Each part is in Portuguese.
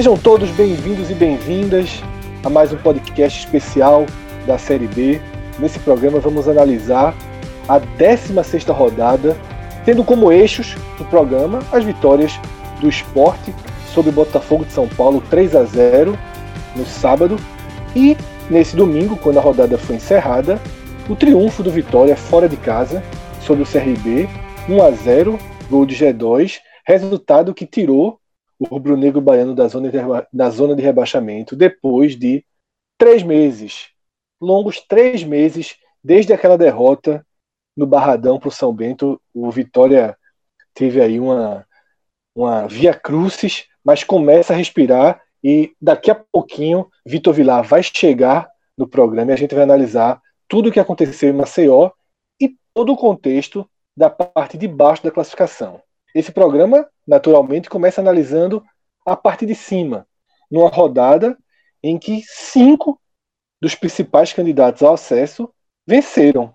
Sejam todos bem-vindos e bem-vindas a mais um podcast especial da Série B. Nesse programa vamos analisar a 16 rodada, tendo como eixos do programa as vitórias do esporte sobre o Botafogo de São Paulo 3 a 0 no sábado e nesse domingo, quando a rodada foi encerrada, o triunfo do Vitória fora de casa sobre o CRB 1 a 0, gol de G2, resultado que tirou o rubro-negro baiano da zona, de, da zona de rebaixamento depois de três meses, longos três meses, desde aquela derrota no Barradão para o São Bento. O Vitória teve aí uma, uma via crucis, mas começa a respirar e daqui a pouquinho Vitor Vilar vai chegar no programa e a gente vai analisar tudo o que aconteceu em Maceió e todo o contexto da parte de baixo da classificação. Esse programa, naturalmente, começa analisando a parte de cima, numa rodada em que cinco dos principais candidatos ao acesso venceram.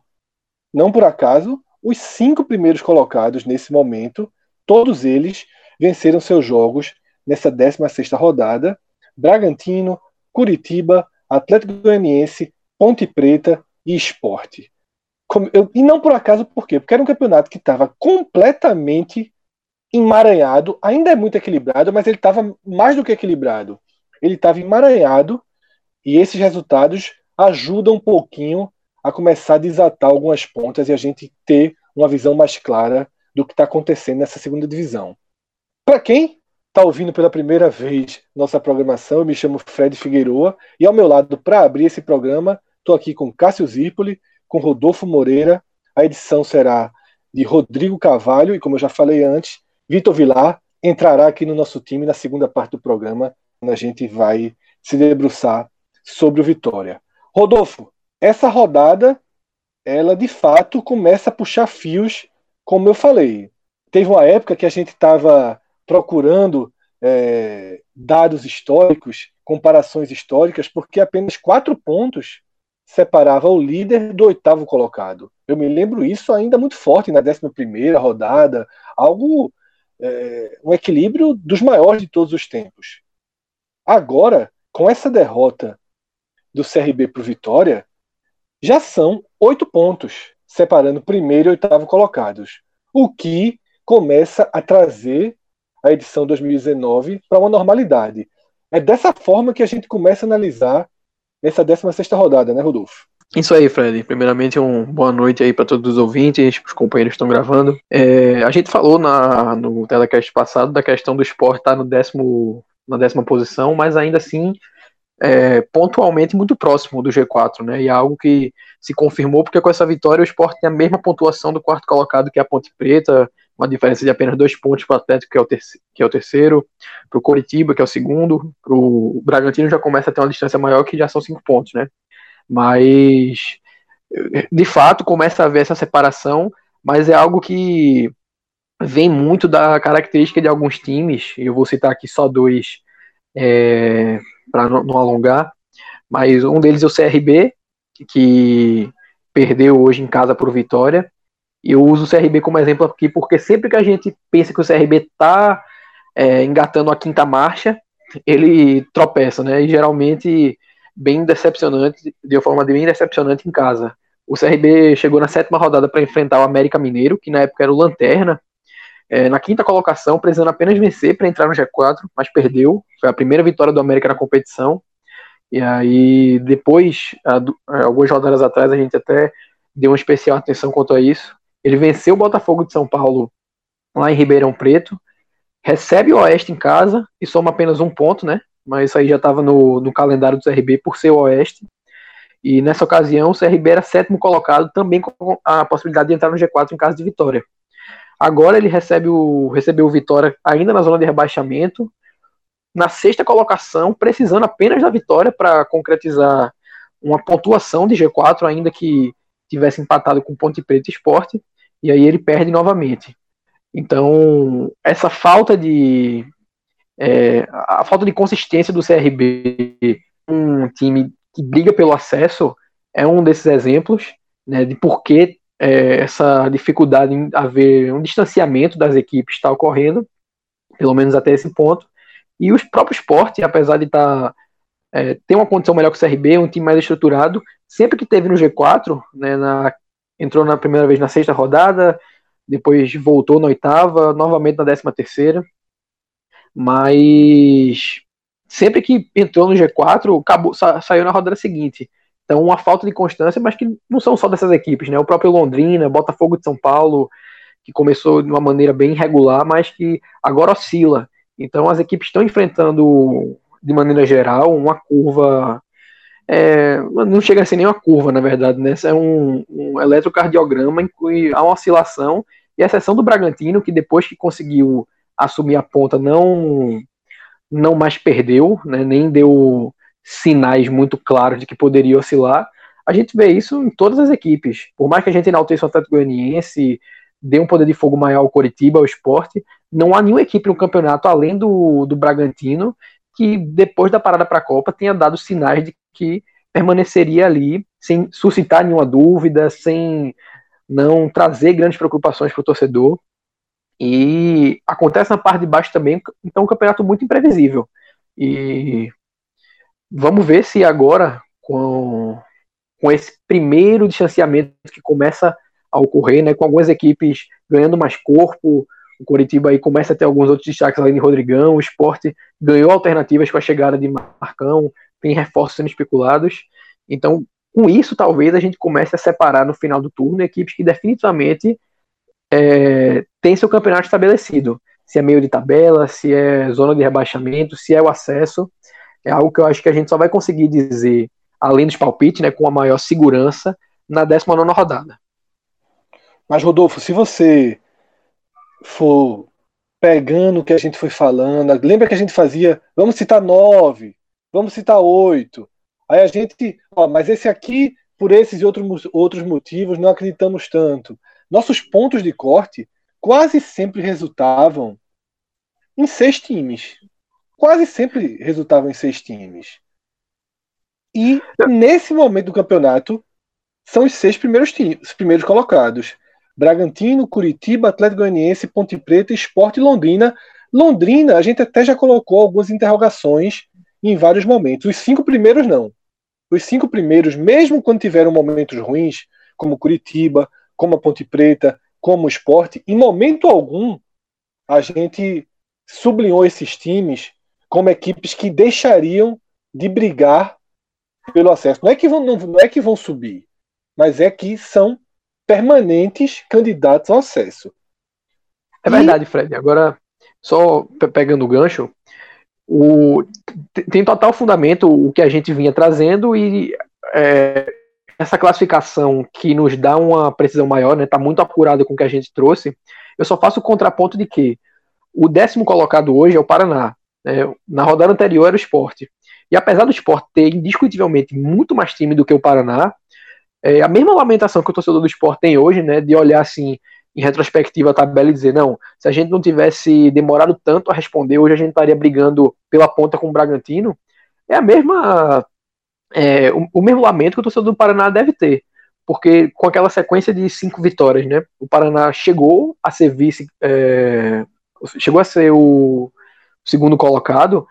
Não por acaso, os cinco primeiros colocados nesse momento, todos eles venceram seus jogos nessa 16 rodada. Bragantino, Curitiba, Atlético Goianiense, Ponte Preta e Esporte. e não por acaso, por quê? Porque era um campeonato que estava completamente emaranhado, ainda é muito equilibrado, mas ele estava mais do que equilibrado. Ele estava emaranhado e esses resultados ajudam um pouquinho a começar a desatar algumas pontas e a gente ter uma visão mais clara do que está acontecendo nessa segunda divisão. Para quem está ouvindo pela primeira vez nossa programação, eu me chamo Fred Figueroa e ao meu lado, para abrir esse programa, estou aqui com Cássio Zirpoli, com Rodolfo Moreira. A edição será de Rodrigo Carvalho e, como eu já falei antes, Vitor Vilar entrará aqui no nosso time na segunda parte do programa, quando a gente vai se debruçar sobre o Vitória. Rodolfo, essa rodada, ela de fato começa a puxar fios, como eu falei. Teve uma época que a gente estava procurando é, dados históricos, comparações históricas, porque apenas quatro pontos separava o líder do oitavo colocado. Eu me lembro isso ainda muito forte na décima primeira rodada, algo é, um equilíbrio dos maiores de todos os tempos. Agora, com essa derrota do CRB para o Vitória, já são oito pontos, separando primeiro e oitavo colocados, o que começa a trazer a edição 2019 para uma normalidade. É dessa forma que a gente começa a analisar nessa 16 rodada, né, Rodolfo? Isso aí, Fred. Primeiramente, um boa noite aí para todos os ouvintes, os companheiros que estão gravando. É, a gente falou na, no telecast passado da questão do esporte estar tá no décimo, na décima posição, mas ainda assim é, pontualmente muito próximo do G4, né? E é algo que se confirmou porque com essa vitória o esporte tem a mesma pontuação do quarto colocado que é a Ponte Preta, uma diferença de apenas dois pontos para o Atlético, que é o, terceiro, que é o terceiro, para o Coritiba, que é o segundo, para o Bragantino já começa a ter uma distância maior, que já são cinco pontos, né? Mas, de fato, começa a haver essa separação, mas é algo que vem muito da característica de alguns times, eu vou citar aqui só dois é, para não, não alongar, mas um deles é o CRB, que perdeu hoje em casa por Vitória, e eu uso o CRB como exemplo aqui porque sempre que a gente pensa que o CRB está é, engatando a quinta marcha, ele tropeça, né? E geralmente bem decepcionante, de uma forma bem decepcionante em casa. O CRB chegou na sétima rodada para enfrentar o América Mineiro, que na época era o Lanterna, é, na quinta colocação, precisando apenas vencer para entrar no G4, mas perdeu. Foi a primeira vitória do América na competição. E aí, depois, algumas rodadas atrás, a gente até deu uma especial atenção quanto a isso. Ele venceu o Botafogo de São Paulo lá em Ribeirão Preto, recebe o Oeste em casa e soma apenas um ponto, né? mas isso aí já estava no, no calendário do CRB por ser o Oeste. E nessa ocasião, o CRB era sétimo colocado, também com a possibilidade de entrar no G4 em caso de vitória. Agora ele recebe o, recebeu o Vitória ainda na zona de rebaixamento, na sexta colocação, precisando apenas da vitória para concretizar uma pontuação de G4, ainda que tivesse empatado com Ponte Preta Esporte, e aí ele perde novamente. Então, essa falta de, É, a falta de consistência do CRB, um time que briga pelo acesso, é um desses exemplos né, de por que é, essa dificuldade em haver um distanciamento das equipes está ocorrendo, pelo menos até esse ponto. E os próprios esporte, apesar de estar tá, é, ter uma condição melhor que o CRB, um time mais estruturado, sempre que teve no G4, né, na, entrou na primeira vez na sexta rodada, depois voltou na oitava, novamente na décima terceira, mas sempre que entrou no G4, acabou, sa, saiu na rodada seguinte. Então, uma falta de constância, mas que não são só dessas equipes, né? O próprio Londrina, Botafogo de São Paulo, que começou de uma maneira bem irregular, mas que agora oscila. Então, as equipes estão enfrentando, de maneira geral, uma curva. É, não chega a ser nem uma curva, na verdade, né? é um, um eletrocardiograma em que há uma oscilação, e a exceção do Bragantino, que depois que conseguiu assumir a ponta, não, não mais perdeu, né? nem deu sinais muito claros de que poderia oscilar. A gente vê isso em todas as equipes. Por mais que a gente enalteça o Atlético Goianiense, dê um poder de fogo maior ao Coritiba, ao esporte, não há nenhuma equipe no campeonato, além do, do Bragantino, que depois da parada para a Copa tenha dado sinais de que permaneceria ali sem suscitar nenhuma dúvida, sem não trazer grandes preocupações para o torcedor. E acontece na parte de baixo também, então um campeonato muito imprevisível. E vamos ver se agora, com, com esse primeiro distanciamento que começa a ocorrer, né, com algumas equipes ganhando mais corpo, o Coritiba aí começa a ter alguns outros destaques além de Rodrigão, o esporte ganhou alternativas com a chegada de Marcão, tem reforços sendo especulados. Então, com isso, talvez a gente comece a separar no final do turno equipes que definitivamente é, têm seu campeonato estabelecido. Se é meio de tabela, se é zona de rebaixamento, se é o acesso é algo que eu acho que a gente só vai conseguir dizer, além dos palpites, né, com a maior segurança, na 19 rodada. Mas, Rodolfo, se você for pegando o que a gente foi falando, lembra que a gente fazia, vamos citar nove, vamos citar oito. Aí a gente, ó, mas esse aqui, por esses e outros, outros motivos, não acreditamos tanto. Nossos pontos de corte quase sempre resultavam em seis times quase sempre resultavam em seis times. E nesse momento do campeonato, são os seis primeiros times, os primeiros colocados. Bragantino, Curitiba, Atlético Goianiense, Ponte Preta, Esporte e Londrina. Londrina, a gente até já colocou algumas interrogações em vários momentos. Os cinco primeiros não. Os cinco primeiros, mesmo quando tiveram momentos ruins, como Curitiba, como a Ponte Preta, como o Esporte, em momento algum a gente sublinhou esses times como equipes que deixariam de brigar pelo acesso. Não é que vão, não, não é que vão subir, mas é que são permanentes candidatos ao acesso. É verdade, Fred. Agora, só pegando o gancho, o, tem total fundamento o que a gente vinha trazendo e é, essa classificação que nos dá uma precisão maior, está né, tá muito apurada com o que a gente trouxe. Eu só faço o contraponto de que o décimo colocado hoje é o Paraná. Né? Na rodada anterior era o esporte. E apesar do esporte ter indiscutivelmente muito mais time do que o Paraná, é a mesma lamentação que o torcedor do esporte tem hoje, né, de olhar assim em retrospectiva a tabela e dizer, não, se a gente não tivesse demorado tanto a responder, hoje a gente estaria brigando pela ponta com o Bragantino, é a mesma é, o, o, mesmo lamento que o torcedor do Paraná deve ter, porque com aquela sequência de cinco vitórias, né, o Paraná chegou a ser vice, é, chegou a ser o segundo colocado,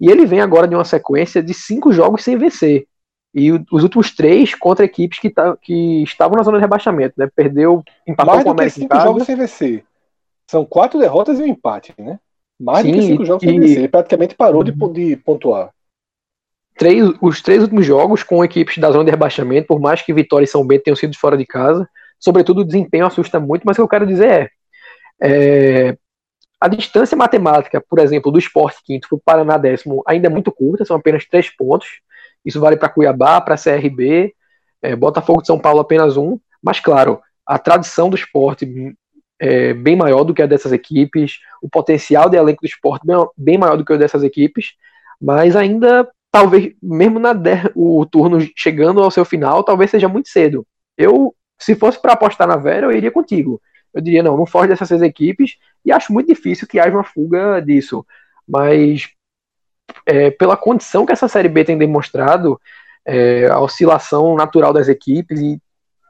e ele vem agora de uma sequência de cinco jogos sem vencer. E os últimos três contra equipes que, tá, que estavam na zona de rebaixamento, né? Perdeu, empatou Mais com o América cinco jogos sem vencer. São quatro derrotas e um empate, né? Mais Sim, do que cinco jogos e... sem vencer. Ele praticamente parou de, de pontuar. Três, os três últimos jogos com equipes da zona de rebaixamento, por mais que Vitória e São Bento tenham sido fora de casa, sobretudo o desempenho assusta muito, mas o que eu quero dizer é, é a distância matemática, por exemplo, do esporte quinto para o Paraná décimo ainda é muito curta, são apenas três pontos. Isso vale para Cuiabá, para CRB, é, Botafogo de São Paulo apenas um. Mas, claro, a tradição do esporte é bem maior do que a dessas equipes, o potencial de elenco do esporte bem, bem maior do que o dessas equipes, mas ainda, talvez, mesmo na o turno chegando ao seu final, talvez seja muito cedo. Eu, se fosse para apostar na Vera, eu iria contigo eu diria, não, não foge dessas seis equipes, e acho muito difícil que haja uma fuga disso. mas é, pela condição que essa Série B tem demonstrado, é, a oscilação natural das equipes e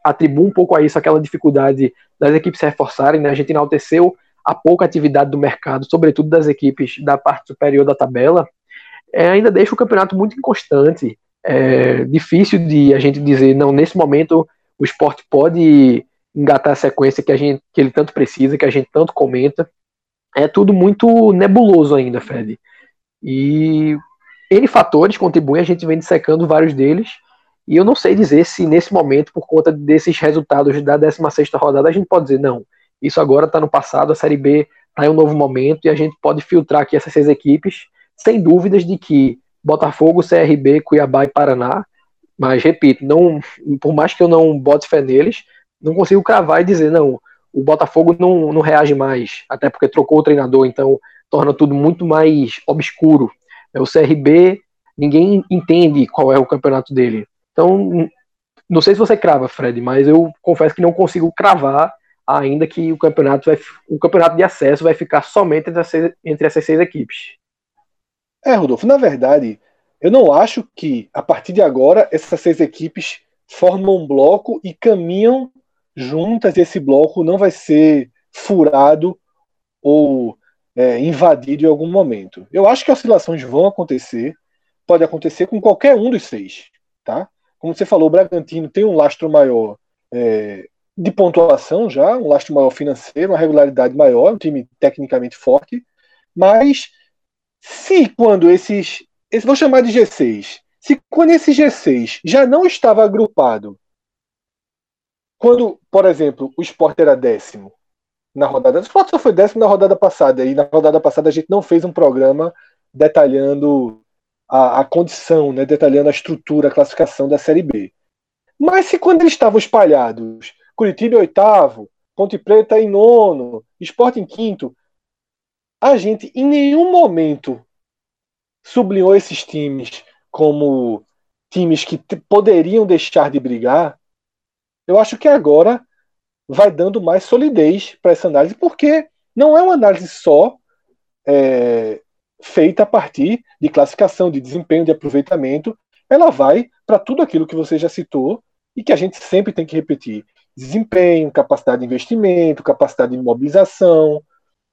atribui um pouco a isso aquela dificuldade das equipes se reforçarem, né? A gente enalteceu a pouca atividade do mercado, sobretudo das equipes da parte superior da tabela, é, ainda deixa o campeonato muito inconstante. É difícil de a gente dizer, não, nesse momento o esporte pode engatar a sequência que, a gente, que ele tanto precisa, que a gente tanto comenta. É tudo muito nebuloso ainda, Fred. E N fatores contribuem, a gente vem dissecando vários deles. E eu não sei dizer se nesse momento, por conta desses resultados da 16 rodada, a gente pode dizer, não, isso agora está no passado, a Série B está em um novo momento e a gente pode filtrar aqui essas seis equipes, sem dúvidas de que Botafogo, CRB, Cuiabá e Paraná, mas repito, não, por mais que eu não bote fé neles, não consigo cravar e dizer, não, o Botafogo não, não reage mais, até porque trocou o treinador, então torna tudo muito mais obscuro. O CRB, ninguém entende qual é o campeonato dele. Então, não sei se você crava, Fred, mas eu confesso que não consigo cravar ainda que o campeonato vai, o campeonato de acesso vai ficar somente entre, seis, entre essas seis equipes. É, Rodolfo, na verdade, eu não acho que a partir de agora essas seis equipes formam um bloco e caminham juntas esse bloco não vai ser furado ou é, invadido em algum momento. Eu acho que oscilações vão acontecer, pode acontecer com qualquer um dos seis, tá? Como você falou, o Bragantino tem um lastro maior é, de pontuação já, um lastro maior financeiro, uma regularidade maior, um time tecnicamente forte, mas se quando esses, esse, vou chamar de G6, se quando esse G6 já não estava agrupado, quando, por exemplo, o Sport era décimo na rodada, o Sport só foi décimo na rodada passada, e na rodada passada a gente não fez um programa detalhando a, a condição, né, detalhando a estrutura, a classificação da Série B. Mas se quando eles estavam espalhados Curitiba em oitavo, Ponte Preta em nono, Esporte em quinto. A gente em nenhum momento sublinhou esses times como times que poderiam deixar de brigar. Eu acho que agora vai dando mais solidez para essa análise, porque não é uma análise só é, feita a partir de classificação, de desempenho, de aproveitamento. Ela vai para tudo aquilo que você já citou e que a gente sempre tem que repetir desempenho, capacidade de investimento, capacidade de mobilização,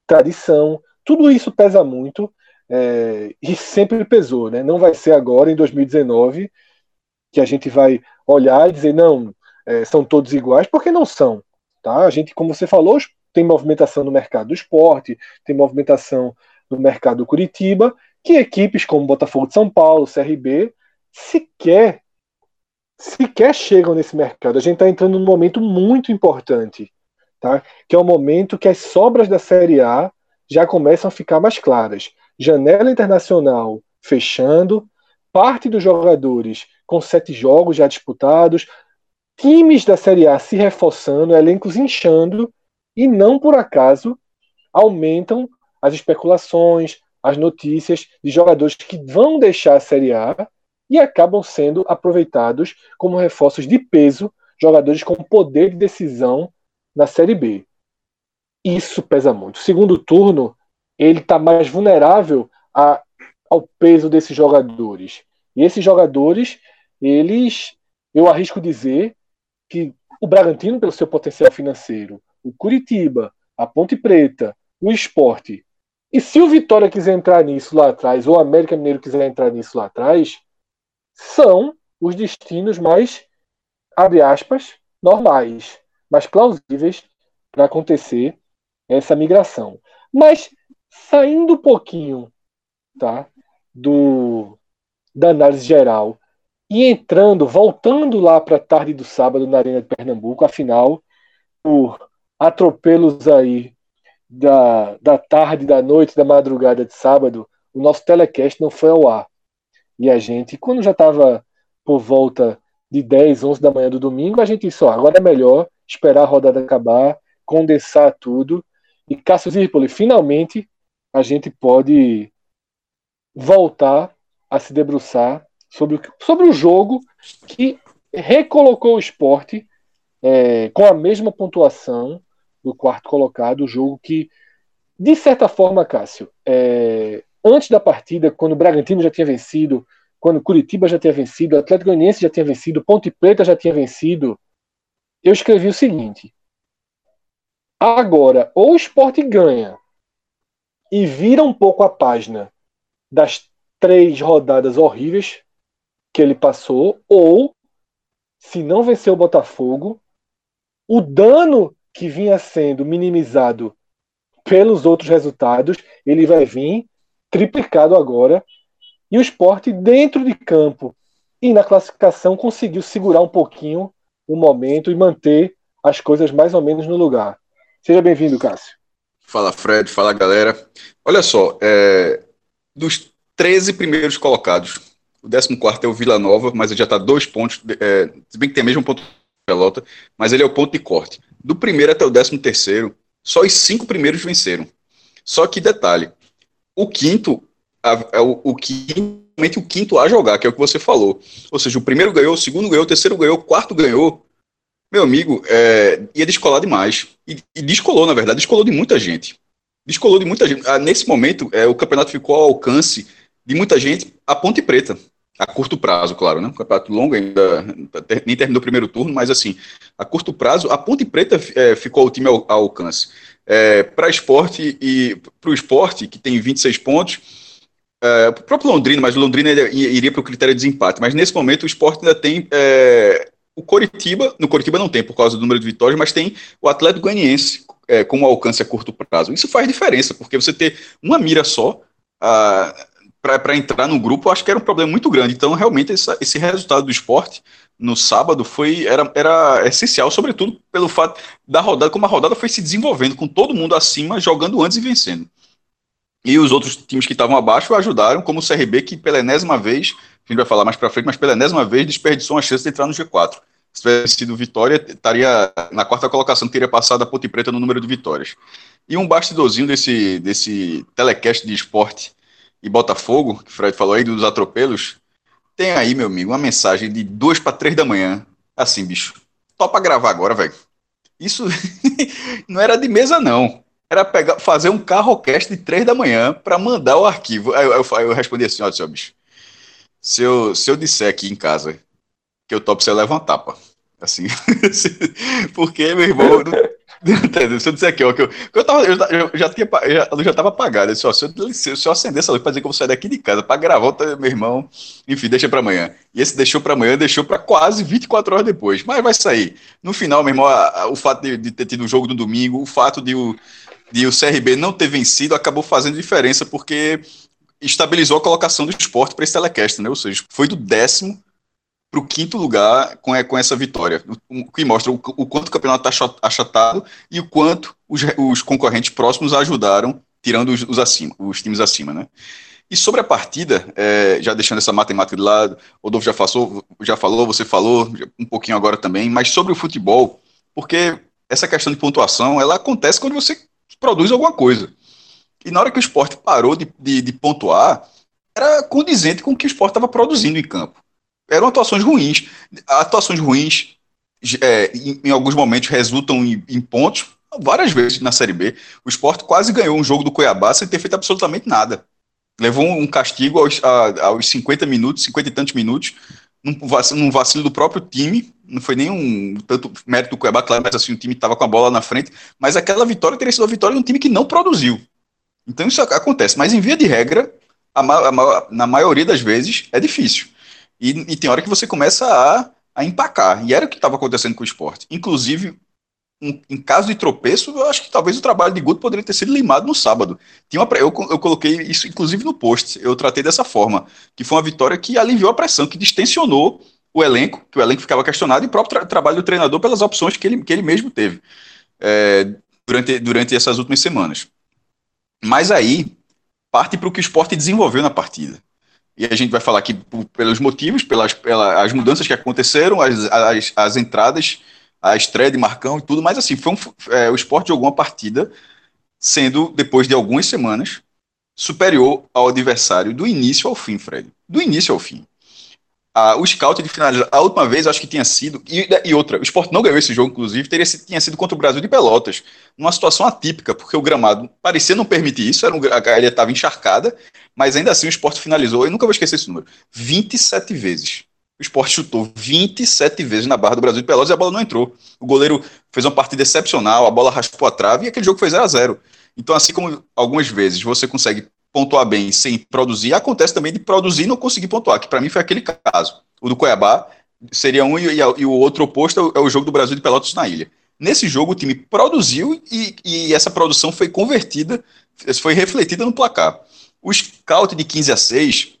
tradição, tudo isso pesa muito é, e sempre pesou. Né? Não vai ser agora, em 2019, que a gente vai olhar e dizer, não, é, são todos iguais, porque não são. Tá? A gente, como você falou, tem movimentação no mercado do esporte, tem movimentação no mercado do Curitiba, que equipes como Botafogo de São Paulo, CRB, sequer sequer chegam nesse mercado. A gente está entrando num momento muito importante, tá? que é o momento que as sobras da Série A já começam a ficar mais claras. Janela internacional fechando, parte dos jogadores com sete jogos já disputados, times da Série A se reforçando, elencos inchando, e não por acaso aumentam as especulações, as notícias de jogadores que vão deixar a Série A e acabam sendo aproveitados como reforços de peso, jogadores com poder de decisão na Série B. Isso pesa muito. Segundo turno, ele está mais vulnerável a, ao peso desses jogadores. E esses jogadores, eles, eu arrisco dizer que o Bragantino, pelo seu potencial financeiro, o Curitiba, a Ponte Preta, o Esporte, e se o Vitória quiser entrar nisso lá atrás, ou o América Mineiro quiser entrar nisso lá atrás, são os destinos mais, abre aspas, normais, mais plausíveis para acontecer essa migração. Mas saindo um pouquinho tá, do, da análise geral e entrando, voltando lá para a tarde do sábado na Arena de Pernambuco, afinal, por atropelos aí da, da tarde, da noite, da madrugada de sábado, o nosso telecast não foi ao ar. E a gente, quando já estava por volta de 10, 11 da manhã do domingo, a gente disse: ó, agora é melhor esperar a rodada acabar, condensar tudo. E Cássio Zirpoli, finalmente a gente pode voltar a se debruçar sobre o, sobre o jogo que recolocou o esporte é, com a mesma pontuação do quarto colocado, o jogo que, de certa forma, Cássio, é, antes da partida, quando o Bragantino já tinha vencido, quando Curitiba já tinha vencido, o Atlético Goianiense já tinha vencido, Ponte Preta já tinha vencido, eu escrevi o seguinte: agora, ou o esporte ganha e vira um pouco a página das três rodadas horríveis que ele passou, ou se não vencer o Botafogo, o dano que vinha sendo minimizado pelos outros resultados, ele vai vir triplicado agora. E o esporte, dentro de campo e na classificação, conseguiu segurar um pouquinho o momento e manter as coisas mais ou menos no lugar. Seja bem-vindo, Cássio. Fala, Fred. Fala, galera. Olha só, é, dos 13 primeiros colocados, o 14 é o Vila Nova, mas ele já está dois pontos, é, se bem que tem mesmo ponto de pelota, mas ele é o ponto de corte. Do primeiro até o 13 terceiro, só os cinco primeiros venceram. Só que detalhe, o quinto é o, o quinto, o quinto a jogar, que é o que você falou. Ou seja, o primeiro ganhou, o segundo ganhou, o terceiro ganhou, o quarto ganhou. Meu amigo, é, ia descolar demais. E, e, descolou, na verdade, descolou de muita gente. Descolou de muita gente. Ah, nesse momento, é, o campeonato ficou ao alcance de muita gente a Ponte Preta. A curto prazo, claro, né? Um campeonato longo ainda, nem terminou o primeiro turno, mas assim, a curto prazo, a Ponte Preta é, ficou o time ao, ao alcance. É, para esporte e para o esporte, que tem 26 pontos, é, o próprio Londrina, mas o Londrina iria para o critério de desempate. Mas nesse momento o esporte ainda tem é, o Coritiba, no Coritiba não tem por causa do número de vitórias, mas tem o Atlético Goianiense é, com alcance a curto prazo. Isso faz diferença, porque você ter uma mira só para entrar no grupo, eu acho que era um problema muito grande. Então, realmente, essa, esse resultado do esporte no sábado foi era, era essencial, sobretudo pelo fato da rodada, como a rodada foi se desenvolvendo, com todo mundo acima, jogando antes e vencendo. E os outros times que estavam abaixo ajudaram, como o CRB, que pela enésima vez, a gente vai falar mais para frente, mas pela enésima vez desperdiçou uma chance de entrar no G4. Se tivesse sido vitória, estaria na quarta colocação, teria passado a Ponte Preta no número de vitórias. E um bastidorzinho desse, desse telecast de esporte e Botafogo, que o Fred falou aí dos atropelos, tem aí, meu amigo, uma mensagem de duas para três da manhã. Assim, bicho, topa gravar agora, velho. Isso não era de mesa, não era pegar, fazer um carrocast de três da manhã para mandar o arquivo. Aí eu, eu, eu, respondi assim, ó, seu bicho, se eu, se eu disser aqui em casa que eu topo, você leva uma tapa. Assim, porque, meu irmão, se eu disser aqui, ó, que eu, eu, tava, eu, já tinha, já, já estava apagada. Eu se, eu, se eu acender essa luz para dizer que eu vou sair daqui de casa para gravar, meu irmão, enfim, deixa para amanhã. E esse deixou para amanhã, deixou para quase 24 horas depois. Mas vai sair. No final, meu irmão, a, a, o fato de, de, ter tido um jogo no domingo, o fato de o, de o CRB não ter vencido acabou fazendo diferença, porque estabilizou a colocação do esporte para esse telecast, né? Ou seja, foi do décimo para o quinto lugar com, com essa vitória, o que mostra o, o quanto o campeonato está achatado e o quanto os, os concorrentes próximos ajudaram, tirando os, os, acima, os times acima, né? E sobre a partida, é, já deixando essa matemática de lado, o Rodolfo já, passou, já falou, você falou um pouquinho agora também, mas sobre o futebol, porque essa questão de pontuação, ela acontece quando você produz alguma coisa. E na hora que o esporte parou de, de, de pontuar, era condizente com o que o esporte estava produzindo em campo. Eram atuações ruins. Atuações ruins, é, em, em, alguns momentos, resultam em, em, pontos. Várias vezes na Série B, o esporte quase ganhou um jogo do Cuiabá sem ter feito absolutamente nada. Levou um castigo aos, a, aos 50 minutos, 50 e tantos minutos, num vacilo, num vacilo do próprio time, não foi nem um tanto mérito do Cuiabá, claro, mas assim, o time estava com a bola na frente, mas aquela vitória teria sido a vitória de um time que não produziu. Então isso acontece, mas em via de regra, a, a, na maioria das vezes, é difícil. E, e tem hora que você começa a, a empacar, e era o que estava acontecendo com o esporte. Inclusive, um, em caso de tropeço, eu acho que talvez o trabalho de Guto poderia ter sido limado no sábado. Tinha uma, eu, eu coloquei isso, inclusive, no post. Eu tratei dessa forma, que foi uma vitória que aliviou a pressão, que distensionou o elenco, que o elenco ficava questionado, e o próprio tra trabalho do treinador pelas opções que ele, que ele mesmo teve é, durante, durante essas últimas semanas. Mas aí, parte para o que o esporte desenvolveu na partida. E a gente vai falar aqui pelos motivos, pelas, pelas mudanças que aconteceram, as, as, as entradas a estreia de Marcão e tudo, mas assim, foi um, é, o esporte jogou uma partida sendo, depois de algumas semanas, superior ao adversário do início ao fim, Fred. Do início ao fim. Ah, o scout de finalizar, a última vez acho que tinha sido, e, e outra, o esporte não ganhou esse jogo, inclusive, teria, tinha sido contra o Brasil de Pelotas, numa situação atípica, porque o gramado parecia não permitir isso, era um, a galera estava encharcada, mas ainda assim o esporte finalizou, eu nunca vou esquecer esse número, 27 vezes. O esporte chutou 27 vezes na barra do Brasil de Pelotas e a bola não entrou. O goleiro fez uma partida excepcional, a bola raspou a trave e aquele jogo foi 0 a 0 Então, assim como algumas vezes você consegue pontuar bem sem produzir, acontece também de produzir e não conseguir pontuar, que para mim foi aquele caso. O do Cuiabá seria um e, o outro oposto é o jogo do Brasil de Pelotas na ilha. Nesse jogo, o time produziu e, e essa produção foi convertida, foi refletida no placar. O scout de 15 a 6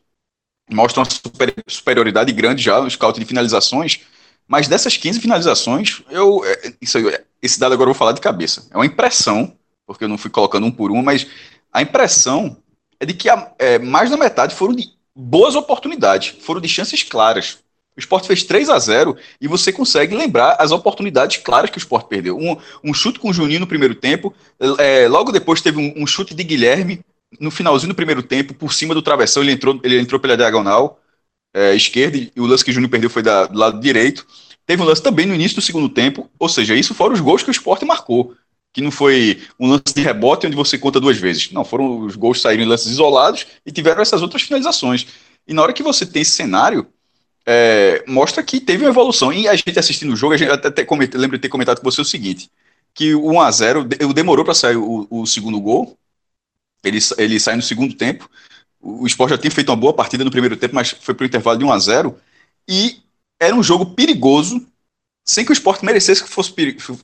mostra uma super, superioridade grande já no scout de finalizações, mas dessas 15 finalizações, eu, é, isso, esse dado agora eu vou falar de cabeça. É uma impressão, porque eu não fui colocando um por um, mas a impressão é de que a, é, mais da metade foram de boas oportunidades, foram de chances claras. O Sport fez 3 a 0 e você consegue lembrar as oportunidades claras que o Sport perdeu. Um, um chute com o Juninho no primeiro tempo, é, logo depois teve um, um, chute de Guilherme no finalzinho do primeiro tempo, por cima do travessão, ele entrou, ele entrou pela diagonal é, esquerda e o lance que o Juninho perdeu foi da, do lado direito. Teve um lance também no início do segundo tempo, ou seja, isso foram os gols que o Sport marcou. Que não foi um lance de rebote onde você conta duas vezes. Não, foram os gols saíram em lances isolados e tiveram essas outras finalizações. E na hora que você tem esse cenário, é, mostra que teve uma evolução. E a gente assistindo o jogo, a gente até, até lembro de ter comentado com você o seguinte: que o 1x0 demorou para sair o, o, segundo gol. Ele, ele sai no segundo tempo. O, Sport já tinha feito uma boa partida no primeiro tempo, mas foi para o intervalo de 1 a 0 E era um jogo perigoso, sem que o Sport merecesse que fosse,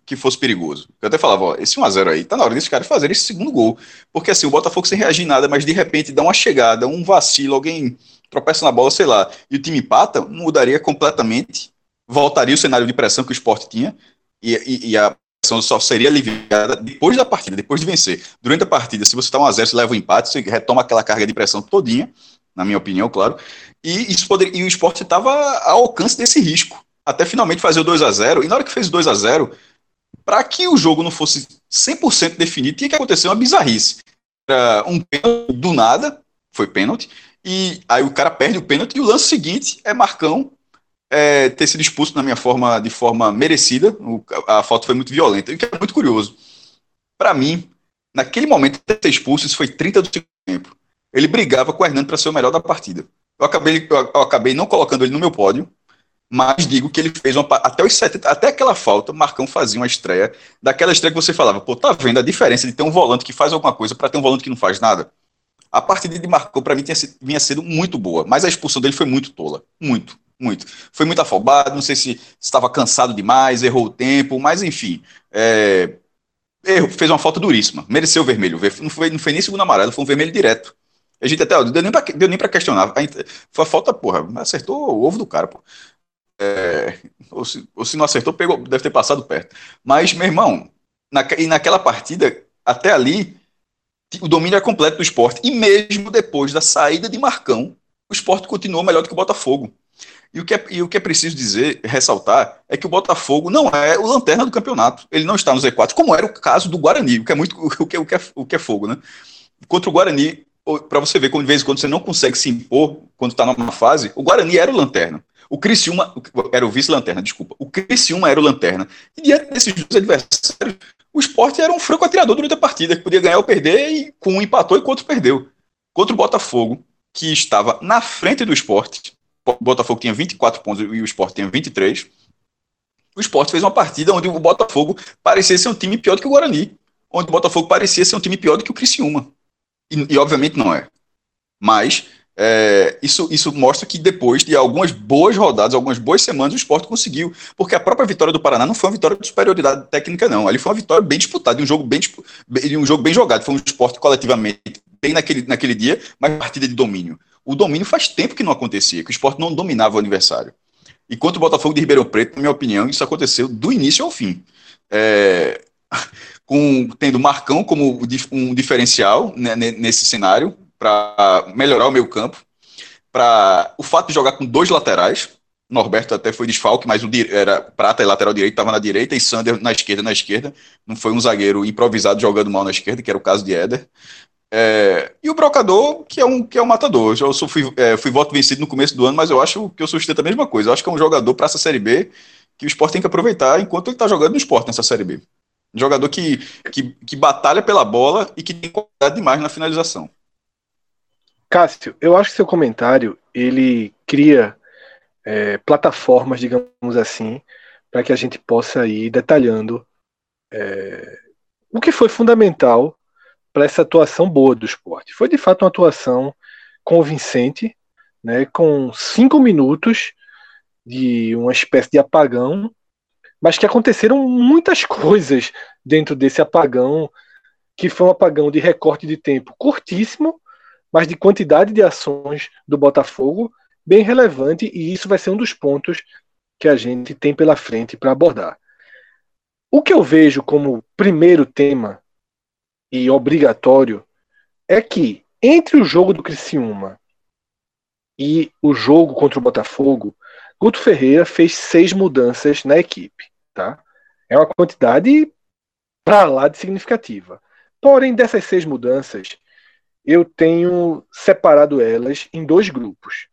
que fosse perigoso. Eu até falava, ó, esse 1x0 aí, tá na hora desses caras fazerem esse segundo gol. Porque assim, o Botafogo sem reagir nada, mas de repente dá uma chegada, um vacilo, alguém tropeça na bola, sei lá, e o time empata, mudaria completamente, voltaria o cenário de pressão que o esporte tinha, e, e, e a só seria aliviada depois da partida, depois de vencer. Durante a partida, se você está 1x0, você leva um empate, você retoma aquela carga de pressão todinha, na minha opinião, claro, e, isso poderia, e o esporte estava ao alcance desse risco, até finalmente fazer o 2 a 0 e na hora que fez o 2 a 0 para que o jogo não fosse 100% definido, tinha que acontecer uma bizarrice. Era um pênalti do nada, foi pênalti, e aí o cara perde o pênalti e o lance seguinte é Marcão é, ter sido expulso na minha forma de forma merecida. O, a foto foi muito violenta, o que é muito curioso. Para mim, naquele momento de ter expulso, isso foi 30 do segundo tempo. Ele brigava com o Hernando para ser o melhor da partida. Eu acabei, eu, eu acabei não colocando ele no meu pódio, mas digo que ele fez uma, até os 70, até aquela falta, Marcão fazia uma estreia, daquela estreia que você falava, pô, tá vendo a diferença de ter um volante que faz alguma coisa para ter um volante que não faz nada? A partida de Marcou, para mim, tinha, vinha sendo muito boa, mas a expulsão dele foi muito tola. Muito, muito. Foi muito afobado, não sei se estava cansado demais, errou o tempo, mas enfim. É, erro, fez uma falta duríssima. Mereceu o vermelho. Não foi, não foi nem segundo amarelo, foi um vermelho direto. A gente até, ó, deu nem pra, deu nem questionar. Foi a falta, porra, acertou o ovo do cara. É, ou, se, ou se não acertou, pegou, deve ter passado perto. Mas, meu irmão, na, e naquela partida, até ali, o domínio é completo do esporte. E mesmo depois da saída de Marcão, o esporte continuou melhor do que o Botafogo. E o que, é, e o que é preciso dizer, ressaltar, é que o Botafogo não é o lanterna do campeonato. Ele não está no Z4, como era o caso do Guarani, o que é muito o que, o que, é, o que é fogo, né? Contra o Guarani, para você ver como de vez em quando você não consegue se impor quando está numa fase, o Guarani era o lanterna. O Criciúma era o vice-lanterna, desculpa. O Criciúma era o lanterna. E diante desses adversários, o esporte era um franco atirador durante a partida, que podia ganhar ou perder, e com um empatou e com outro perdeu. Contra o Botafogo, que estava na frente do esporte, o Botafogo tinha 24 pontos e o esporte tinha 23. O esporte fez uma partida onde o Botafogo parecia ser um time pior do que o Guarani, onde o Botafogo parecia ser um time pior do que o Criciúma. E, e obviamente não é. Mas é, isso, isso mostra que depois de algumas boas rodadas, algumas boas semanas, o esporte conseguiu. Porque a própria vitória do Paraná não foi uma vitória de superioridade técnica, não. Ali foi uma vitória bem disputada, de um jogo bem, de um jogo bem jogado. Foi um esporte coletivamente bem naquele, naquele dia, mas partida de domínio. O domínio faz tempo que não acontecia, que o esporte não dominava o adversário. E o Botafogo de Ribeirão Preto, na minha opinião, isso aconteceu do início ao fim. É, com, tendo Marcão como um diferencial né, nesse cenário, para melhorar o meio campo, para o fato de jogar com dois laterais, Norberto até foi desfalque, mas o era Prata e lateral direito estava na direita e Sander na esquerda, na esquerda. Não foi um zagueiro improvisado jogando mal na esquerda, que era o caso de Éder. É, e o Brocador, que é um, que é um matador. Eu sou, fui, é, fui voto vencido no começo do ano, mas eu acho que eu sustento a mesma coisa. Eu acho que é um jogador para essa Série B que o esporte tem que aproveitar enquanto ele está jogando no esporte nessa Série B. Um jogador que, que, que batalha pela bola e que tem qualidade demais na finalização. Cássio, eu acho que seu comentário ele cria é, plataformas, digamos assim, para que a gente possa ir detalhando é, o que foi fundamental para essa atuação boa do esporte. Foi de fato uma atuação convincente, né, com cinco minutos de uma espécie de apagão, mas que aconteceram muitas coisas dentro desse apagão, que foi um apagão de recorte de tempo curtíssimo, mas de quantidade de ações do Botafogo bem relevante, e isso vai ser um dos pontos que a gente tem pela frente para abordar. O que eu vejo como primeiro tema e obrigatório é que entre o jogo do Criciúma e o jogo contra o Botafogo, Guto Ferreira fez seis mudanças na equipe, tá? É uma quantidade para lá de significativa. Porém, dessas seis mudanças, eu tenho separado elas em dois grupos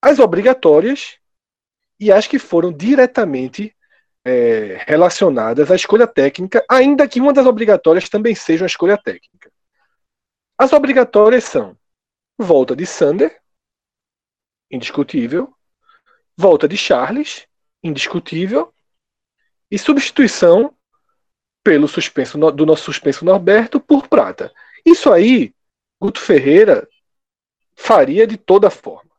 as obrigatórias e as que foram diretamente é, relacionadas à escolha técnica, ainda que uma das obrigatórias também seja uma escolha técnica. As obrigatórias são volta de Sander, indiscutível, volta de Charles, indiscutível, e substituição pelo suspenso do nosso suspenso Norberto por Prata. Isso aí, Guto Ferreira faria de toda forma.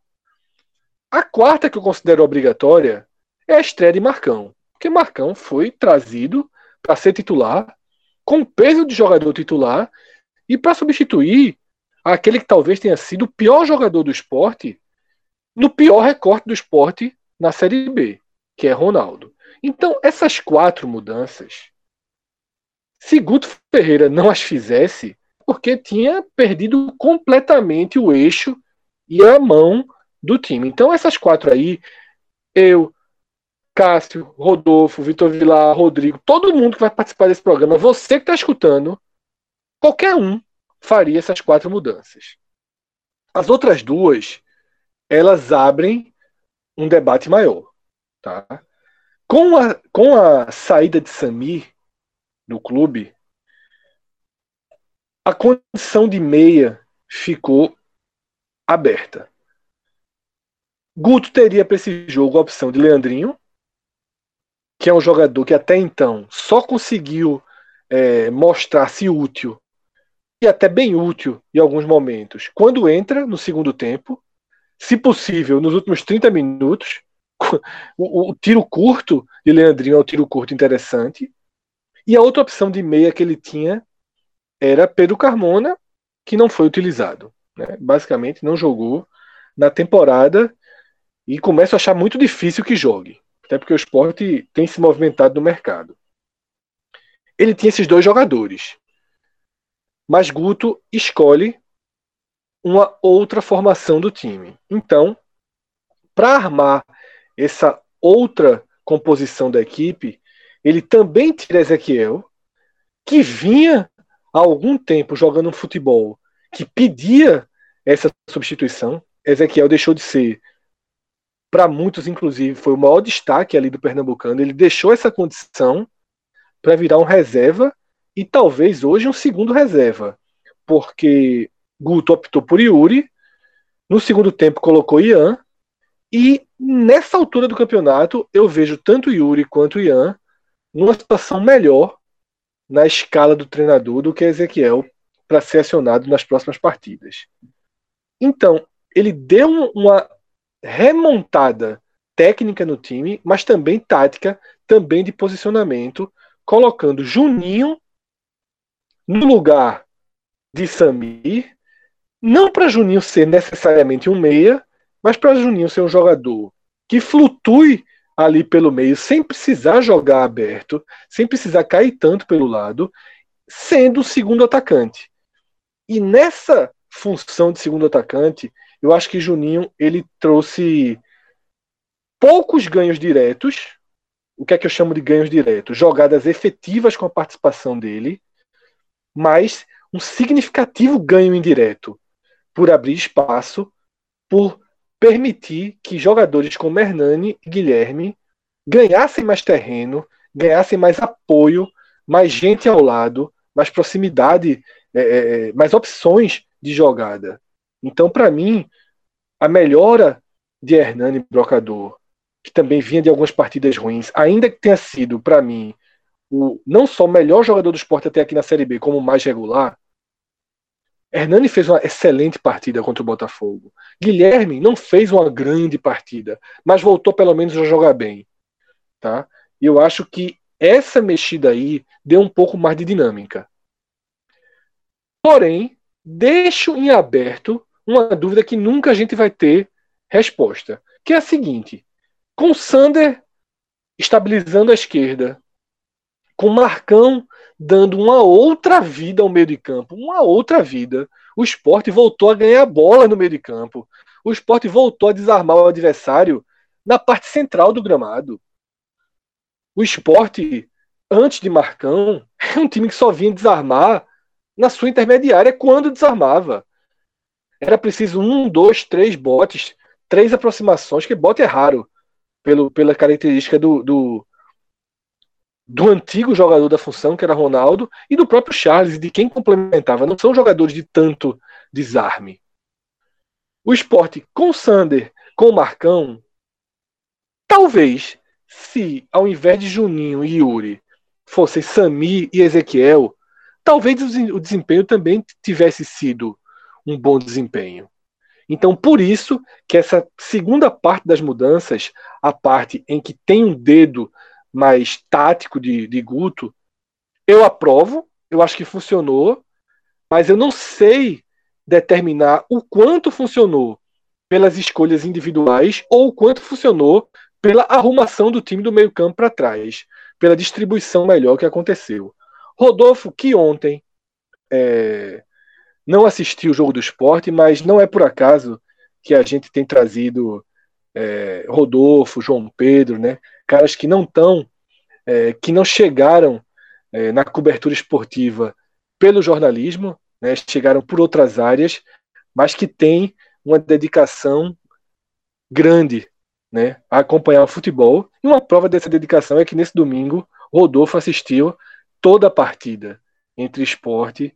A quarta que eu considero obrigatória é a estreia de Marcão. Porque Marcão foi trazido para ser titular, com peso de jogador titular, e para substituir aquele que talvez tenha sido o pior jogador do esporte, no pior recorte do esporte na Série B, que é Ronaldo. Então, essas quatro mudanças, se Guto Ferreira não as fizesse, porque tinha perdido completamente o eixo e a mão do time. Então, essas quatro aí, eu, Cássio, Rodolfo, Vitor Vilar, Rodrigo, todo mundo que vai participar desse programa, você que está escutando, qualquer um faria essas quatro mudanças. As outras duas, elas abrem um debate maior. Tá? Com, a, com a saída de Samir do clube, a condição de meia ficou aberta. Guto teria para esse jogo a opção de Leandrinho, que é um jogador que até então só conseguiu é, mostrar-se útil e até bem útil em alguns momentos quando entra no segundo tempo, se possível nos últimos 30 minutos. O, o, tiro curto de Leandrinho é um tiro curto interessante. E a outra opção de meia que ele tinha era Pedro Carmona, que não foi utilizado. Né? Basicamente, não jogou na temporada e começo a achar muito difícil que jogue, até porque o esporte tem se movimentado no mercado. Ele tinha esses dois jogadores, mas Guto escolhe uma outra formação do time. Então, para armar essa outra composição da equipe, ele também tira Ezequiel, que vinha há algum tempo jogando um futebol que pedia essa substituição. Ezequiel deixou de ser para muitos, inclusive, foi o maior destaque ali do Pernambucano. Ele deixou essa condição para virar um reserva e talvez hoje um segundo reserva, porque Guto optou por Yuri, no segundo tempo colocou Ian, e nessa altura do campeonato eu vejo tanto Yuri quanto Ian numa situação melhor na escala do treinador do que Ezequiel para ser acionado nas próximas partidas. Então, ele deu uma remontada técnica no time, mas também tática, também de posicionamento, colocando Juninho no lugar de Samir, não para Juninho ser necessariamente um meia, mas para Juninho ser um jogador que flutue ali pelo meio, sem precisar jogar aberto, sem precisar cair tanto pelo lado, sendo o segundo atacante. E nessa função de segundo atacante, eu acho que Juninho ele trouxe poucos ganhos diretos. O que é que eu chamo de ganhos diretos? Jogadas efetivas com a participação dele, mas um significativo ganho indireto por abrir espaço, por permitir que jogadores como Hernani e Guilherme ganhassem mais terreno, ganhassem mais apoio, mais gente ao lado, mais proximidade, é, é mais opções de jogada. Então, para mim, a melhora de Hernani Brocador, que também vinha de algumas partidas ruins, ainda que tenha sido, para mim, o não só o melhor jogador do esporte até aqui na Série B, como o mais regular, Hernani fez uma excelente partida contra o Botafogo. Guilherme não fez uma grande partida, mas voltou pelo menos a jogar bem. Tá? E eu acho que essa mexida aí deu um pouco mais de dinâmica. Porém, deixo em aberto uma dúvida que nunca a gente vai ter resposta, que é a seguinte: com Sander estabilizando a esquerda, com Marcão dando uma outra vida ao meio de campo, uma outra vida. O esporte voltou a ganhar bola no meio de campo. O esporte voltou a desarmar o adversário na parte central do gramado. O esporte, antes de Marcão, é um time que só vinha desarmar na sua intermediária quando desarmava. Era preciso um, dois, três botes, três aproximações, que bote é raro, pelo, pela característica do, do, do antigo jogador da função, que era Ronaldo, e do próprio Charles, de quem complementava. Não são jogadores de tanto desarme. O esporte com Sander, com Marcão, talvez, se ao invés de Juninho e Yuri fossem Sami e Ezequiel, talvez o desempenho também tivesse sido um bom desempenho. Então, por isso que essa segunda parte das mudanças, a parte em que tem um dedo mais tático de, de Guto, eu aprovo, eu acho que funcionou, mas eu não sei determinar o quanto funcionou pelas escolhas individuais ou o quanto funcionou pela arrumação do time do meio-campo para trás, pela distribuição melhor que aconteceu. Rodolfo, que ontem é, não assistiu o jogo do esporte, mas não é por acaso que a gente tem trazido é, Rodolfo, João Pedro, né? caras que não estão, é, que não chegaram é, na cobertura esportiva pelo jornalismo, né, chegaram por outras áreas, mas que têm uma dedicação grande né, a acompanhar o futebol. E uma prova dessa dedicação é que nesse domingo Rodolfo assistiu toda a partida entre esporte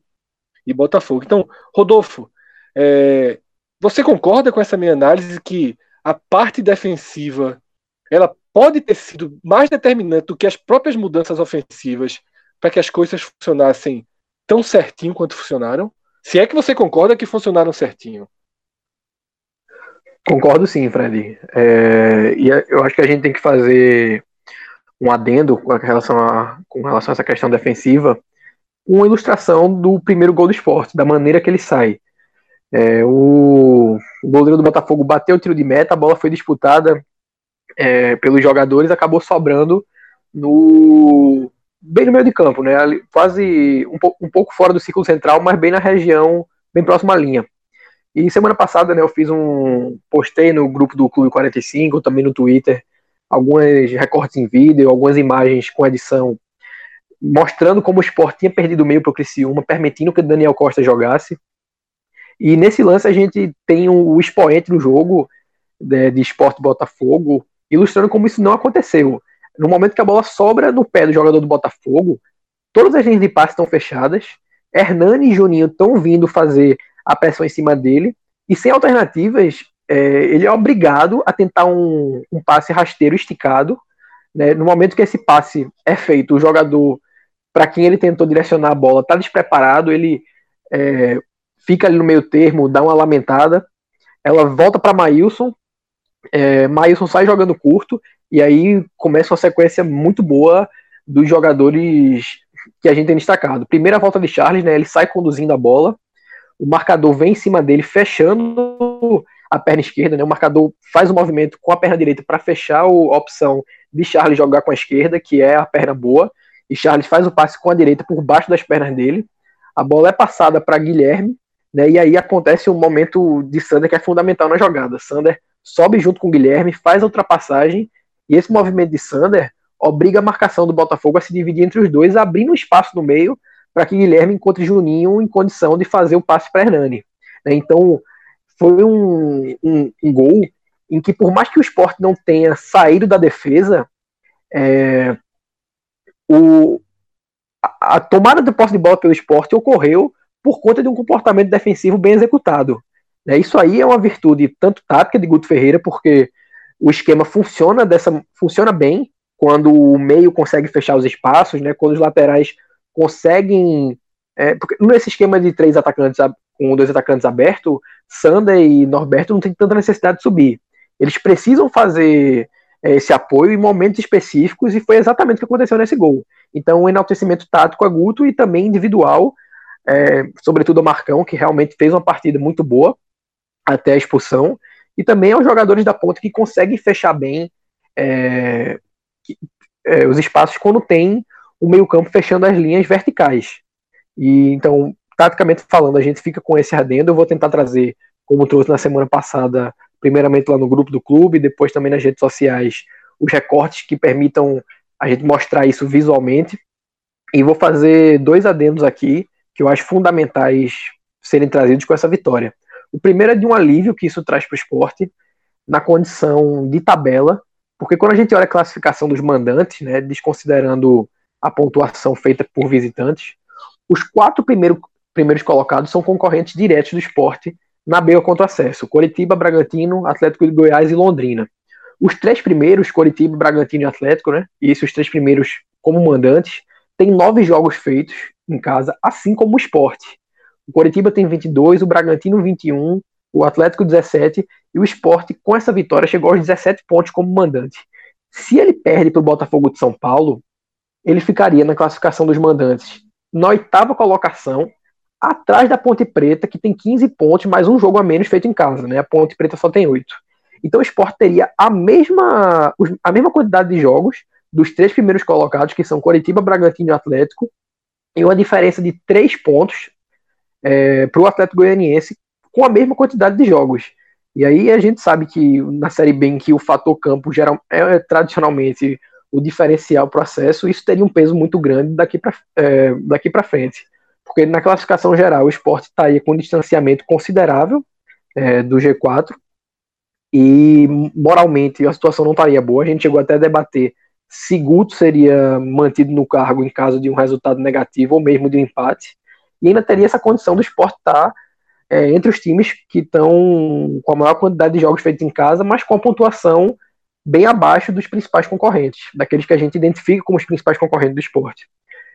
e Botafogo. Então, Rodolfo, é, você concorda com essa minha análise que a parte defensiva ela pode ter sido mais determinante do que as próprias mudanças ofensivas para que as coisas funcionassem tão certinho quanto funcionaram? Se é que você concorda que funcionaram certinho. Concordo sim, Fred. É, e é, eu acho que a gente tem que fazer um adendo com relação a, com relação a essa questão defensiva, uma ilustração do primeiro gol do esporte, da maneira que ele sai. É, o, goleiro do Botafogo bateu o tiro de meta, a bola foi disputada é, pelos jogadores acabou sobrando no bem no meio de campo, né? Quase um, um, pouco fora do círculo central, mas bem na região, bem próxima à linha. E semana passada, né, eu fiz um postei no grupo do Clube 45, também no Twitter, alguns recortes em vídeo, algumas imagens com edição mostrando como o Sport tinha perdido o meio para o Criciúma, permitindo que o Daniel Costa jogasse. E nesse lance a gente tem o expoente do jogo de, de Sport Botafogo, ilustrando como isso não aconteceu. No momento que a bola sobra no pé do jogador do Botafogo, todas as linhas de passe estão fechadas, Hernani e Juninho estão vindo fazer a pressão em cima dele, e sem alternativas, é, ele é obrigado a tentar um, um passe rasteiro esticado. Né? No momento que esse passe é feito, o jogador, para quem ele tentou direcionar a bola, está despreparado, ele é, fica ali no meio termo, dá uma lamentada, ela volta para Maílson, é, sai jogando curto e aí começa uma sequência muito boa dos jogadores que a gente tem destacado. Primeira volta de Charles, né, ele sai conduzindo a bola, o marcador vem em cima dele, fechando a perna esquerda, né, o marcador faz o um movimento com a perna direita para fechar a opção de Charles jogar com a esquerda, que é a perna boa, e Charles faz o passe com a direita por baixo das pernas dele. A bola é passada para Guilherme, né, e aí acontece um momento de Sander que é fundamental na jogada. Sander sobe junto com Guilherme, faz a ultrapassagem, e esse movimento de Sander obriga a marcação do Botafogo a se dividir entre os dois, abrindo um espaço no meio para que Guilherme encontre Juninho em condição de fazer o passe para Hernani. Né? Então, foi um, um, um, gol em que, por mais que o esporte não tenha saído da defesa, é, o, a, a tomada de posse de bola pelo esporte ocorreu por conta de um comportamento defensivo bem executado. Né? Isso aí é uma virtude tanto tática de Guto Ferreira, porque o esquema funciona dessa funciona bem quando o meio consegue fechar os espaços, né? quando os laterais conseguem. É, porque nesse esquema de três atacantes com dois atacantes abertos, Sander e Norberto não tem tanta necessidade de subir. Eles precisam fazer esse apoio em momentos específicos e foi exatamente o que aconteceu nesse gol. Então, um enaltecimento tático a Guto e também individual, é, sobretudo o Marcão, que realmente fez uma partida muito boa até a expulsão, e também aos jogadores da ponta que conseguem fechar bem é, é, os espaços quando tem o meio-campo fechando as linhas verticais. E então, taticamente falando, a gente fica com esse adendo. Eu vou tentar trazer, como trouxe na semana passada, primeiramente lá no grupo do clube, depois também nas redes sociais, os recortes que permitam a gente mostrar isso visualmente. E vou fazer dois adendos aqui que eu acho fundamentais serem trazidos com essa vitória. O primeiro é de um alívio que isso traz para o esporte na condição de tabela, porque quando a gente olha a classificação dos mandantes, né, desconsiderando a pontuação feita por visitantes, os quatro primeiros, primeiros colocados são concorrentes diretos do esporte na B contra acesso: Coritiba, Bragantino, Atlético de Goiás e Londrina. Os três primeiros, Coritiba, Bragantino e Atlético, né? E esses três primeiros como mandantes, têm nove jogos feitos em casa, assim como o esporte. O Coritiba tem 22, o Bragantino 21, o Atlético 17 e o esporte, com essa vitória, chegou aos 17 pontos como mandante. Se ele perde para o Botafogo de São Paulo, ele ficaria na classificação dos mandantes na oitava colocação, atrás da Ponte Preta, que tem 15 pontos, mais um jogo a menos feito em casa, né? A Ponte Preta só tem 8. Então o Sport teria a mesma, a mesma quantidade de jogos dos três primeiros colocados, que são Coritiba, Bragantino e Atlético, e uma diferença de 3 pontos é, para o Atlético Goianiense, com a mesma quantidade de jogos. E aí a gente sabe que na Série B, em que o fator campo geral, é tradicionalmente o diferencial processo, isso teria um peso muito grande daqui para é, daqui frente porque na classificação geral o esporte está aí com um distanciamento considerável é, do G4 e moralmente a situação não estaria boa. A gente chegou até a debater se Guto seria mantido no cargo em caso de um resultado negativo ou mesmo de um empate. E ainda teria essa condição do esporte estar tá, é, entre os times que estão com a maior quantidade de jogos feitos em casa, mas com a pontuação bem abaixo dos principais concorrentes, daqueles que a gente identifica como os principais concorrentes do esporte.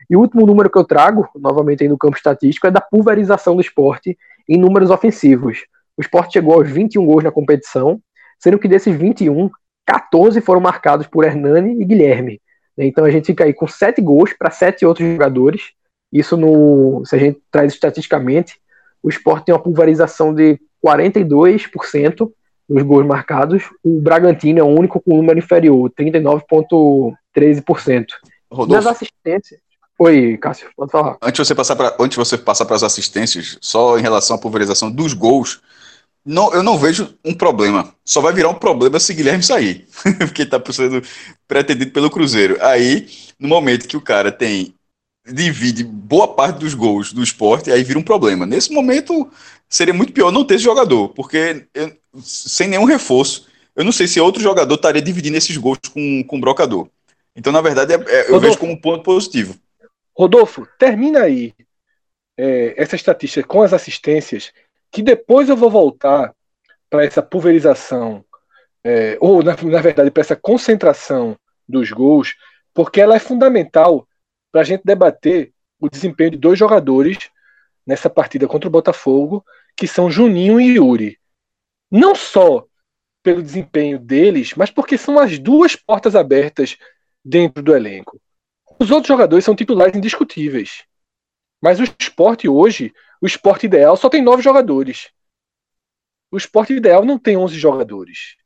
E o último número que eu trago, novamente aí no campo estatístico, é da pulverização do esporte em números ofensivos. O esporte chegou aos 21 gols na competição, sendo que desses 21, 14 foram marcados por Hernani e Guilherme. Então a gente fica aí com 7 gols para 7 outros jogadores. Isso, no, se a gente traz estatisticamente, o esporte tem uma pulverização de 42% nos gols marcados. O Bragantino é o único com número inferior, 39,13%. Nas assistências, Oi, Cássio, pode falar. Antes de você passar para antes você passar para as assistências, só em relação à pulverização dos gols, não, eu não vejo um problema. Só vai virar um problema se Guilherme sair, porque está sendo pretendido pelo Cruzeiro. Aí, no momento que o cara tem divide boa parte dos gols do esporte, aí vira um problema. Nesse momento, seria muito pior não ter esse jogador, porque eu, sem nenhum reforço, eu não sei se outro jogador estaria dividindo esses gols com, com o brocador. Então, na verdade, é, é, eu vejo como um ponto positivo. Rodolfo, termina aí é, essa estatística com as assistências, que depois eu vou voltar para essa pulverização, é, ou na, na verdade para essa concentração dos gols, porque ela é fundamental para a gente debater o desempenho de dois jogadores nessa partida contra o Botafogo, que são Juninho e Yuri. Não só pelo desempenho deles, mas porque são as duas portas abertas dentro do elenco. Os outros jogadores são titulares indiscutíveis. Mas o esporte hoje, o esporte ideal só tem nove jogadores. O esporte ideal não tem onze jogadores.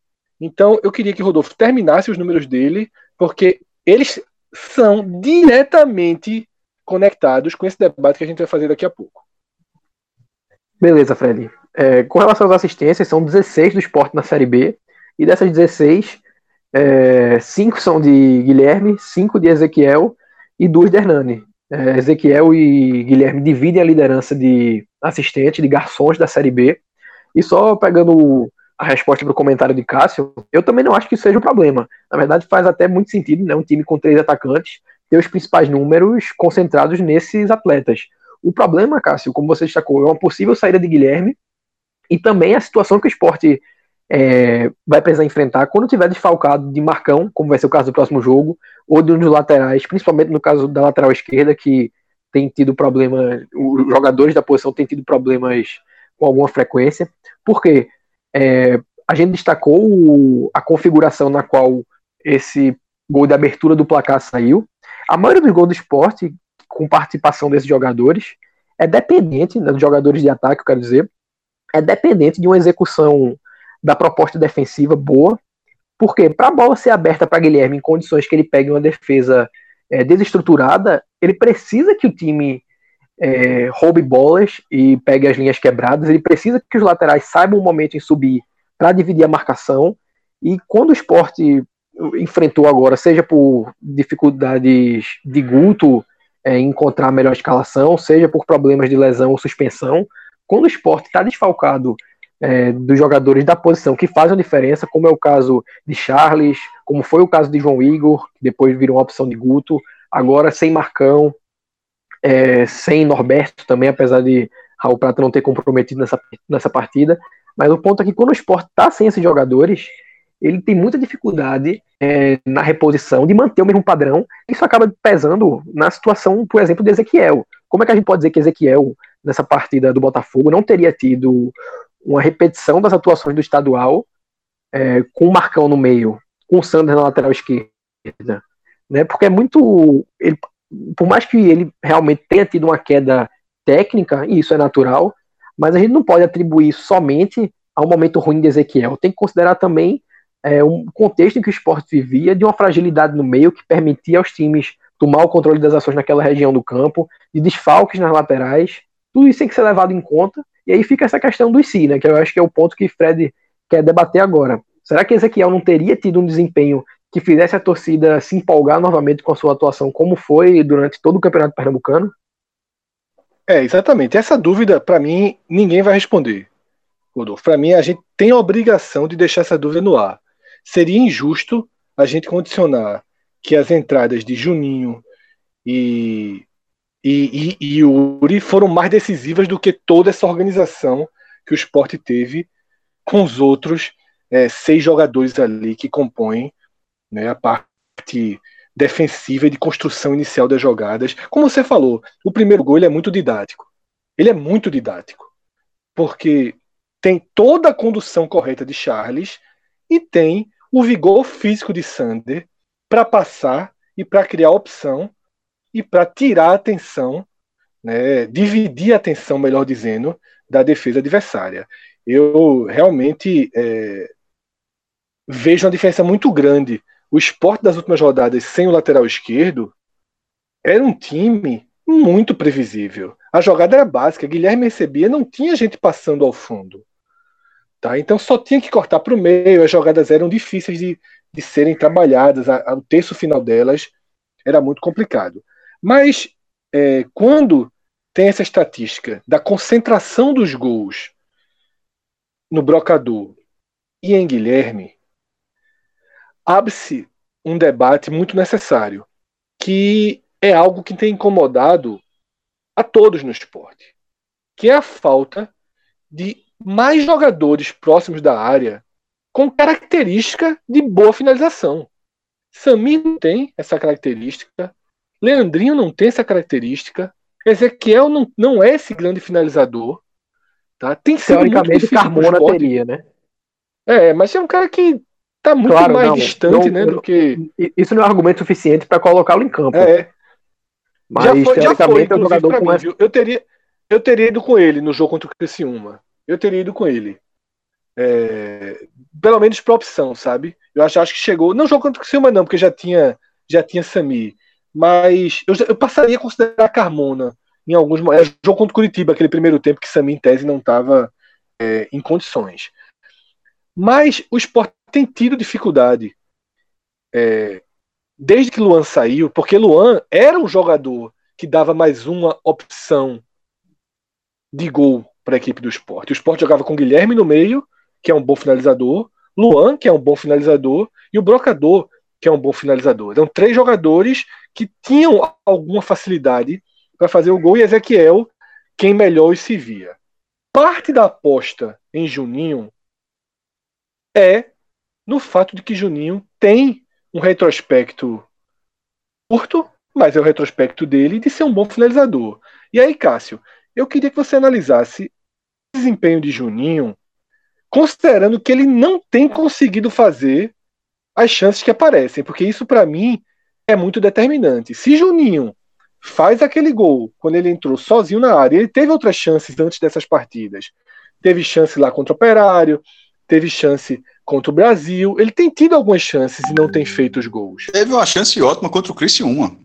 Então eu queria que Rodolfo terminasse os números dele, porque eles são diretamente conectados com esse debate que a gente vai fazer daqui a pouco. Beleza, Fred. É, com relação às assistências, são 16 do esporte na Série B, e dessas 16, é, 5 são de Guilherme, 5 de Ezequiel e duas de Hernani. É, Ezequiel e Guilherme dividem a liderança de assistente, de garçons da Série B. E só pegando a resposta para o comentário de Cássio, eu também não acho que seja um problema. Na verdade, faz até muito sentido, né? Um time com três atacantes ter os principais números concentrados nesses atletas. O problema, Cássio, como você destacou, é uma possível saída de Guilherme E também a situação que o esporte é, vai precisar enfrentar quando tiver desfalcado de Marcão, como vai ser o caso do próximo jogo, ou de um dos laterais, principalmente no caso da lateral esquerda, que tem tido problema, os jogadores da posição têm tido problemas com alguma frequência. Por quê? É, a gente destacou o, a configuração na qual esse gol de abertura do placar saiu. A maioria dos gols do esporte, com participação desses jogadores, é dependente, né, dos jogadores de ataque, eu quero dizer, é dependente de uma execução da proposta defensiva boa, porque para a bola ser aberta para Guilherme em condições que ele pegue uma defesa é, desestruturada, ele precisa que o time é, roube bolas e pegue as linhas quebradas, ele precisa que os laterais saibam o momento em subir para dividir a marcação. E quando o esporte enfrentou agora, seja por dificuldades de Guto é, encontrar a melhor escalação, seja por problemas de lesão ou suspensão, quando o esporte está desfalcado é, dos jogadores da posição que fazem a diferença, como é o caso de Charles, como foi o caso de João Igor, que depois virou uma opção de Guto, agora sem Marcão, é, sem Norberto também, apesar de Raul Prata não ter comprometido nessa, nessa partida. Mas o ponto é que quando o esporte está sem esses jogadores, ele tem muita dificuldade é, na reposição de manter o mesmo padrão. Isso acaba pesando na situação, por exemplo, de Ezequiel. Como é que a gente pode dizer que Ezequiel, nessa partida do Botafogo, não teria tido uma repetição das atuações do estadual, é, com o Marcão no meio, com o Sanders na lateral esquerda? Né? Porque é muito. Ele, por mais que ele realmente tenha tido uma queda técnica, e isso é natural, mas a gente não pode atribuir somente ao momento ruim de Ezequiel. Tem que considerar também é, um contexto em que o esporte vivia, de uma fragilidade no meio que permitia aos times tomar o controle das ações naquela região do campo, de desfalques nas laterais. Tudo isso tem que ser levado em conta. E aí fica essa questão do si, né? Que eu acho que é o ponto que Fred quer debater agora. Será que Ezequiel não teria tido um desempenho que fizesse a torcida se empolgar novamente com a sua atuação, como foi durante todo o Campeonato Pernambucano? É, exatamente. Essa dúvida, para mim, ninguém vai responder. Rodolfo. Para mim, a gente tem a obrigação de deixar essa dúvida no ar. Seria injusto a gente condicionar que as entradas de Juninho e, e, e, e Yuri foram mais decisivas do que toda essa organização que o esporte teve com os outros é, seis jogadores ali que compõem né, a parte defensiva e de construção inicial das jogadas. Como você falou, o primeiro gol é muito didático. Ele é muito didático. Porque tem toda a condução correta de Charles e tem o vigor físico de Sander para passar e para criar opção e para tirar a atenção, né, dividir a atenção, melhor dizendo, da defesa adversária. Eu realmente é, vejo uma diferença muito grande o esporte das últimas rodadas sem o lateral esquerdo era um time muito previsível. A jogada era básica, Guilherme recebia, não tinha gente passando ao fundo. Tá? Então só tinha que cortar para o meio, as jogadas eram difíceis de, de serem trabalhadas, a, a, o terço final delas era muito complicado. Mas é, quando tem essa estatística da concentração dos gols no brocador e em Guilherme, abre-se um debate muito necessário, que é algo que tem incomodado a todos no esporte, que é a falta de mais jogadores próximos da área com característica de boa finalização. Samir não tem essa característica, Leandrinho não tem essa característica, Ezequiel não, não é esse grande finalizador. Tá? Tem Teoricamente, Carmona teria, né? É, mas é um cara que tá muito claro, mais não, distante, não, né, do que. Isso não é argumento suficiente para colocá-lo em campo. É. Mas, já foi, já foi, é um jogador com mim, essa... eu, teria, eu teria ido com ele no jogo contra o Criciúma. Eu teria ido com ele. É, pelo menos para opção, sabe? Eu acho, acho que chegou. Não jogo contra o Criciúma, não, porque já tinha, já tinha Sami. Mas eu, eu passaria a considerar Carmona em alguns momentos. É, jogo contra o Curitiba, aquele primeiro tempo que Sami, em tese, não estava é, em condições. Mas o esporte tem tido dificuldade é, desde que Luan saiu, porque Luan era um jogador que dava mais uma opção de gol para a equipe do esporte. O esporte jogava com Guilherme no meio, que é um bom finalizador, Luan, que é um bom finalizador, e o Brocador, que é um bom finalizador. Eram três jogadores que tinham alguma facilidade para fazer o gol, e Ezequiel, quem melhor se via. Parte da aposta em Juninho é no fato de que Juninho tem um retrospecto curto, mas é o retrospecto dele de ser um bom finalizador. E aí, Cássio, eu queria que você analisasse o desempenho de Juninho, considerando que ele não tem conseguido fazer as chances que aparecem, porque isso para mim é muito determinante. Se Juninho faz aquele gol quando ele entrou sozinho na área, ele teve outras chances antes dessas partidas. Teve chance lá contra o Operário, teve chance contra o Brasil. Ele tem tido algumas chances e não tem feito os gols. Teve uma chance ótima contra o Criciúma.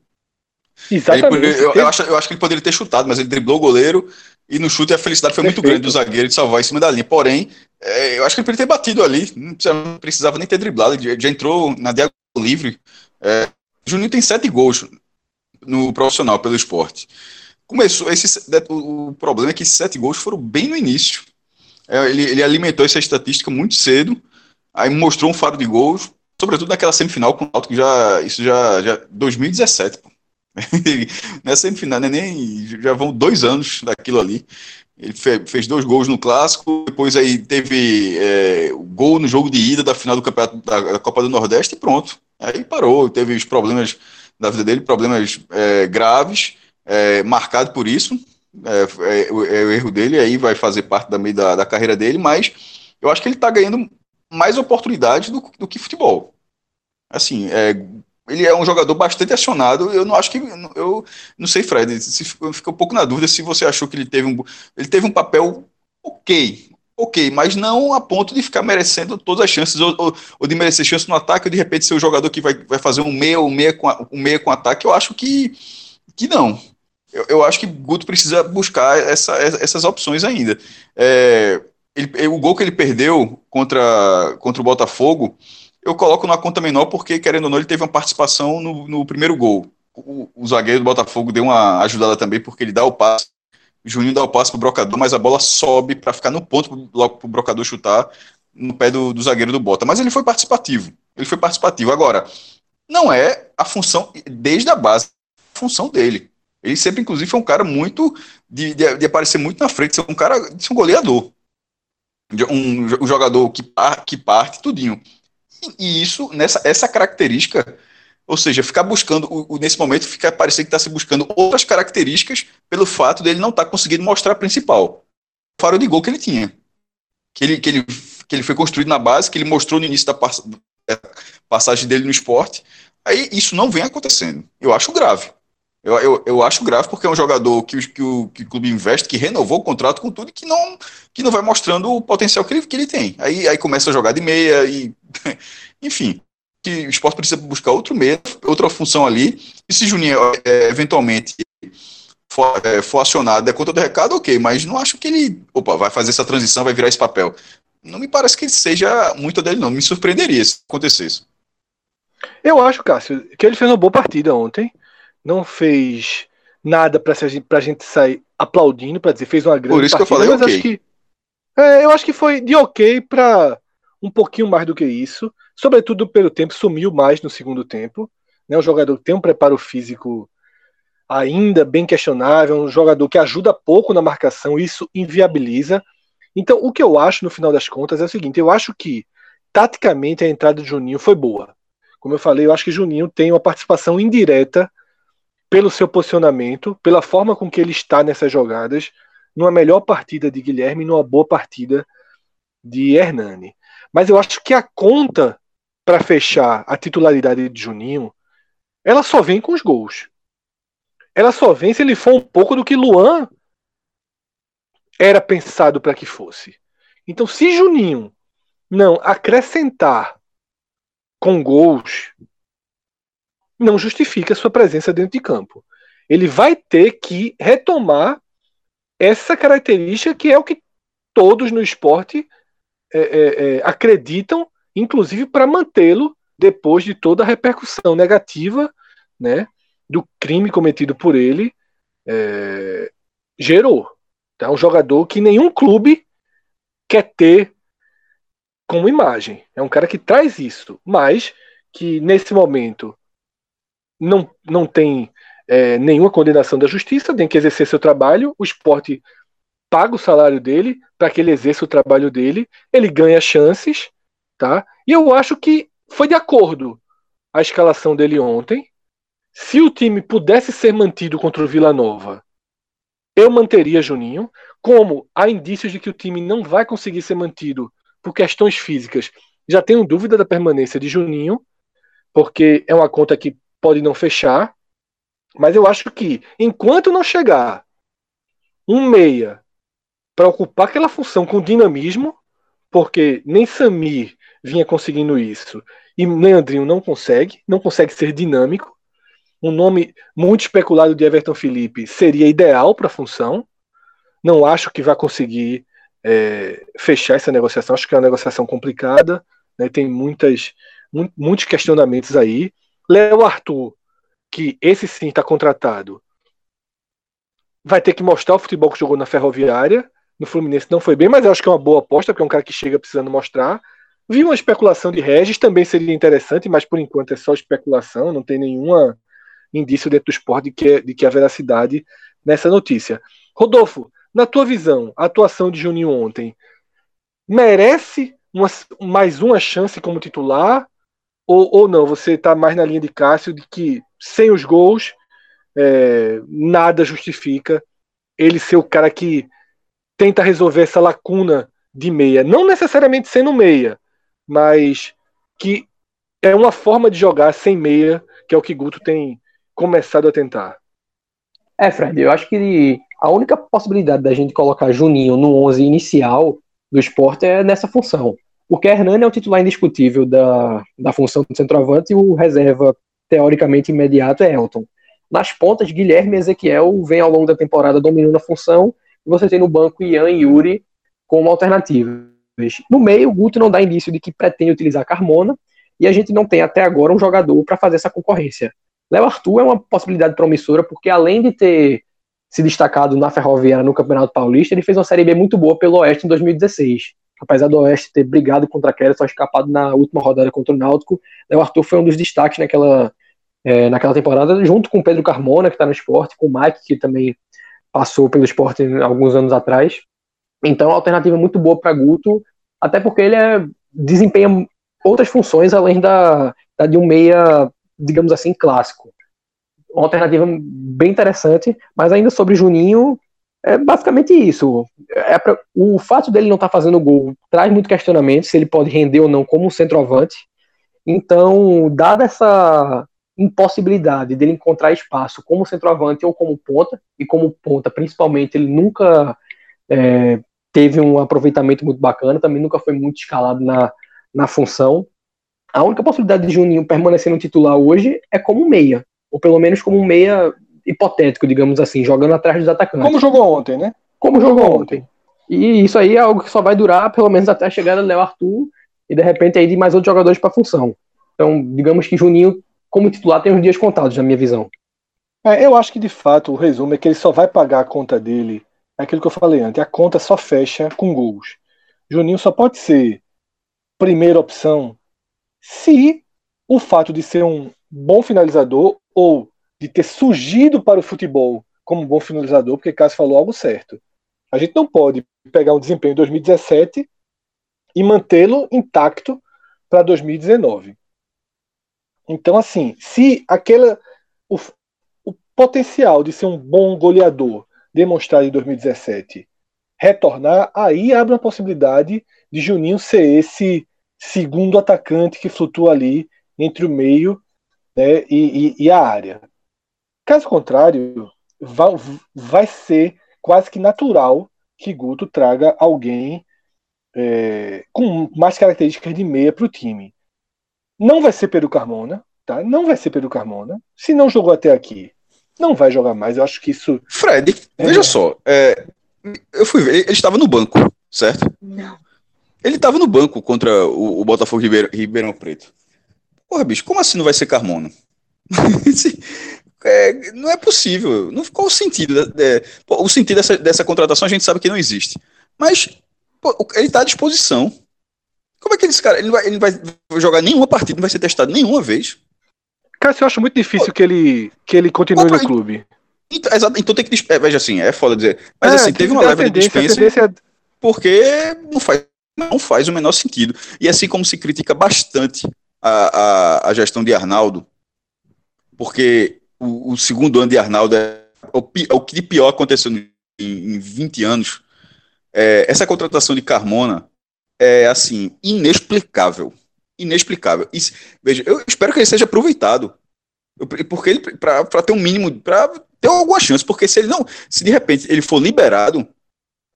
Exatamente. Ele, eu, eu, acho, eu acho que ele poderia ter chutado, mas ele driblou o goleiro e no chute a felicidade foi Perfeito. muito grande do zagueiro de salvar em cima da linha. Porém, é, eu acho que ele poderia ter batido ali, não precisava nem ter driblado, ele já entrou na diagonal livre. É, Juninho tem sete gols no profissional pelo esporte. Começou esse, o problema é que sete gols foram bem no início. É, ele, ele alimentou essa estatística muito cedo, aí mostrou um faro de gols, sobretudo naquela semifinal com o Alto que já isso já já 2017. Pô. Nessa semifinal, né, nem já vão dois anos daquilo ali. Ele fez dois gols no clássico, depois aí teve é, gol no jogo de ida da final do campeonato da, Copa do Nordeste e pronto. Aí parou, teve os problemas da vida dele, problemas é, graves, é, marcado por isso. É, é, o, é, o erro dele, aí vai fazer parte da, da, da carreira dele, mas eu acho que ele está ganhando mais oportunidade do, do que futebol. Assim, é, ele é um jogador bastante acionado. Eu não acho que. Eu não sei, Fred. Se, eu fico um pouco na dúvida se você achou que ele teve um. Ele teve um papel ok. Ok, mas não a ponto de ficar merecendo todas as chances, ou, ou, ou de merecer chance no ataque, ou de repente ser o jogador que vai, vai fazer um meia, um meia, com, um meia com ataque. Eu acho que, que não. Eu, eu acho que Guto precisa buscar essa, essas opções ainda. É, ele, o gol que ele perdeu contra, contra o Botafogo eu coloco na conta menor porque, querendo ou não, ele teve uma participação no, no primeiro gol. O, o, zagueiro do Botafogo deu uma ajudada também, porque ele dá o passe, o Juninho dá o passe pro brocador, mas a bola sobe para ficar no ponto logo pro brocador chutar no pé do, do zagueiro do Bota. Mas ele foi participativo. Ele foi participativo. Agora, não é a função, desde a base, a função dele. Ele sempre, inclusive, foi um cara muito. de, de, de aparecer muito na frente, ser um cara, de ser um goleador. Um, um jogador que, que parte, tudinho. E isso, nessa essa característica, ou seja, ficar buscando, nesse momento, fica parecendo que está se buscando outras características pelo fato dele não estar tá conseguindo mostrar a principal. O de gol que ele tinha. Que ele, que, ele, que ele foi construído na base, que ele mostrou no início da pass passagem dele no esporte. Aí isso não vem acontecendo. Eu acho grave. Eu, eu, eu acho grave porque é um jogador que, que, o, que o clube investe, que renovou o contrato com tudo e que não, que não vai mostrando o potencial que ele, que ele tem. Aí, aí começa a jogar de meia e. Enfim, que o esporte precisa buscar outro meio, outra função ali. E se Juninho é, eventualmente for, é, for acionado é conta do recado, ok, mas não acho que ele opa, vai fazer essa transição, vai virar esse papel. Não me parece que seja muito dele, não. Me surpreenderia se acontecesse. Eu acho, Cássio, que ele fez uma boa partida ontem não fez nada para a gente sair aplaudindo, para dizer, fez uma grande Por isso partida, que eu falei ok. Acho que, é, eu acho que foi de ok para um pouquinho mais do que isso. Sobretudo pelo tempo, sumiu mais no segundo tempo. Né, um jogador que tem um preparo físico ainda bem questionável, um jogador que ajuda pouco na marcação, isso inviabiliza. Então, o que eu acho, no final das contas, é o seguinte: eu acho que, taticamente, a entrada de Juninho foi boa. Como eu falei, eu acho que Juninho tem uma participação indireta pelo seu posicionamento, pela forma com que ele está nessas jogadas, numa melhor partida de Guilherme numa boa partida de Hernani. Mas eu acho que a conta para fechar a titularidade de Juninho, ela só vem com os gols. Ela só vem se ele for um pouco do que Luan era pensado para que fosse. Então, se Juninho não acrescentar com gols, não justifica sua presença dentro de campo. Ele vai ter que retomar essa característica que é o que todos no esporte é, é, é, acreditam, inclusive para mantê-lo depois de toda a repercussão negativa né, do crime cometido por ele é, gerou. É um jogador que nenhum clube quer ter como imagem. É um cara que traz isso, mas que nesse momento não, não tem é, nenhuma condenação da justiça, tem que exercer seu trabalho. O esporte paga o salário dele para que ele exerça o trabalho dele, ele ganha chances, tá? E eu acho que foi de acordo a escalação dele ontem. Se o time pudesse ser mantido contra o Vila Nova, eu manteria Juninho. Como há indícios de que o time não vai conseguir ser mantido por questões físicas, já tenho dúvida da permanência de Juninho, porque é uma conta que pode não fechar. Mas eu acho que enquanto não chegar um meia para ocupar aquela função com dinamismo, porque nem Samir vinha conseguindo isso e Leandrinho não consegue, não consegue ser dinâmico. Um nome muito especulado de Everton Felipe seria ideal para a função. Não acho que vai conseguir é, fechar essa negociação. Acho que é uma negociação complicada. Né? Tem muitas, muitos questionamentos aí. Léo Arthur, que esse sim está contratado, vai ter que mostrar o futebol que jogou na Ferroviária no Fluminense não foi bem, mas eu acho que é uma boa aposta, porque é um cara que chega precisando mostrar. Vi uma especulação de Regis, também seria interessante, mas por enquanto é só especulação, não tem nenhum indício dentro do esporte de que, de que há veracidade nessa notícia. Rodolfo, na tua visão, a atuação de Juninho ontem merece uma, mais uma chance como titular? Ou, ou não? Você está mais na linha de Cássio de que sem os gols é, nada justifica ele ser o cara que tenta resolver essa lacuna de meia, não necessariamente sendo meia, mas que é uma forma de jogar sem meia, que é o que Guto tem começado a tentar. É, Fred, eu acho que a única possibilidade da gente colocar Juninho no 11 inicial do esporte é nessa função. Porque Hernani é o titular indiscutível da, da função do centroavante e o reserva, teoricamente, imediato é Elton. Nas pontas, Guilherme e Ezequiel vêm ao longo da temporada dominando a função você tem no banco Ian e Yuri como alternativas. No meio, o Guto não dá indício de que pretende utilizar Carmona, e a gente não tem até agora um jogador para fazer essa concorrência. Léo Arthur é uma possibilidade promissora, porque além de ter se destacado na Ferroviária no Campeonato Paulista, ele fez uma Série B muito boa pelo Oeste em 2016. Apesar do Oeste ter brigado contra a queda, só escapado na última rodada contra o Náutico, Léo Arthur foi um dos destaques naquela, é, naquela temporada, junto com o Pedro Carmona, que está no esporte, com o Mike, que também passou pelo esporte alguns anos atrás. Então, é alternativa muito boa para Guto, até porque ele é, desempenha outras funções além da, da, de um meia, digamos assim, clássico. Uma alternativa bem interessante, mas ainda sobre Juninho, é basicamente isso. É pra, o fato dele não estar tá fazendo gol traz muito questionamento se ele pode render ou não como centroavante. Então, dada essa impossibilidade dele encontrar espaço como centroavante ou como ponta, e como ponta, principalmente, ele nunca é, teve um aproveitamento muito bacana, também nunca foi muito escalado na, na função. A única possibilidade de Juninho permanecer no titular hoje é como meia, ou pelo menos como meia hipotético, digamos assim, jogando atrás dos atacantes. Como jogou ontem, né? Como jogou ontem. E isso aí é algo que só vai durar pelo menos até a chegada do Léo Arthur e de repente aí de mais outros jogadores para a função. Então, digamos que Juninho como titular tem os dias contados, na minha visão. É, eu acho que de fato o resumo é que ele só vai pagar a conta dele. É aquilo que eu falei antes, a conta só fecha com gols. Juninho só pode ser primeira opção se o fato de ser um bom finalizador ou de ter surgido para o futebol como um bom finalizador, porque Cássio falou algo certo. A gente não pode pegar um desempenho em 2017 e mantê-lo intacto para 2019. Então, assim, se aquela. O, o potencial de ser um bom goleador demonstrado em 2017 retornar, aí abre uma possibilidade de Juninho ser esse segundo atacante que flutua ali entre o meio né, e, e, e a área. Caso contrário, vai, vai ser quase que natural que Guto traga alguém é, com mais características de meia para o time. Não vai ser Pedro Carmona, tá? Não vai ser Pedro Carmona. Se não jogou até aqui, não vai jogar mais. Eu acho que isso. Fred, é... veja só. É, eu fui ver, ele estava no banco, certo? Não. Ele estava no banco contra o, o Botafogo Ribeirão, Ribeirão Preto. Porra, bicho, como assim não vai ser Carmona? é, não é possível. Não, qual o sentido? É, o sentido dessa, dessa contratação a gente sabe que não existe. Mas pô, ele está à disposição. Como é que esse cara ele não vai, ele vai jogar nenhuma partida, não vai ser testado nenhuma vez? Cara, eu acho muito difícil Pô, que ele, que ele continue no clube. Então, então tem que. É, veja assim, é foda dizer. Mas é, assim, teve uma leve de dispensa. É... Porque não faz, não faz o menor sentido. E assim como se critica bastante a, a, a gestão de Arnaldo, porque o, o, segundo ano de Arnaldo é o, é o que de pior aconteceu em, em 20 anos. É, essa contratação de Carmona é assim, inexplicável. Inexplicável. E, veja, eu espero que ele seja aproveitado. Porque ele, para ter um mínimo, para ter alguma chance, porque se ele não, se de repente ele for liberado,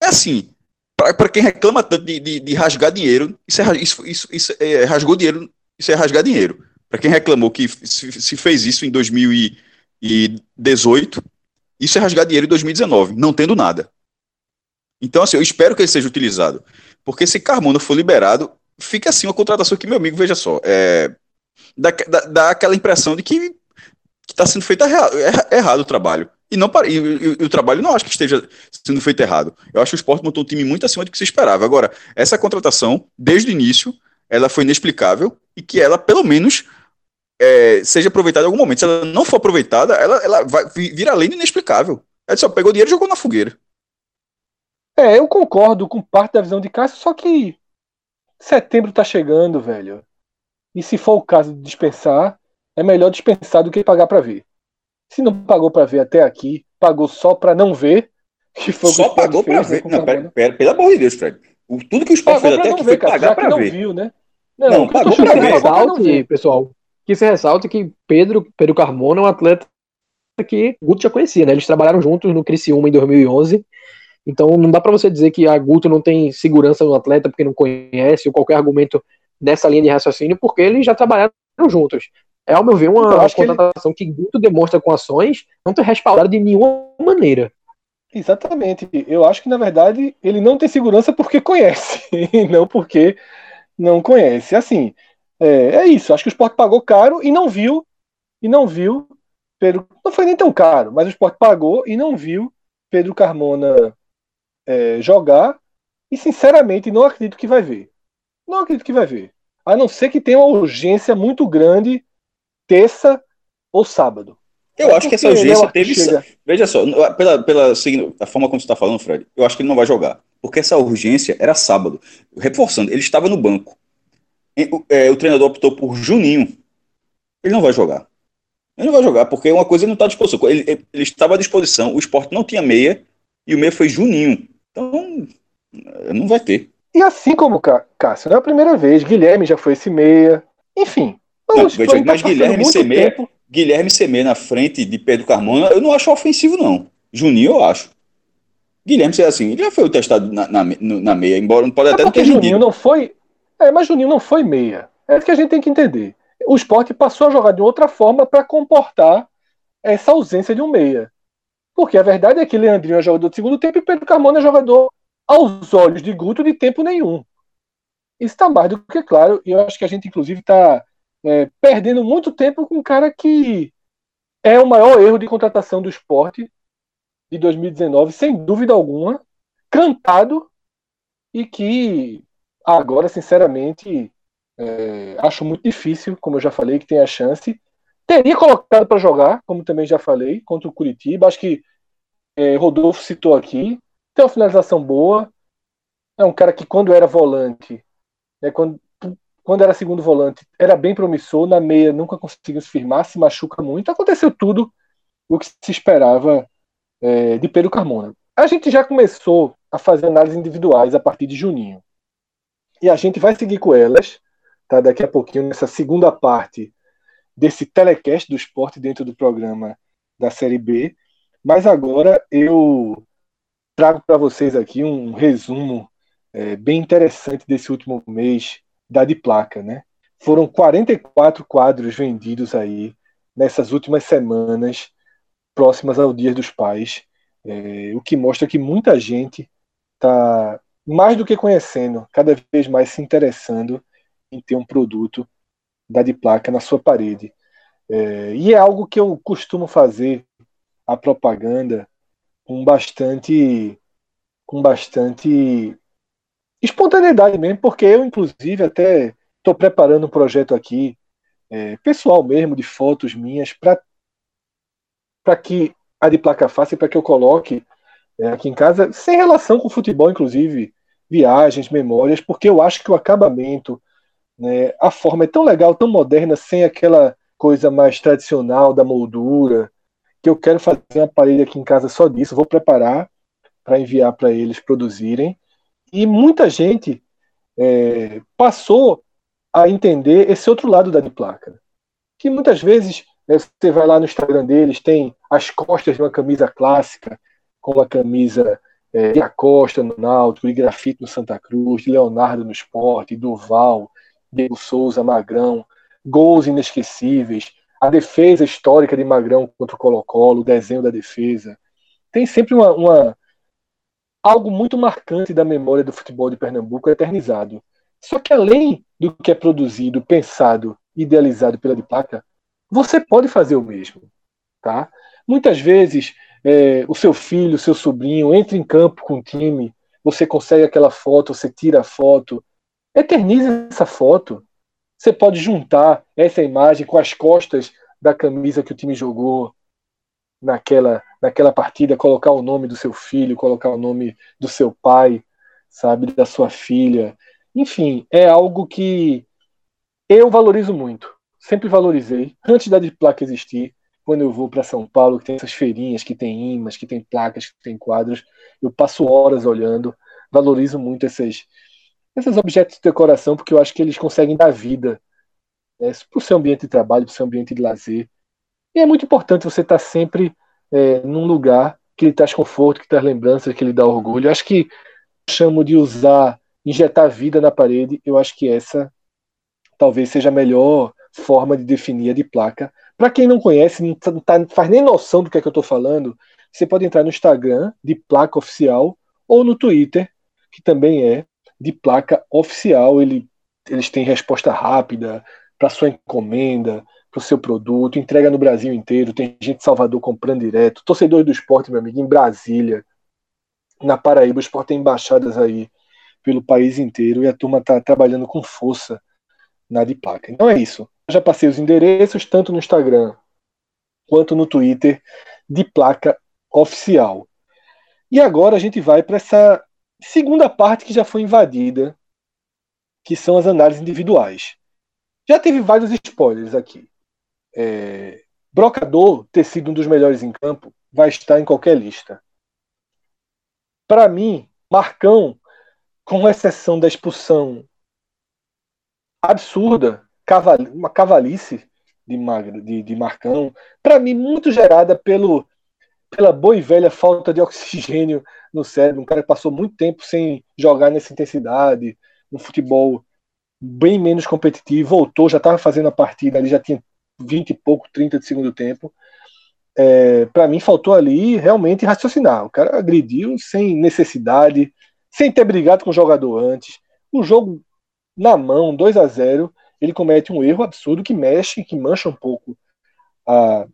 é assim, para quem reclama tanto de, de, de, rasgar dinheiro, isso é, isso, isso, isso é, rasgou dinheiro, isso é rasgar dinheiro. Para quem reclamou que se, se, fez isso em 2018, isso é rasgar dinheiro em 2019, não tendo nada. Então, assim, eu espero que ele seja utilizado. Porque se Carmona for liberado, fica assim uma contratação que, meu amigo, veja só, é, dá, dá, dá aquela impressão de que está sendo feito errado, o trabalho. E, não, e, e, e, o trabalho não acho que esteja sendo feito errado. Eu acho que o esporte montou um time muito acima do que se esperava. Agora, essa contratação, desde o início, ela foi inexplicável e que ela, pelo menos, é, seja aproveitada em algum momento. Se ela não for aproveitada, ela, ela vai vir além do inexplicável. Ela só pegou dinheiro e jogou na fogueira. É, eu concordo com parte da visão de Cássio, só que setembro tá chegando, velho. E se for o caso de dispensar, é melhor dispensar do que pagar para ver. Se não pagou para ver até aqui, pagou só para não ver. Que foi só pagou para ver. Não, pera, pera, pelo amor de Deus, Fred. O, tudo que o Sport fez até aqui foi pagar para ver. Viu, né? Não, não pagou para ver. Ressalte, pessoal, que se ressalte que Pedro, Pedro Carmona é um atleta que Guto já conhecia, né? Eles trabalharam juntos no Criciúma em 2011. Então não dá para você dizer que a Guto não tem segurança no atleta porque não conhece ou qualquer argumento nessa linha de raciocínio, porque eles já trabalharam juntos. É, ao meu ver, uma contratação que, ele... que Guto demonstra com ações não ter respaldado de nenhuma maneira. Exatamente. Eu acho que, na verdade, ele não tem segurança porque conhece, e não porque não conhece. Assim, é, é, isso. Acho que o esporte pagou caro e não viu, e não viu Pedro. Não foi nem tão caro, mas o esporte pagou e não viu Pedro Carmona é, jogar. E, sinceramente, não acredito que vai ver. Não acredito que vai ver. A não ser que tenha uma urgência muito grande terça ou sábado. Eu é acho que essa urgência teve. Chega... Veja só, pela, pela a forma como você está falando, Fred, eu acho que ele não vai jogar. Porque essa urgência era sábado. Reforçando, ele estava no banco. O, é, o treinador optou por Juninho. Ele não vai jogar. Ele não vai jogar, porque uma coisa ele não está à disposição. Ele, ele, estava à disposição, o esporte não tinha meia, e o meia foi Juninho. Então, não vai ter. E assim como Cássio, não é a primeira vez. Guilherme já foi esse meia. Enfim, não, veja, mas Guilherme Semeia, Guilherme Semeia na frente de Pedro Carmona, eu não acho ofensivo, não. Juninho, eu acho. Guilherme, assim, ele já foi testado na, na, na meia, embora não pode é até ter Juninho não foi. É, mas Juninho não foi meia. É isso que a gente tem que entender. O esporte passou a jogar de outra forma para comportar essa ausência de um meia. Porque a verdade é que Leandrinho é jogador de segundo tempo e Pedro Carmona é jogador, aos olhos de Guto, de tempo nenhum. Isso está mais do que claro, e eu acho que a gente, inclusive, está é, perdendo muito tempo com um cara que é o maior erro de contratação do esporte de 2019, sem dúvida alguma, cantado e que agora, sinceramente, é, acho muito difícil, como eu já falei, que tem a chance. Teria colocado para jogar, como também já falei, contra o Curitiba. Acho que é, Rodolfo citou aqui. Tem uma finalização boa. É um cara que, quando era volante, né, quando quando era segundo volante, era bem promissor, na meia nunca conseguiu se firmar, se machuca muito. Aconteceu tudo o que se esperava é, de Pedro Carmona. A gente já começou a fazer análises individuais a partir de Juninho. E a gente vai seguir com elas, tá? daqui a pouquinho, nessa segunda parte desse telecast do esporte dentro do programa da Série B. Mas agora eu trago para vocês aqui um resumo é, bem interessante desse último mês da de placa, né? Foram 44 quadros vendidos aí nessas últimas semanas próximas ao Dia dos Pais, é, o que mostra que muita gente está mais do que conhecendo, cada vez mais se interessando em ter um produto da de placa na sua parede. É, e é algo que eu costumo fazer a propaganda com bastante com bastante espontaneidade mesmo, porque eu, inclusive, até estou preparando um projeto aqui, é, pessoal mesmo, de fotos minhas, para que a de placa fácil para que eu coloque é, aqui em casa, sem relação com futebol, inclusive, viagens, memórias, porque eu acho que o acabamento, né, a forma é tão legal, tão moderna, sem aquela coisa mais tradicional da moldura, que eu quero fazer uma parede aqui em casa só disso, vou preparar para enviar para eles produzirem. E muita gente é, passou a entender esse outro lado da placa. Que muitas vezes né, você vai lá no Instagram deles, tem as costas de uma camisa clássica, com a camisa é, de Acosta no Náutico, de Grafite no Santa Cruz, de Leonardo no Esporte, Duval, Diego Souza, Magrão, gols inesquecíveis, a defesa histórica de Magrão contra o Colo-Colo, o desenho da defesa. Tem sempre uma, uma, algo muito marcante da memória do futebol de Pernambuco eternizado. Só que além do que é produzido, pensado, idealizado pela de placa, você pode fazer o mesmo, tá? Muitas vezes é, o seu filho, o seu sobrinho entra em campo com o time, você consegue aquela foto, você tira a foto, eterniza essa foto. Você pode juntar essa imagem com as costas da camisa que o time jogou naquela, naquela partida, colocar o nome do seu filho, colocar o nome do seu pai, sabe, da sua filha. Enfim, é algo que eu valorizo muito. Sempre valorizei, antes da placa existir quando eu vou para São Paulo, que tem essas feirinhas, que tem imãs, que tem placas, que tem quadros, eu passo horas olhando, valorizo muito esses, esses objetos de decoração, porque eu acho que eles conseguem dar vida né, para o seu ambiente de trabalho, para o seu ambiente de lazer. E é muito importante você estar tá sempre é, num lugar que lhe traz conforto, que traz lembranças, que lhe dá orgulho. Eu acho que chamo de usar, injetar vida na parede, eu acho que essa talvez seja a melhor forma de definir a de placa para quem não conhece, não, tá, tá, faz nem noção do que é que eu estou falando, você pode entrar no Instagram de placa oficial ou no Twitter, que também é de placa oficial. Ele, eles têm resposta rápida para sua encomenda, para o seu produto, entrega no Brasil inteiro. Tem gente de Salvador comprando direto. Torcedores do esporte, meu amigo, em Brasília, na Paraíba, o esporte tem embaixadas aí pelo país inteiro e a turma está trabalhando com força na de placa. Então é isso já passei os endereços, tanto no Instagram quanto no Twitter, de placa oficial. E agora a gente vai para essa segunda parte que já foi invadida, que são as análises individuais. Já teve vários spoilers aqui. É, Brocador ter sido um dos melhores em campo vai estar em qualquer lista. Para mim, Marcão, com exceção da expulsão absurda caval, uma cavalice de, de, de Marcão, para mim, muito gerada pelo, pela boa e velha falta de oxigênio no cérebro. Um cara que passou muito tempo sem jogar nessa intensidade, um futebol bem menos competitivo, voltou, já estava fazendo a partida ali, já tinha 20 e pouco, 30 de segundo tempo. É, para mim, faltou ali realmente raciocinar. O cara agrediu sem necessidade, sem ter brigado com o jogador antes. O jogo na mão, 2 a 0 ele comete um erro absurdo que mexe, que mancha um pouco a,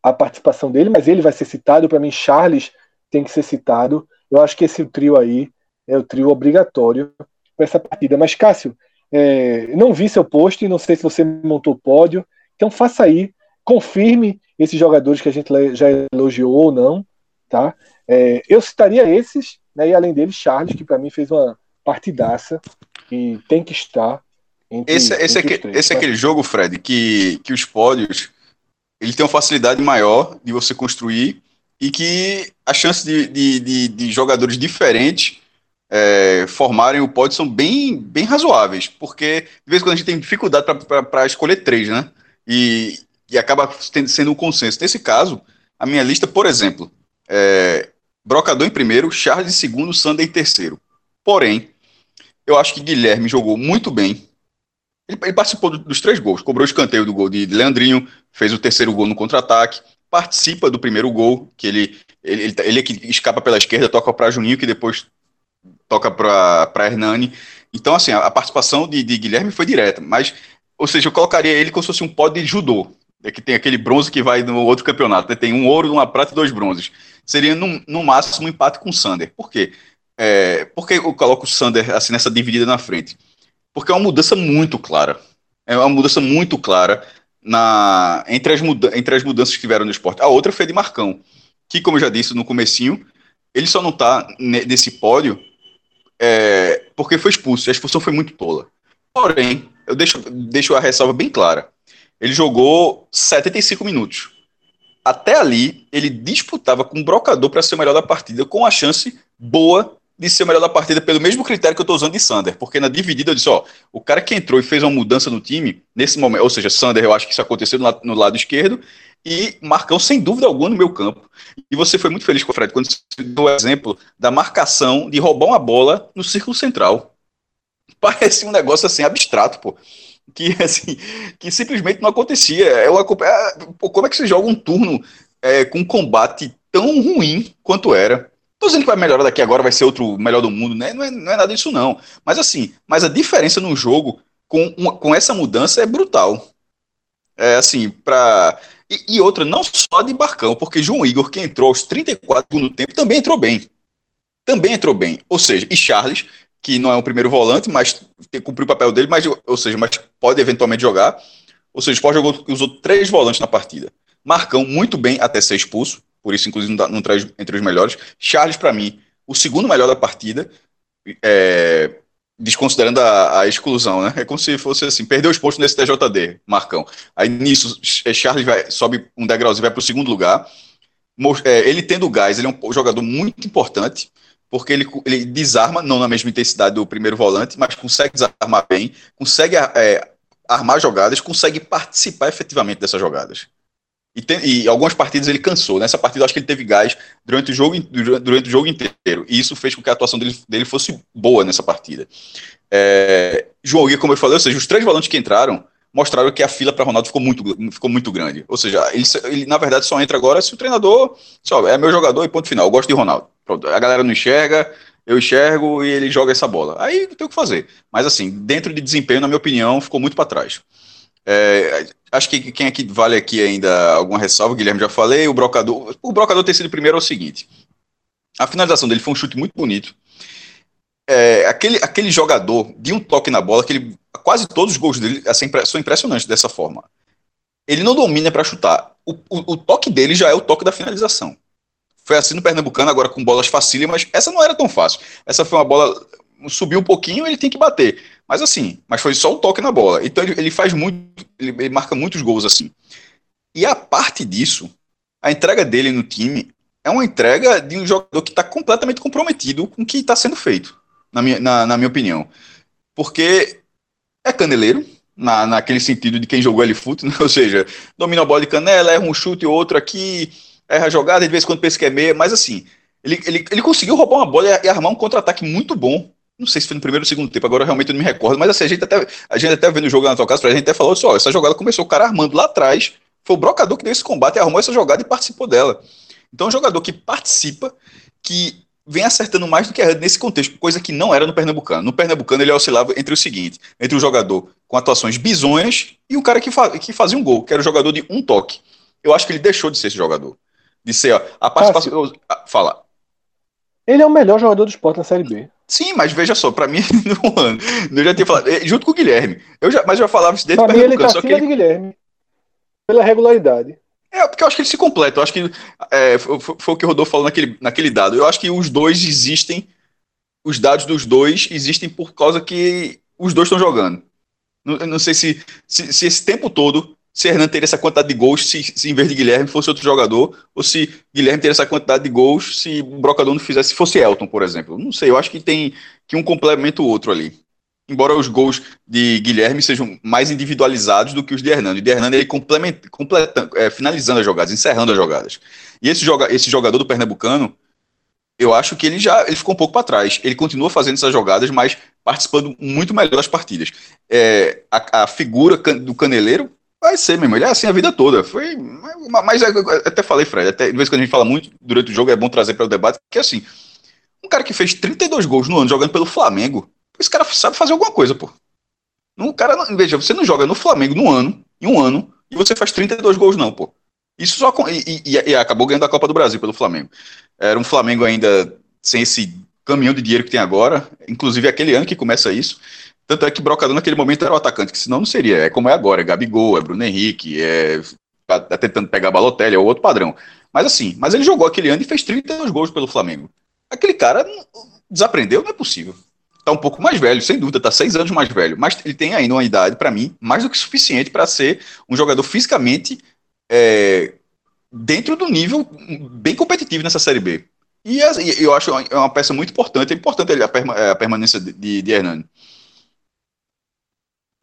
a participação dele, mas ele vai ser citado. Para mim, Charles tem que ser citado. Eu acho que esse trio aí é o trio obrigatório para essa partida. Mas, Cássio, é, não vi seu post, não sei se você montou o pódio, então faça aí, confirme esses jogadores que a gente já elogiou ou não. Tá? É, eu citaria esses, né, e além deles, Charles, que para mim fez uma partidaça e tem que estar entre, esse, esse, é, três, esse é aquele jogo, Fred, que, que os pódios ele tem uma facilidade maior de você construir e que a chance de, de, de, de jogadores diferentes é, formarem o pódio são bem, bem razoáveis, porque de vez em quando a gente tem dificuldade para escolher três, né? E, e acaba sendo um consenso. Nesse caso, a minha lista, por exemplo, é Brocador em primeiro, Charles em segundo, Sander em terceiro. Porém, eu acho que Guilherme jogou muito bem, ele, ele participou do, dos três gols, cobrou o escanteio do gol de, de Leandrinho, fez o terceiro gol no contra-ataque, participa do primeiro gol, que ele, ele, ele, é que escapa pela esquerda, toca para Juninho, que depois toca para Hernani. Então, assim, a, a participação de, de, Guilherme foi direta, mas, ou seja, eu colocaria ele como se fosse um pódio de judô, é que tem aquele bronze que vai no outro campeonato, né? tem um ouro, uma prata e dois bronzes. Seria, no, no máximo, um empate com o Sander. Por quê? É, por que eu coloco o Sander assim, nessa dividida na frente? Porque é uma mudança muito clara. É uma mudança muito clara na, entre, as muda entre as mudanças que tiveram no esporte. A outra foi de Marcão. que, como eu já disse no comecinho, ele só não tá nesse pódio é, porque foi expulso, a expulsão foi muito tola. Porém, eu deixo, deixo a ressalva bem clara. Ele jogou 75 minutos. Até ali, ele disputava com o brocador para ser o melhor da partida, com a chance boa de ser o melhor da partida pelo mesmo critério que eu estou usando de Sander, porque na dividida eu disse, ó, o cara que entrou e fez uma mudança no time, nesse momento, ou seja, Sander, eu acho que isso aconteceu no lado, no lado esquerdo, e Marcão, sem dúvida alguma, no meu campo. E você foi muito feliz com o Fred quando você deu o exemplo da marcação de roubar uma bola no círculo central. Parece um negócio assim abstrato, pô. Que, assim, que simplesmente não acontecia. É uma, é, pô, como é que você joga um turno é, com um combate tão ruim quanto era? Tô dizendo que vai melhorar daqui agora, vai ser outro melhor do mundo, né? Não é, não é nada disso, não. Mas assim, mas a diferença no jogo com, uma, com essa mudança é brutal. É assim, para e, e, outra, não só de Barcão, porque João Igor, que entrou aos 34 no tempo, também entrou bem. Também entrou bem. Ou seja, e Charles, que não é o primeiro volante, mas cumpriu o papel dele, mas, ou seja, mas pode eventualmente jogar. Ou seja, o Sport jogou, usou três volantes na partida. Marcão, muito bem até ser expulso, por isso, inclusive, não, traz entre os melhores. Charles, para mim, o segundo melhor da partida. É, desconsiderando a, a, exclusão, né? É como se fosse assim, perdeu os pontos nesse TJD, Marcão. Aí nisso, é, Charles vai, sobe um degrauzinho, vai para o segundo lugar. É, ele tendo gás, ele é um jogador muito importante, porque ele, ele desarma, não na mesma intensidade do primeiro volante, mas consegue desarmar bem, consegue é, armar jogadas, consegue participar efetivamente dessas jogadas. E, tem, e, algumas partidas ele cansou. Nessa partida, eu acho que ele teve gás durante o jogo, durante o jogo inteiro. E isso fez com que a atuação dele, dele fosse boa nessa partida. É, João Gui, como eu falei, ou seja, os três volantes que entraram mostraram que a fila para Ronaldo ficou muito, ficou muito grande. Ou seja, ele, ele, na verdade só entra agora se o treinador só, é meu jogador e ponto final. Eu gosto de Ronaldo. Pronto, a galera não enxerga, eu enxergo e ele joga essa bola. Aí tem o que fazer. Mas assim, dentro de desempenho, na minha opinião, ficou muito para trás. É, acho que quem aqui vale aqui ainda alguma ressalva, Guilherme já falei, o Brocador. O Brocador ter sido primeiro é o seguinte: a finalização dele foi um chute muito bonito. É, aquele, aquele jogador de um toque na bola, quase todos os gols dele assim, são impressionantes dessa forma. Ele não domina para chutar. O, o, o, toque dele já é o toque da finalização. Foi assim no Pernambucano, agora com bolas facílimas, mas essa não era tão fácil. Essa foi uma bola, subiu um pouquinho, ele tem que bater. Mas assim, mas foi só um toque na bola. Então ele, ele faz muito, ele, ele, marca muitos gols assim. E a parte disso, a entrega dele no time é uma entrega de um jogador que está completamente comprometido com o que está sendo feito, na minha, na, na, minha opinião. Porque é caneleiro, na, naquele sentido de quem jogou ele fute, né? ou seja, domina a bola de canela, erra um chute ou outro aqui, erra a jogada, de vez em quando pensa que é meia, mas assim, ele, ele, ele conseguiu roubar uma bola e, e armar um contra-ataque muito bom não sei se foi no primeiro ou segundo tempo, agora realmente eu não me recordo, mas assim, a gente até, a gente até vendo o jogo na tua casa, a gente até falou assim, ó, essa jogada começou o cara armando lá atrás, foi o brocador que deu esse combate, arrumou essa jogada e participou dela. Então, é um jogador que participa, que vem acertando mais do que errando nesse contexto, coisa que não era no Pernambucano. No Pernambucano ele oscilava entre o seguinte, entre o jogador com atuações bizonhas e o cara que, fa que fazia um gol, que era o jogador de um toque. Eu acho que ele deixou de ser esse jogador. De ser, ó, a participação... Fala. Ele é o melhor jogador do esporte na Série B. Sim, mas veja só, para mim, no ano, eu já tinha falado, eh, junto com o Guilherme, eu já, mas eu já falava isso desde pra o mim ele tá acima ele... de Guilherme, pela regularidade. É, porque eu acho que eles se completam, eu acho que é, foi, foi, o que o Rodolfo falou naquele, naquele dado, eu acho que os dois existem, os dados dos dois existem por causa que os dois estão jogando. Não, não sei se, se, se esse tempo todo se Hernan teria essa quantidade de gols se, se, em vez de Guilherme fosse outro jogador, ou se Guilherme teria essa quantidade de gols se o Brocador não fizesse, se fosse Elton, por exemplo. Não sei, eu acho que tem que um complementa o outro ali. Embora os gols de Guilherme sejam mais individualizados do que os de Hernando. E de Hernando ele complementa, completando, é, finalizando as jogadas, encerrando as jogadas. E esse, joga, esse jogador do Pernambucano, eu acho que ele já ele ficou um pouco para trás. Ele continua fazendo essas jogadas, mas participando muito melhor das partidas. É, a, a, figura do Caneleiro Vai ser mesmo, ele é assim a vida toda. Foi, mas até falei, Fred, até de vez que a gente fala muito durante o jogo, é bom trazer para o debate, que assim, um cara que fez 32 gols no ano jogando pelo Flamengo, esse cara sabe fazer alguma coisa, pô. Um cara, veja, você não joga no Flamengo no ano, em um ano, e você faz 32 gols não, pô. Isso só e, e, e acabou ganhando a Copa do Brasil pelo Flamengo. Era um Flamengo ainda sem esse caminhão de dinheiro que tem agora, inclusive aquele ano que começa isso. Tanto é que Brocador naquele momento era o atacante, que senão não seria. É como é agora, é Gabigol, é Bruno Henrique, é tá, tá tentando pegar Balotelli, é outro padrão. Mas assim, mas ele jogou aquele ano e fez 32 gols pelo Flamengo. Aquele cara desaprendeu, não é possível. Tá um pouco mais velho, sem dúvida, tá seis anos mais velho, mas ele tem ainda uma idade, para mim, mais do que suficiente para ser um jogador fisicamente é, dentro do nível bem competitivo nessa Série B. E eu acho é uma peça muito importante, é importante a, perma, a permanência de, de Hernani.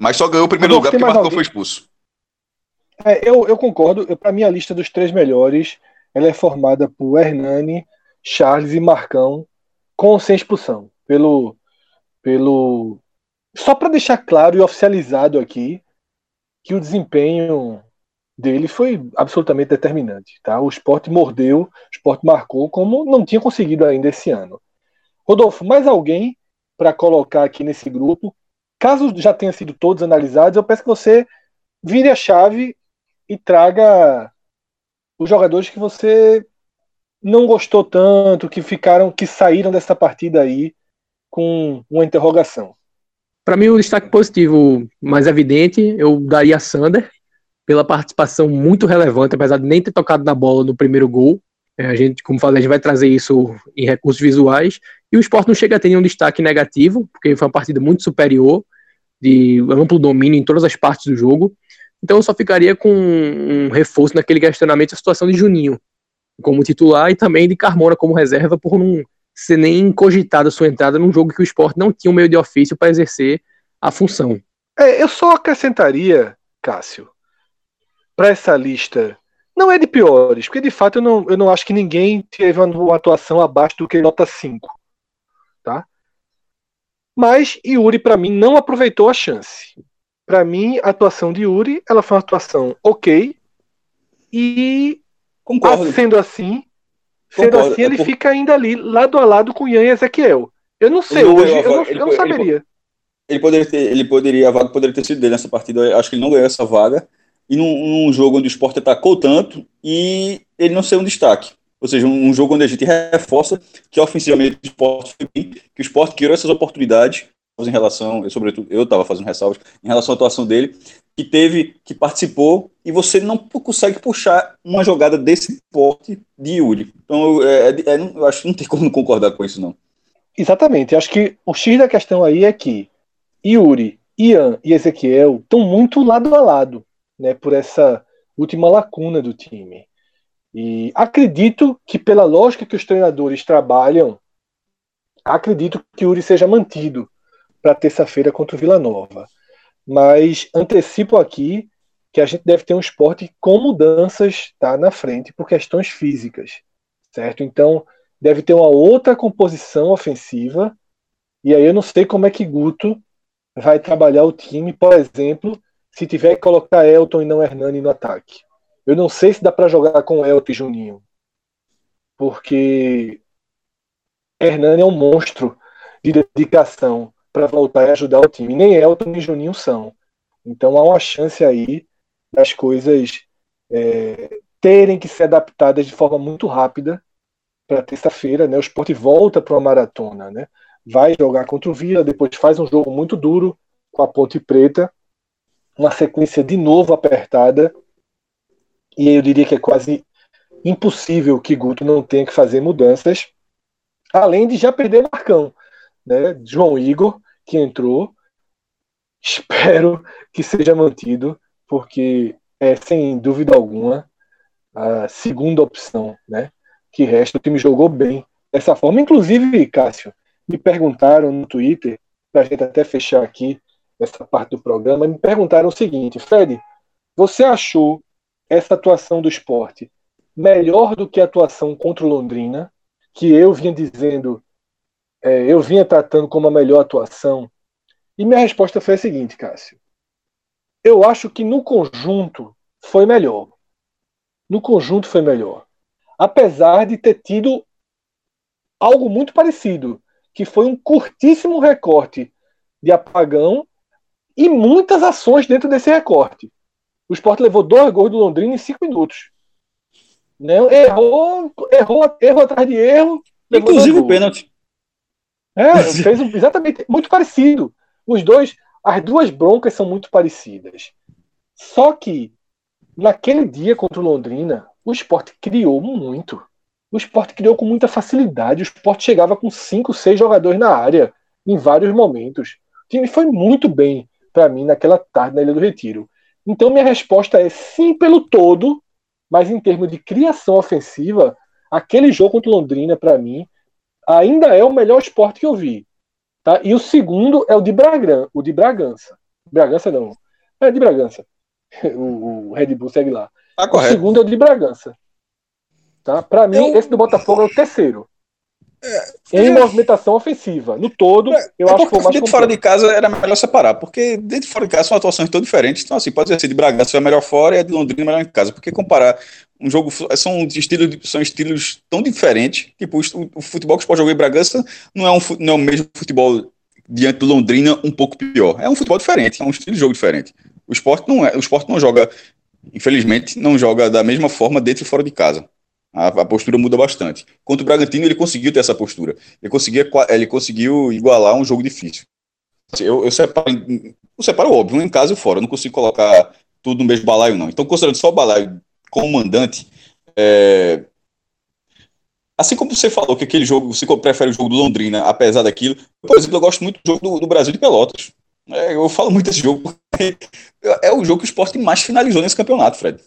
Mas só ganhou o primeiro lugar porque Marcão foi expulso. É, eu, eu concordo. Para mim, a lista dos três melhores ela é formada por Hernani, Charles e Marcão, com sem expulsão. Pelo, pelo só para deixar claro e oficializado aqui que o desempenho dele foi absolutamente determinante. Tá? O esporte mordeu, o esporte marcou como não tinha conseguido ainda esse ano. Rodolfo, mais alguém para colocar aqui nesse grupo? Caso já tenha sido todos analisados, eu peço que você vire a chave e traga os jogadores que você não gostou tanto, que ficaram, que saíram dessa partida aí com uma interrogação. Para mim, o destaque positivo mais evidente, eu daria a Sander, pela participação muito relevante, apesar de nem ter tocado na bola no primeiro gol. É, a gente, como falei, a gente vai trazer isso em recursos visuais. E o esporte não chega a ter nenhum destaque negativo, porque foi uma partida muito superior, de amplo domínio em todas as partes do jogo. Então eu só ficaria com um reforço naquele questionamento da situação de Juninho como titular e também de Carmona como reserva por não ser nem cogitada sua entrada num jogo que o esporte não tinha um meio de ofício para exercer a função. É, eu só acrescentaria, Cássio, para essa lista, não é de piores, porque de fato eu não, eu não acho que ninguém teve uma atuação abaixo do que nota 5. Tá? Mas Yuri, para mim, não aproveitou a chance para mim, a atuação de Yuri, ela foi uma atuação ok. E Concordo. sendo assim, sendo Concordo. assim, ele é por... fica ainda ali, lado a lado com Ian e Ezequiel. Eu não sei, hoje eu não, eu não saberia. Ele, poderia ter, ele poderia, a vaga poderia ter sido dele nessa partida. Eu acho que ele não ganhou essa vaga. E num, num jogo onde o esporte atacou tanto e ele não ser um destaque. Ou seja, um, jogo onde a gente reforça que ofensivamente o esporte foi bem, que o esporte criou essas oportunidades em relação, eu, sobretudo, eu estava fazendo ressalvas em relação à atuação dele, que teve, que participou, e você não consegue puxar uma jogada desse porte de Yuri. Então, é, é, é, eu acho que não tem como não concordar com isso, não. Exatamente. Acho que o X da questão aí é que Yuri, Ian e Ezequiel estão muito lado a lado, né, por essa última lacuna do time. E acredito que, pela lógica que os treinadores trabalham, acredito que Yuri seja mantido para terça-feira contra o Vila Nova. Mas antecipo aqui que a gente deve ter um esporte com mudanças tá, na frente por questões físicas, certo? Então deve ter uma outra composição ofensiva e aí eu não sei como é que Guto vai trabalhar o time, por exemplo, se tiver que colocar Elton e não Hernani no ataque. Eu não sei se dá para jogar com Elton e Juninho, porque Hernani é um monstro de dedicação para voltar e ajudar o time. Nem Elton nem Juninho são. Então há uma chance aí das coisas é, terem que ser adaptadas de forma muito rápida para terça-feira. Né? O esporte volta para uma maratona. Né? Vai jogar contra o Vila, depois faz um jogo muito duro com a Ponte Preta. Uma sequência de novo apertada. E eu diria que é quase impossível que Guto não tenha que fazer mudanças. Além de já perder Marcão né? João Igor, que entrou. Espero que seja mantido, porque é sem dúvida alguma a segunda opção, né? Que resta. O time jogou bem dessa forma. Inclusive, Cássio, me perguntaram no Twitter, para a gente até fechar aqui essa parte do programa, me perguntaram o seguinte: Fred, você achou essa atuação do esporte melhor do que a atuação contra o Londrina, que eu vinha dizendo é, eu vinha tratando como a melhor atuação. E minha resposta foi a seguinte, Cássio. Eu acho que no conjunto foi melhor. No conjunto foi melhor. Apesar de ter tido algo muito parecido, que foi um curtíssimo recorte de apagão e muitas ações dentro desse recorte. O Sport levou dois gols do Londrina em cinco minutos. Né? Errou, errou, erro atrás de erro. Inclusive o pênalti. É, fez exatamente muito parecido. Os dois, as duas broncas são muito parecidas. Só que naquele dia contra o Londrina, o esporte criou muito. O esporte criou com muita facilidade. O esporte chegava com cinco, seis jogadores na área em vários momentos. O time foi muito bem para mim naquela tarde na Ilha do Retiro. Então minha resposta é sim pelo todo, mas em termos de criação ofensiva, aquele jogo contra o Londrina para mim ainda é o melhor esporte que eu vi. Tá? E o segundo é o de, Bragan, o de Bragança. Bragança não. É de Bragança. O, o Red Bull segue lá. Ah, o segundo é o de Bragança. Tá? Para mim, eu... esse do Botafogo é o terceiro. É, em é... movimentação ofensiva. No todo, é, eu é acho que o dentro fora de casa era melhor separar, porque dentro de fora de casa são atuações tão diferentes. Então, assim, pode ser assim, de Bragança foi melhor fora e a de Londrina melhor em casa. Porque comparar um jogo são estilos, são estilos tão diferentes. Tipo, o, o futebol que o Sport jogou em Bragança não é, um, não é o mesmo futebol diante do Londrina, um pouco pior. É um futebol diferente, é um estilo de jogo diferente. O esporte não é, o esporte não joga, infelizmente, não joga da mesma forma dentro e fora de casa. A, a, postura muda bastante. Contra o Bragantino, ele conseguiu ter essa postura. Ele, ele conseguiu igualar um jogo difícil. Eu, eu, separo, eu separo óbvio, em casa e fora. Eu não consigo colocar tudo no mesmo balaio, não. Então, considerando só o balaio como mandante, é... assim como você falou que aquele jogo, você prefere o jogo do Londrina, apesar daquilo, por exemplo, eu gosto muito do jogo do, do Brasil de Pelotas. É, eu falo muito desse jogo, é o jogo que o esporte mais finalizou nesse campeonato, Fred.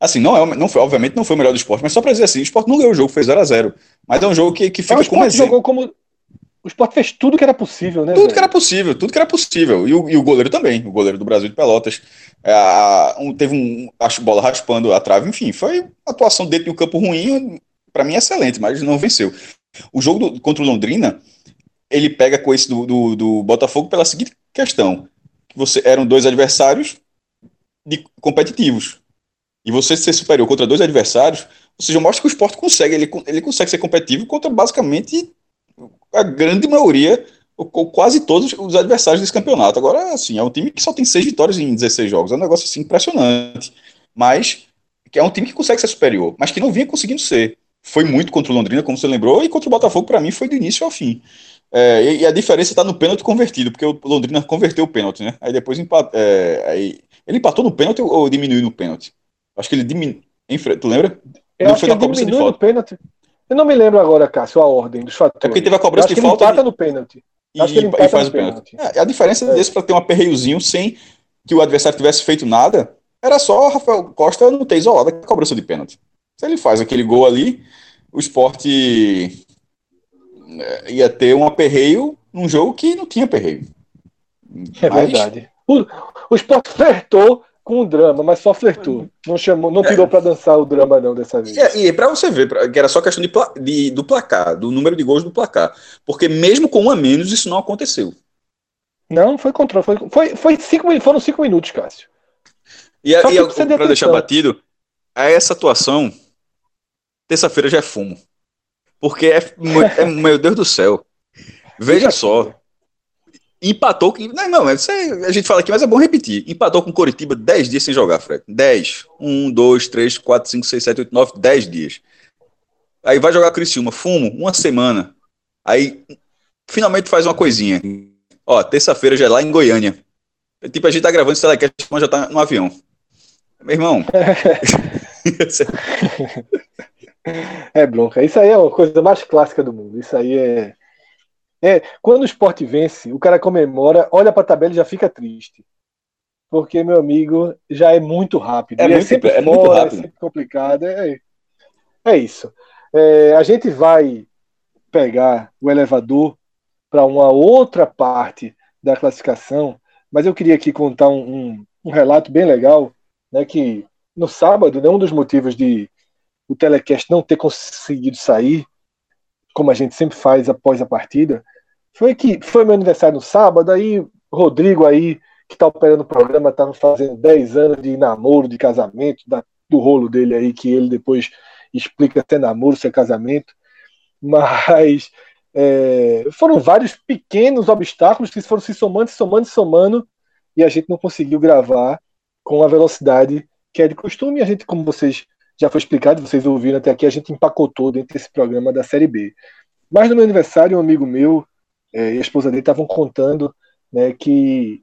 Assim, não, é, não foi, obviamente não foi o melhor do esporte, mas só para dizer assim, o esporte não ganhou o jogo, fez 0 a 0 Mas é um jogo que, que fica como exemplo. jogou como. O esporte fez tudo que era possível, né? Tudo velho? que era possível, tudo que era possível. E o, e o goleiro também, o goleiro do Brasil de Pelotas. É, um, teve um. Acho bola raspando a trave, enfim, foi atuação dentro do campo ruim, para mim excelente, mas não venceu. O jogo do, contra o Londrina, ele pega com esse do, do, do Botafogo pela seguinte questão: que você eram dois adversários de, competitivos e você ser superior contra dois adversários, ou seja, mostra que o esporte consegue, ele, ele consegue ser competitivo contra basicamente a grande maioria, ou, quase todos os adversários desse campeonato. Agora, assim, é um time que só tem seis vitórias em 16 jogos, é um negócio assim impressionante. Mas que é um time que consegue ser superior, mas que não vinha conseguindo ser. Foi muito contra o Londrina, como você lembrou, e contra o Botafogo, para mim, foi do início ao fim. É, e, a diferença está no pênalti convertido, porque o Londrina converteu o pênalti, né? Aí depois empat, é, ele empatou no pênalti ou diminuiu no pênalti? Acho que ele diminui. Tu lembra? Eu não acho que ele diminui no pênalti. Eu não me lembro agora, Cássio, a ordem dos fatores. É porque teve a cobrança de falta. Ele empata no pênalti. E, acho que ele e faz o pênalti. É, a diferença é. desse para ter um aperreiozinho sem que o adversário tivesse feito nada era só o Rafael Costa não ter isolado a cobrança de pênalti. Se ele faz aquele gol ali, o esporte é, ia ter um aperreio num jogo que não tinha aperreio. É Mas... verdade. O, o esporte flertou com o drama, mas só flertou. Não chamou, não tirou é. para dançar o drama não dessa vez. É, e para você ver, que era só questão de, de, do placar, do número de gols do placar, porque mesmo com um a menos isso não aconteceu. Não, foi controle, foi, foi, foi cinco, foram cinco minutos, Cássio. E, e para deixar batido, a essa atuação, terça-feira já é fumo, porque é, é meu Deus do céu. Veja só, Empatou. Não, não, é, a gente fala aqui, mas é bom repetir. Empatou com o Coritiba 10 dias sem jogar, Fred. 10. 1, 2, 3, 4, 5, 6, 7, 8, 9, 10 dias. Aí vai jogar Criciúma, fumo, uma semana. Aí finalmente faz uma coisinha. Ó, terça-feira já é lá em Goiânia. Tipo, a gente tá gravando esse telecast, mas já tá no avião. Meu irmão. é bronca. Isso aí é uma coisa mais clássica do mundo. Isso aí é é, quando o esporte vence, o cara comemora, olha para a tabela e já fica triste. Porque, meu amigo, já é muito rápido. É, é muito, é sempre é fora, muito rápido. É sempre complicado. É, é isso. É, a gente vai pegar o elevador para uma outra parte da classificação, mas eu queria aqui contar um, um, um relato bem legal, né, que no sábado, né, um dos motivos de o telecast não ter conseguido sair, como a gente sempre faz após a partida, foi que foi meu aniversário no sábado, aí Rodrigo aí, que tá operando o programa, tava fazendo 10 anos de namoro, de casamento, da, do rolo dele aí, que ele depois explica se é namoro, se é casamento. Mas é, foram vários pequenos obstáculos que foram se somando, somando, somando, e a gente não conseguiu gravar com a velocidade que é de costume. A gente, como vocês já foi explicado, vocês ouviram até aqui, a gente empacotou dentro desse programa da Série B. Mas no meu aniversário, um amigo meu é, e a esposa dele estavam contando né, que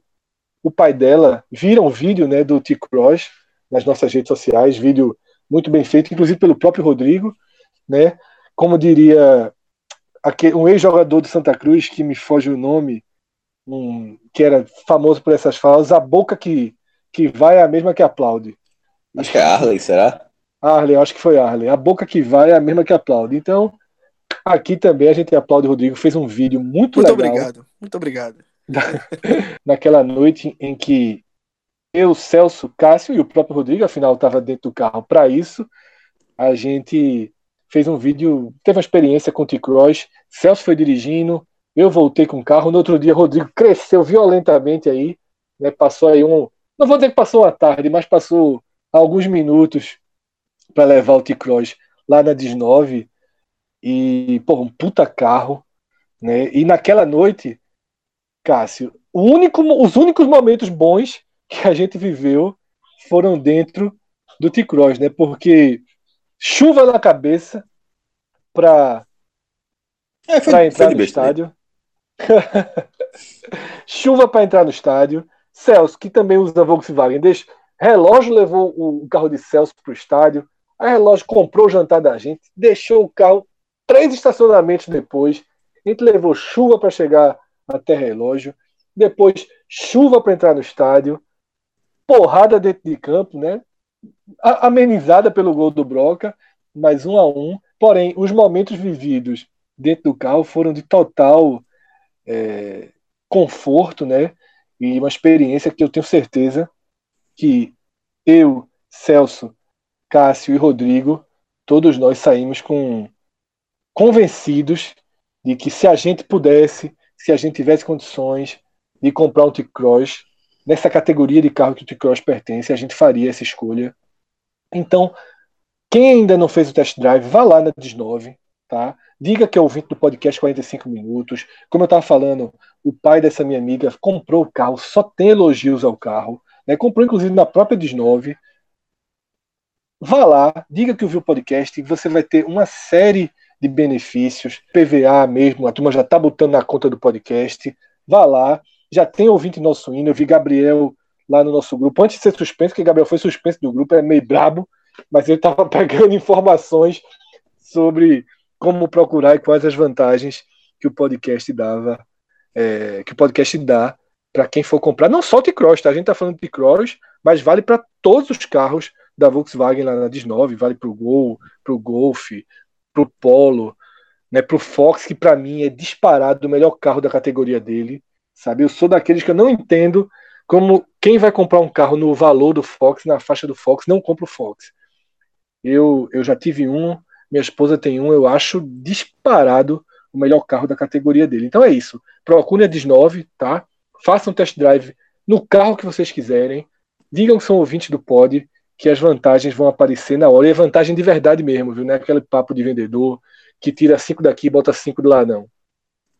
o pai dela viram um vídeo né, do T. Cross nas nossas redes sociais, vídeo muito bem feito, inclusive pelo próprio Rodrigo, né? Como diria um ex-jogador do Santa Cruz, que me foge o nome, um, que era famoso por essas falas, a boca que, que vai é a mesma que aplaude. Acho que é Arley, será? Arley, acho que foi Arley. A boca que vai é a mesma que aplaude. Então, aqui também a gente aplaude o Rodrigo, fez um vídeo muito, muito legal. Muito obrigado, muito obrigado. Naquela noite em que eu, Celso, Cássio e o próprio Rodrigo, afinal estava dentro do carro para isso, a gente fez um vídeo, teve uma experiência com o T-Cross, Celso foi dirigindo, eu voltei com o carro, no outro dia Rodrigo cresceu violentamente aí, né, passou aí um, não vou dizer que passou uma tarde, mas passou alguns minutos para levar o T-Cross lá na 19 e, pô, um puta carro, né? E naquela noite, Cássio, único, os únicos momentos bons que a gente viveu foram dentro do T-Cross, né? Porque chuva na cabeça para é, entrar no estádio. chuva para entrar no estádio. Celso, que também usa Volkswagen, deixa, relógio levou o carro de Celso para o estádio. A relógio comprou o jantar da gente, deixou o carro três estacionamentos depois. A gente levou chuva para chegar até relógio, depois chuva para entrar no estádio, porrada dentro de campo, né? amenizada pelo gol do Broca, mais um a um. Porém, os momentos vividos dentro do carro foram de total é, conforto, né? E uma experiência que eu tenho certeza que eu, Celso, Cássio e Rodrigo, todos nós saímos com convencidos de que se a gente pudesse, se a gente tivesse condições de comprar um T-Cross nessa categoria de carro que o T-Cross pertence, a gente faria essa escolha. Então, quem ainda não fez o test drive, vá lá na 19, tá? Diga que é ouvinte do podcast 45 minutos. Como eu estava falando, o pai dessa minha amiga comprou o carro, só tem elogios ao carro. Né? Comprou, inclusive, na própria 19. Vá lá, diga que ouviu o podcast e você vai ter uma série de benefícios. PVA mesmo, a turma já está botando na conta do podcast. Vá lá, já tem ouvinte nosso hino. Eu vi Gabriel lá no nosso grupo, antes de ser suspenso, que Gabriel foi suspenso do grupo, é meio brabo, mas ele estava pegando informações sobre como procurar e quais as vantagens que o podcast dava, é, que o podcast dá para quem for comprar, não só o T-Cross, tá? A gente está falando de T-Cross, mas vale para todos os carros da Volkswagen lá na 19, vale para o Gol, para o Golf, pro Polo, né, pro Fox, que para mim é disparado o melhor carro da categoria dele, sabe? Eu sou daqueles que eu não entendo como quem vai comprar um carro no valor do Fox, na faixa do Fox, não compra o Fox. Eu, eu já tive um, minha esposa tem um, eu acho disparado o melhor carro da categoria dele. Então é isso. Procure a 19, tá? Façam um test drive no carro que vocês quiserem. Digam que são ouvintes do pod que as vantagens vão aparecer na hora. E é vantagem de verdade mesmo, viu? Não é aquele papo de vendedor que tira cinco daqui e bota cinco do lá, não.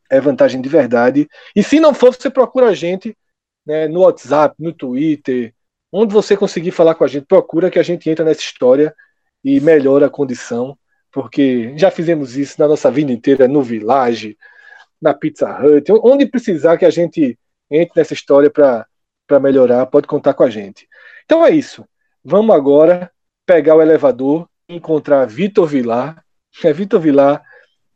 É vantagem de verdade. E se não for, você procura a gente né, no WhatsApp, no Twitter, onde você conseguir falar com a gente, procura que a gente entra nessa história e melhora a condição, porque já fizemos isso na nossa vida inteira, no Village, na Pizza Hut, onde precisar que a gente entre nessa história para melhorar, pode contar com a gente. Então é isso. Vamos agora pegar o elevador encontrar Vitor Vilar. É Vitor Vilar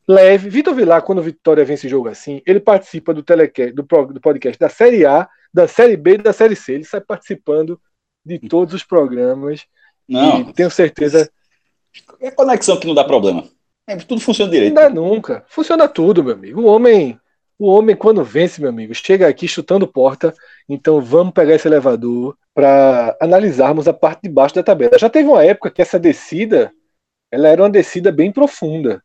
leve. Vitor Vilar, quando o Vitória vence jogo assim, ele participa do, telecast, do, do podcast da Série A, da Série B e da Série C. Ele sai participando de todos os programas. Não. E tenho certeza. É conexão que não dá problema. É, tudo funciona direito. Não dá nunca. Funciona tudo, meu amigo. O homem, o homem quando vence, meu amigo, chega aqui chutando porta. Então vamos pegar esse elevador para analisarmos a parte de baixo da tabela. Já teve uma época que essa descida ela era uma descida bem profunda,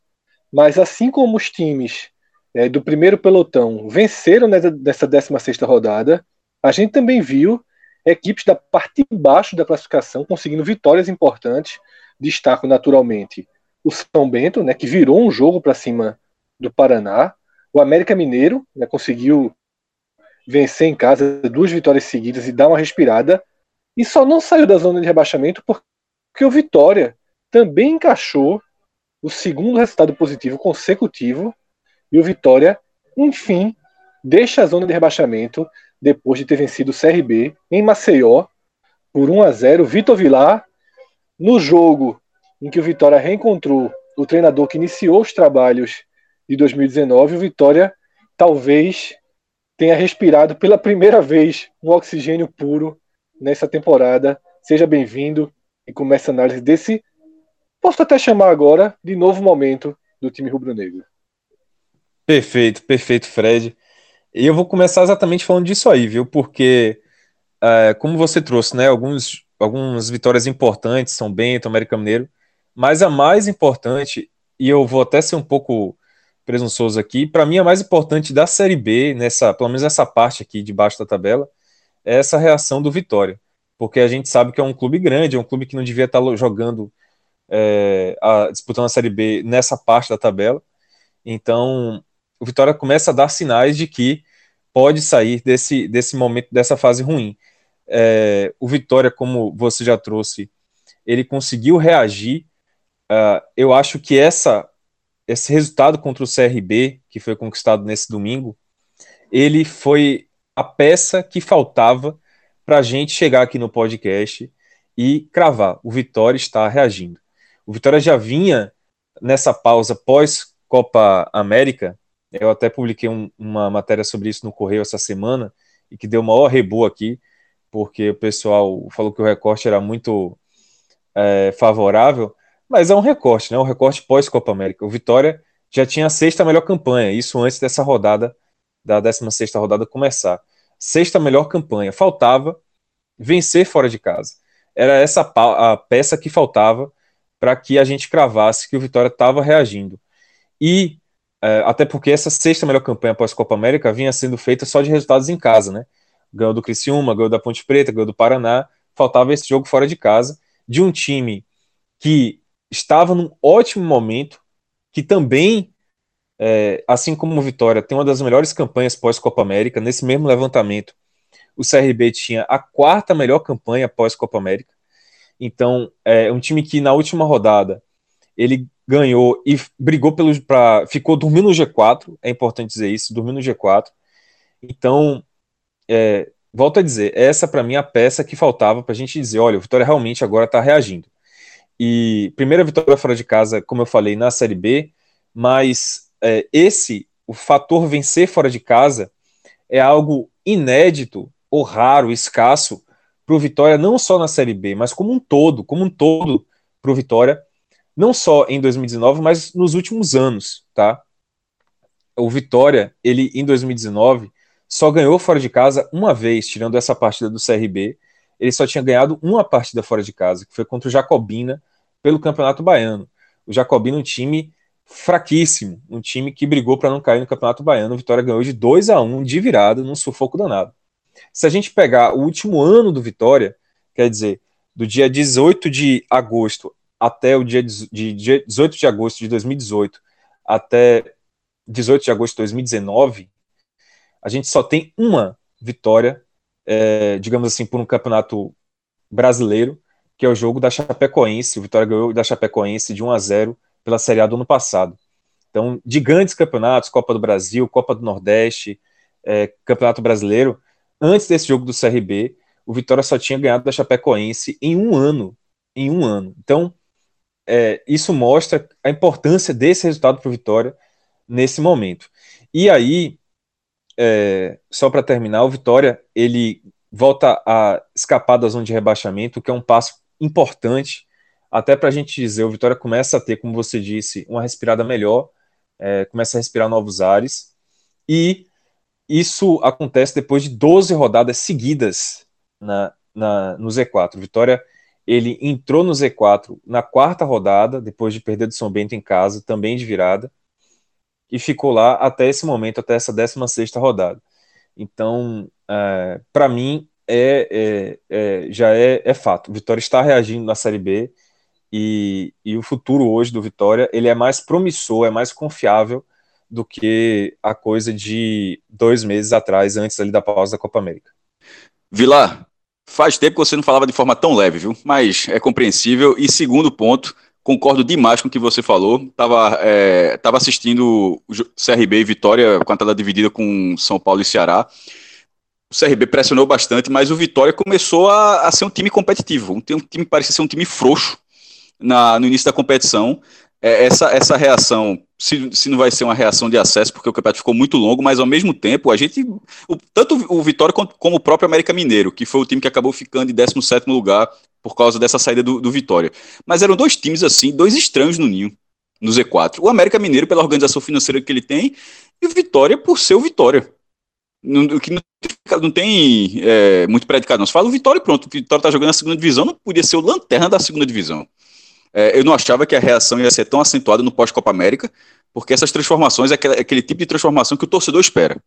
mas assim como os times é, do primeiro pelotão venceram nessa, nessa 16 rodada, a gente também viu equipes da parte de baixo da classificação conseguindo vitórias importantes. Destaco naturalmente o São Bento, né, que virou um jogo para cima do Paraná. O América Mineiro né, conseguiu vencer em casa duas vitórias seguidas e dar uma respirada. E só não saiu da zona de rebaixamento porque o Vitória também encaixou o segundo resultado positivo consecutivo e o Vitória, enfim, deixa a zona de rebaixamento depois de ter vencido o CRB em Maceió por 1 a 0. Vitor Vilar, no jogo em que o Vitória reencontrou o treinador que iniciou os trabalhos de 2019, o Vitória talvez tenha respirado pela primeira vez um oxigênio puro nessa temporada. Seja bem-vindo e comece a análise desse, posso até chamar agora, de novo momento do time rubro-negro. Perfeito, perfeito, Fred. E eu vou começar exatamente falando disso aí, viu? Porque, é, como você trouxe, né, alguns, algumas vitórias importantes, São Bento, América Mineiro, mas a mais importante, e eu vou até ser um pouco presunçoso aqui, para mim a mais importante da Série B, nessa, pelo menos nessa parte aqui de baixo da tabela, é essa reação do Vitória. Porque a gente sabe que é um clube grande, é um clube que não devia estar jogando, é, a, disputando a Série B nessa parte da tabela. Então, o Vitória começa a dar sinais de que pode sair desse, desse momento, dessa fase ruim. É, o Vitória, como você já trouxe, ele conseguiu reagir. Uh, eu acho que essa, esse resultado contra o CRB, que foi conquistado nesse domingo, ele foi a peça que faltava para a gente chegar aqui no podcast e cravar. O Vitória está reagindo. O Vitória já vinha nessa pausa pós Copa América eu até publiquei um, uma matéria sobre isso no Correio essa semana e que deu maior reboa aqui, porque o pessoal falou que o recorte era muito é, favorável, mas é um recorte, né? Um recorte pós-Copa América. O Vitória já tinha a sexta melhor campanha, isso antes dessa rodada, da 16 sexta rodada começar. Sexta melhor campanha. Faltava vencer fora de casa. Era essa a peça que faltava para que a gente cravasse que o Vitória estava reagindo. E é, até porque essa sexta melhor campanha após Copa América vinha sendo feita só de resultados em casa, né? Ganhou do Criciúma, ganhou da Ponte Preta, ganhou do Paraná. Faltava esse jogo fora de casa de um time que estava num ótimo momento, que também, é, assim como o Vitória, tem uma das melhores campanhas pós-Copa América. Nesse mesmo levantamento, o CRB tinha a quarta melhor campanha pós-Copa América. Então, é um time que na última rodada ele ganhou e brigou pelo para ficou dormindo no G4, é importante dizer isso, dormiu no G4. Então, é, volto a dizer, essa para mim é a peça que faltava para a gente dizer, olha, o Vitória realmente agora está reagindo. E primeira vitória fora de casa, como eu falei, na Série B, mas é, esse, o fator vencer fora de casa, é algo inédito ou raro, escasso para o Vitória, não só na Série B, mas como um todo, como um todo para o Vitória não só em 2019, mas nos últimos anos, tá? O Vitória, ele em 2019 só ganhou fora de casa uma vez, tirando essa partida do CRB. Ele só tinha ganhado uma partida fora de casa, que foi contra o Jacobina pelo Campeonato Baiano. O Jacobina um time fraquíssimo, um time que brigou para não cair no Campeonato Baiano. O Vitória ganhou de 2 a 1 de virada, num sufoco danado. Se a gente pegar o último ano do Vitória, quer dizer, do dia 18 de agosto até o dia de 18 de agosto de 2018 até 18 de agosto de 2019, a gente só tem uma vitória, é, digamos assim, por um campeonato brasileiro, que é o jogo da Chapecoense. O Vitória ganhou da Chapecoense de 1 a 0 pela Série A do ano passado. Então, de grandes campeonatos, Copa do Brasil, Copa do Nordeste, é, Campeonato Brasileiro, antes desse jogo do CRB, o Vitória só tinha ganhado da Chapecoense em um ano. Em um ano. Então, é, isso mostra a importância desse resultado para o Vitória nesse momento. E aí, é, só para terminar, o Vitória ele volta a escapar da zona de rebaixamento, o que é um passo importante, até para a gente dizer, o Vitória começa a ter, como você disse, uma respirada melhor, é, começa a respirar novos ares, e isso acontece depois de 12 rodadas seguidas na, na, no Z4. Vitória ele entrou no Z4 na quarta rodada, depois de perder do São Bento em casa, também de virada, e ficou lá até esse momento, até essa 16 rodada. Então, é, para mim, é, é, é, já é, é, fato. O Vitória está reagindo na Série B e, e o futuro hoje do Vitória ele é mais promissor, é mais confiável do que a coisa de dois meses atrás, antes ali da pausa da Copa América. Vilar, Faz tempo que você não falava de forma tão leve, viu? Mas é compreensível. E segundo ponto, concordo demais com o que você falou. Tava, é, tava assistindo o CRB e Vitória com a tela dividida com São Paulo e Ceará. o CRB pressionou bastante, mas o Vitória começou a, a ser um time competitivo. Um, time parecia ser um time frouxo na, no início da competição. É, essa, essa reação, se, se não vai ser uma reação de acesso, porque o campeonato ficou muito longo, mas ao mesmo tempo, a gente. O, tanto o Vitória como o próprio América Mineiro, que foi o time que acabou ficando em 17 lugar por causa dessa saída do, do Vitória. Mas eram dois times assim, dois estranhos no ninho, no Z4. O América Mineiro, pela organização financeira que ele tem, e o Vitória por ser o Vitória. O que não, tem é, muito predicado, não. Se fala o Vitória e pronto. O Vitória está jogando na segunda divisão, não podia ser o lanterna da segunda divisão. É, eu não achava que a reação ia ser tão acentuada no pós-Copa América, porque essas transformações é aquele, é aquele, tipo de transformação que o torcedor espera.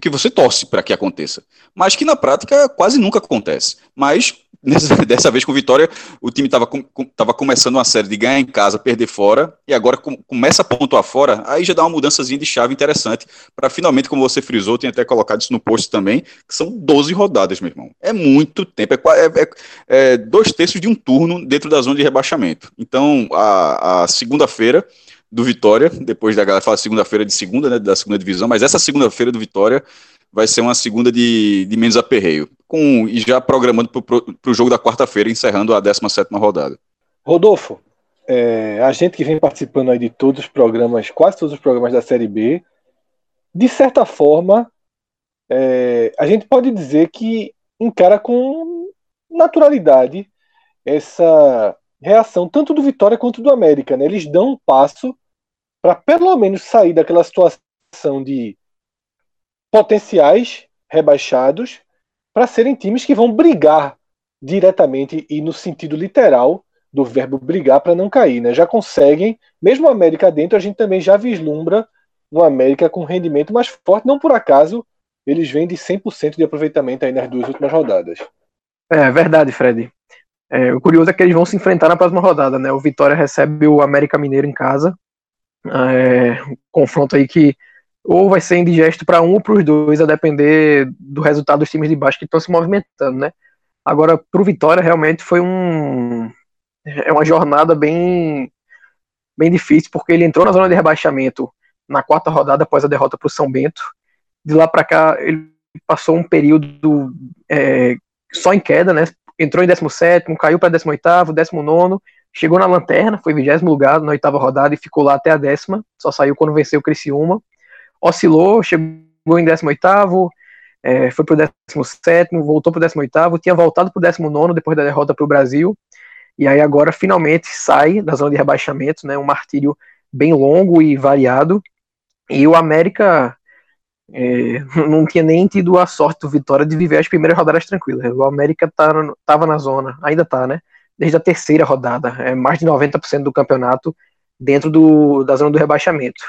Que você torce para que aconteça. Mas que na prática quase nunca acontece. Mas dessa vez com Vitória, o time estava com, tava começando uma série de ganhar em casa, perder fora, e agora com, começa a pontuar fora, aí já dá uma mudançazinha de chave interessante, para finalmente, como você frisou, tem até colocado isso no post também, que são 12 rodadas, meu irmão. É muito tempo, é, é, é dois terços de um turno dentro da zona de rebaixamento. Então, a, a segunda-feira do Vitória, depois da galera fala segunda-feira de segunda, né, da segunda divisão, mas essa segunda-feira do Vitória vai ser uma segunda de, de menos aperreio, com, e já programando para o jogo da quarta-feira, encerrando a 17 rodada. Rodolfo, é, a gente que vem participando aí de todos os programas, quase todos os programas da Série B, de certa forma, é, a gente pode dizer que encara com naturalidade essa reação, tanto do Vitória quanto do América. Né? Eles dão um passo para pelo menos sair daquela situação de potenciais rebaixados para serem times que vão brigar diretamente e no sentido literal do verbo brigar para não cair, né? Já conseguem, mesmo a América dentro, a gente também já vislumbra uma América com rendimento mais forte, não por acaso eles vêm de 100% de aproveitamento aí nas duas últimas rodadas. É verdade, Fred. É, o curioso é que eles vão se enfrentar na próxima rodada, né? O Vitória recebe o América Mineiro em casa. É, um confronto aí que ou vai ser indigesto para um ou para os dois, a depender do resultado dos times de baixo que estão se movimentando, né? Agora, para o Vitória, realmente foi um é uma jornada bem bem difícil, porque ele entrou na zona de rebaixamento na quarta rodada após a derrota para o São Bento. De lá para cá, ele passou um período é, só em queda, né? Entrou em 17, caiu para 18, 19, chegou na lanterna, foi 20 lugar na oitava rodada e ficou lá até a décima, só saiu quando venceu o Criciúma oscilou, chegou em 18º, é, foi pro 17 voltou pro 18º, tinha voltado pro 19 depois da derrota pro Brasil, e aí agora finalmente sai da zona de rebaixamento, né, um martírio bem longo e variado, e o América é, não tinha nem tido a sorte do Vitória de viver as primeiras rodadas tranquilas. O América tá, tava na zona, ainda tá, né? Desde a terceira rodada, é mais de 90% do campeonato dentro do, da zona do rebaixamento.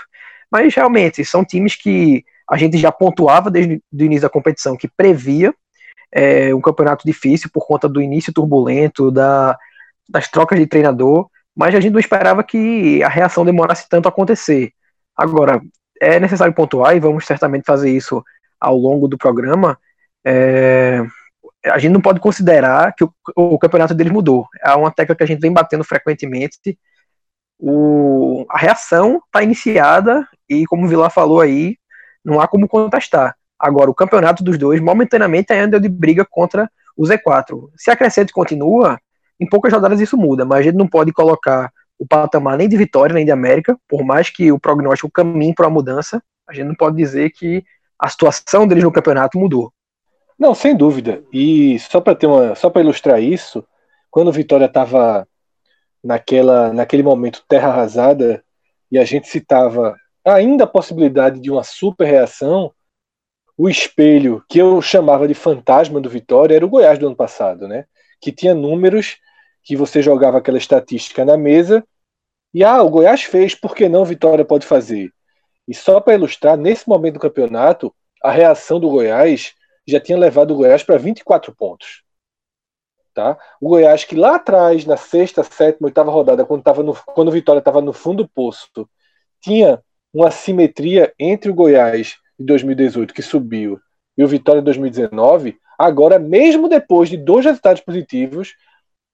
Mas realmente são times que a gente já pontuava desde o início da competição, que previa é, um campeonato difícil por conta do início turbulento, da, das trocas de treinador, mas a gente não esperava que a reação demorasse tanto a acontecer. Agora, é necessário pontuar, e vamos certamente fazer isso ao longo do programa, é, a gente não pode considerar que o, o, campeonato deles mudou. É uma tecla que a gente vem batendo frequentemente. O, a reação está iniciada e como o Vilar falou aí, não há como contestar. Agora, o campeonato dos dois, momentaneamente, ainda é de briga contra o Z4. Se a crescente continua, em poucas rodadas isso muda, mas a gente não pode colocar o patamar nem de Vitória nem de América, por mais que o prognóstico caminhe para a mudança, a gente não pode dizer que a situação deles no campeonato mudou. Não, sem dúvida. E só para ter uma, só para ilustrar isso, quando o Vitória estava naquela, naquele momento terra arrasada e a gente citava ainda a possibilidade de uma super reação, o espelho que eu chamava de fantasma do Vitória era o Goiás do ano passado, né? Que tinha números que você jogava aquela estatística na mesa e ah, o Goiás fez, por que não Vitória pode fazer? E só para ilustrar, nesse momento do campeonato, a reação do Goiás já tinha levado o Goiás para 24 pontos. Tá? O Goiás que lá atrás, na sexta, sétima, oitava rodada, quando, tava no, quando o Vitória estava no fundo do poço, tinha uma simetria entre o Goiás de 2018, que subiu, e o Vitória de 2019, agora, mesmo depois de dois resultados positivos,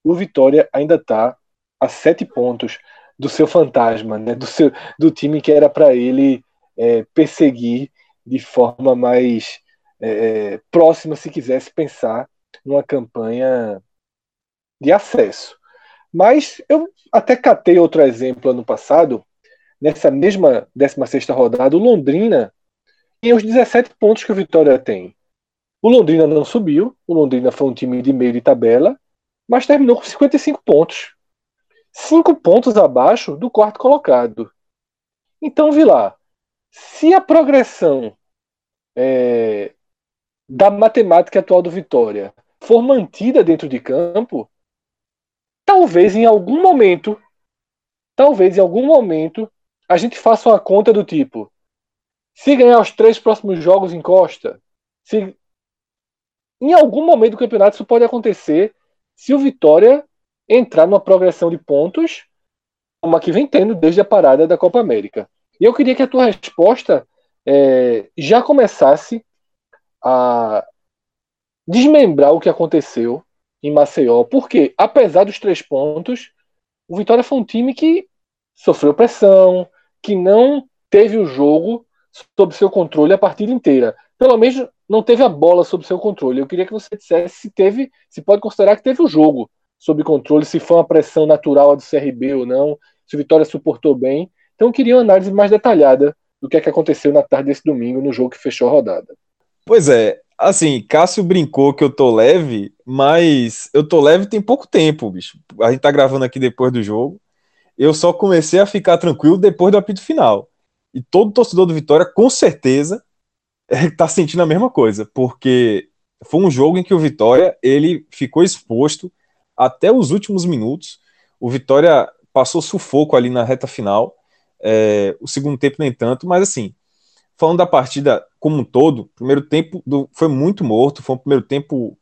o Vitória ainda está a sete pontos do seu fantasma, né? do, seu, do time que era para ele é, perseguir de forma mais é, próxima se quisesse pensar numa campanha de acesso. Mas eu até catei outro exemplo ano passado, nessa mesma 16 rodada, o Londrina tem os 17 pontos que o Vitória tem. O Londrina não subiu, o Londrina foi um time de meio de tabela, mas terminou com 55 pontos. Cinco pontos abaixo do quarto colocado. Então, Vilar, se a progressão é, da matemática atual do Vitória for mantida dentro de campo, talvez em algum momento, talvez em algum momento, a gente faça uma conta do tipo: se ganhar os três próximos jogos encosta, se em algum momento do campeonato isso pode acontecer se o Vitória entrar numa progressão de pontos como a que vem tendo desde a parada da Copa América. E eu queria que a tua resposta é, já começasse a desmembrar o que aconteceu em Maceió, porque apesar dos três pontos, o Vitória foi um time que sofreu pressão, que não teve o jogo sob seu controle a partida inteira. Pelo menos não teve a bola sob seu controle. Eu queria que você dissesse se teve, se pode considerar que teve o jogo sob controle, se foi uma pressão natural do CRB ou não, se o Vitória suportou bem. Então eu queria uma análise mais detalhada do que, é que aconteceu na tarde desse domingo no jogo que fechou a rodada. Pois é, assim, Cássio brincou que eu tô leve, mas eu tô leve tem pouco tempo, bicho. A gente tá gravando aqui depois do jogo. Eu só comecei a ficar tranquilo depois do apito final. E todo torcedor do Vitória, com certeza, está sentindo a mesma coisa, porque foi um jogo em que o Vitória ele ficou exposto até os últimos minutos. O Vitória passou sufoco ali na reta final, é, o segundo tempo nem tanto, mas assim, falando da partida como um todo, o primeiro tempo do, foi muito morto, foi um primeiro tempo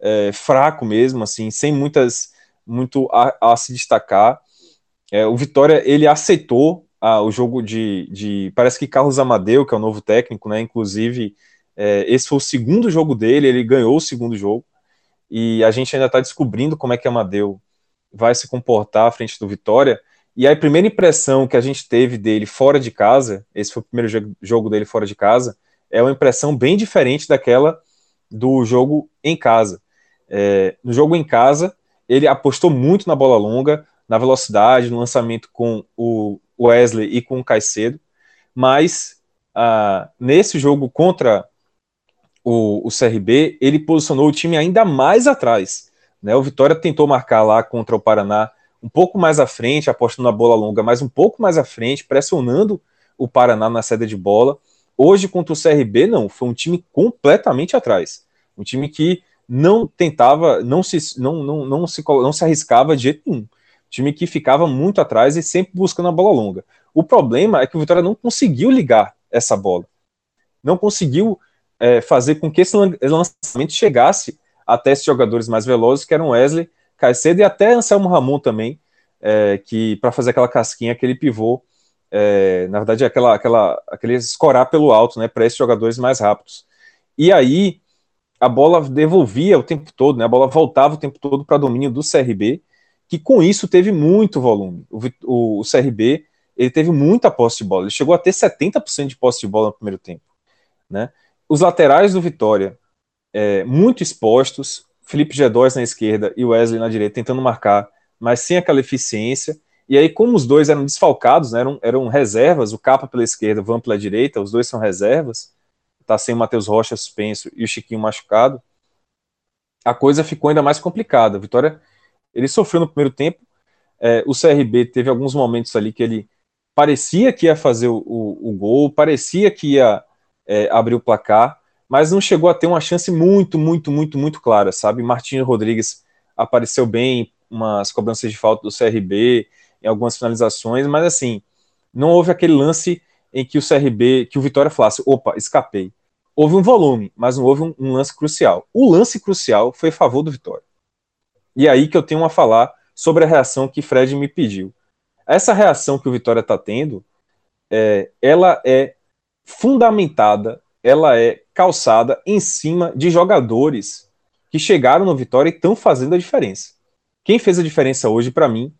é, fraco mesmo, assim, sem muitas muito a, a se destacar. É, o Vitória ele aceitou ah, o jogo de, de, Parece que Carlos Amadeu, que é o novo técnico, né? Inclusive, é, esse foi o segundo jogo dele, ele ganhou o segundo jogo. E a gente ainda está descobrindo como é que Amadeu vai se comportar à frente do Vitória. E a primeira impressão que a gente teve dele fora de casa, esse foi o primeiro jogo dele fora de casa, é uma impressão bem diferente daquela do jogo em casa. É, no jogo em casa, ele apostou muito na bola longa, na velocidade, no lançamento com o Wesley e com o Caicedo, mas ah, nesse jogo contra o, o, CRB, ele posicionou o time ainda mais atrás. Né? O Vitória tentou marcar lá contra o Paraná um pouco mais à frente, apostando na bola longa, mas um pouco mais à frente, pressionando o Paraná na saída de bola. Hoje, contra o CRB, não, foi um time completamente atrás. Um time que não tentava, não se, não, não, não, se, não se arriscava de jeito nenhum time que ficava muito atrás e sempre buscando a bola longa. O problema é que o Vitória não conseguiu ligar essa bola. Não conseguiu é, fazer com que esse lançamento chegasse até esses jogadores mais velozes, que eram Wesley, Caicedo e até Anselmo Ramon também, é, que para fazer aquela casquinha, aquele pivô, é, na verdade, aquela, aquela, aquele escorar pelo alto, né, para esses jogadores mais rápidos. E aí a bola devolvia o tempo todo, né, a bola voltava o tempo todo para domínio do CRB, que com isso teve muito volume. O, o, o, CRB ele teve muita posse de bola, ele chegou a ter 70% de posse de bola no primeiro tempo. Né? Os laterais do Vitória, é, muito expostos, Felipe Gedóis na esquerda e Wesley na direita tentando marcar, mas sem aquela eficiência. E aí, como os dois eram desfalcados, né, eram, eram reservas, o Capa pela esquerda, o Van pela direita, os dois são reservas, tá sem o Matheus Rocha suspenso e o Chiquinho machucado, a coisa ficou ainda mais complicada. A Vitória ele sofreu no primeiro tempo. É, o CRB teve alguns momentos ali que ele parecia que ia fazer o, o, o gol, parecia que ia é, abrir o placar, mas não chegou a ter uma chance muito, muito, muito, muito clara, sabe? Martinho Rodrigues apareceu bem, umas cobranças de falta do CRB, em algumas finalizações, mas assim, não houve aquele lance em que o CRB, que o Vitória falasse, opa, escapei. Houve um volume, mas não houve um, um lance crucial. O lance crucial foi a favor do Vitória. E aí que eu tenho a falar sobre a reação que Fred me pediu. Essa reação que o Vitória está tendo, é, ela é fundamentada, ela é calçada em cima de jogadores que chegaram no Vitória e estão fazendo a diferença. Quem fez a diferença hoje, para mim,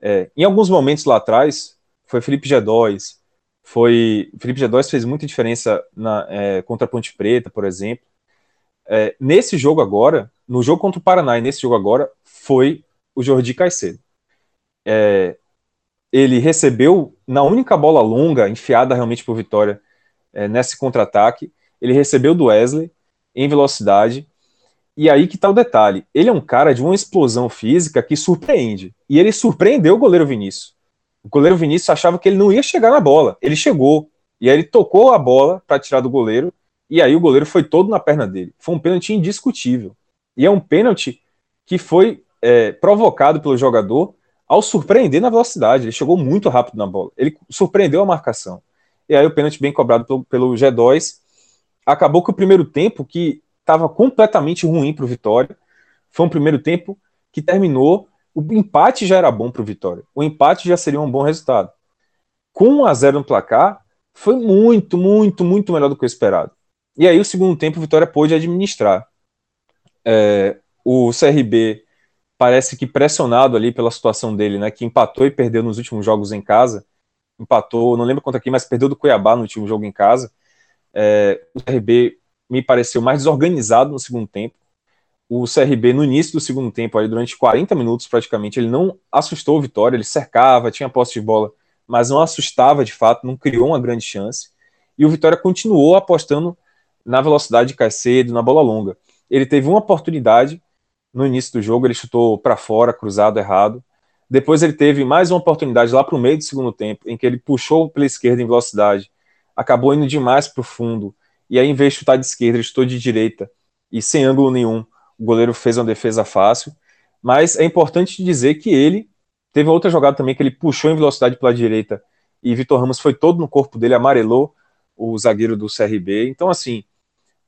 é, em alguns momentos lá atrás, foi Felipe Gedóis, Foi. O Felipe G2 fez muita diferença na, é, contra a Ponte Preta, por exemplo. É, nesse jogo agora, no jogo contra o Paraná e nesse jogo agora, foi o Jordi Caicedo. É, ele recebeu, na única bola longa, enfiada realmente por Vitória, é, nesse contra-ataque, ele recebeu do Wesley em velocidade. E aí que tá o detalhe: ele é um cara de uma explosão física que surpreende. E ele surpreendeu o goleiro Vinícius. O goleiro Vinícius achava que ele não ia chegar na bola. Ele chegou. E aí ele tocou a bola para tirar do goleiro. E aí o goleiro foi todo na perna dele. Foi um pênalti indiscutível. E é um pênalti que foi é, provocado pelo jogador ao surpreender na velocidade. Ele chegou muito rápido na bola. Ele surpreendeu a marcação. E aí o pênalti bem cobrado pelo, pelo G2. Acabou que o primeiro tempo, que estava completamente ruim para o Vitória, foi um primeiro tempo que terminou. O empate já era bom para o Vitória. O empate já seria um bom resultado. Com 1 a 0 no placar, foi muito, muito, muito melhor do que o esperado. E aí o segundo tempo o Vitória pôde administrar. É, o CRB parece que pressionado ali pela situação dele, né, que empatou e perdeu nos últimos jogos em casa, empatou, não lembro quanto aqui, mas perdeu do Cuiabá no último jogo em casa. É, o CRB me pareceu mais desorganizado no segundo tempo. O CRB, no início do segundo tempo, ali, durante 40 minutos praticamente, ele não assustou o Vitória, ele cercava, tinha posse de bola, mas não assustava de fato, não criou uma grande chance. E o Vitória continuou apostando na velocidade de Caicedo, na bola longa. Ele teve uma oportunidade no início do jogo, ele chutou para fora, cruzado errado. Depois ele teve mais uma oportunidade lá para o meio do segundo tempo, em que ele puxou pela esquerda em velocidade, acabou indo demais para o fundo, e aí em vez de chutar de esquerda, ele chutou de direita, e sem ângulo nenhum, o goleiro fez uma defesa fácil. Mas é importante dizer que ele teve outra jogada também que ele puxou em velocidade pela direita, e Vitor Ramos foi todo no corpo dele, amarelou o zagueiro do CRB. Então, assim,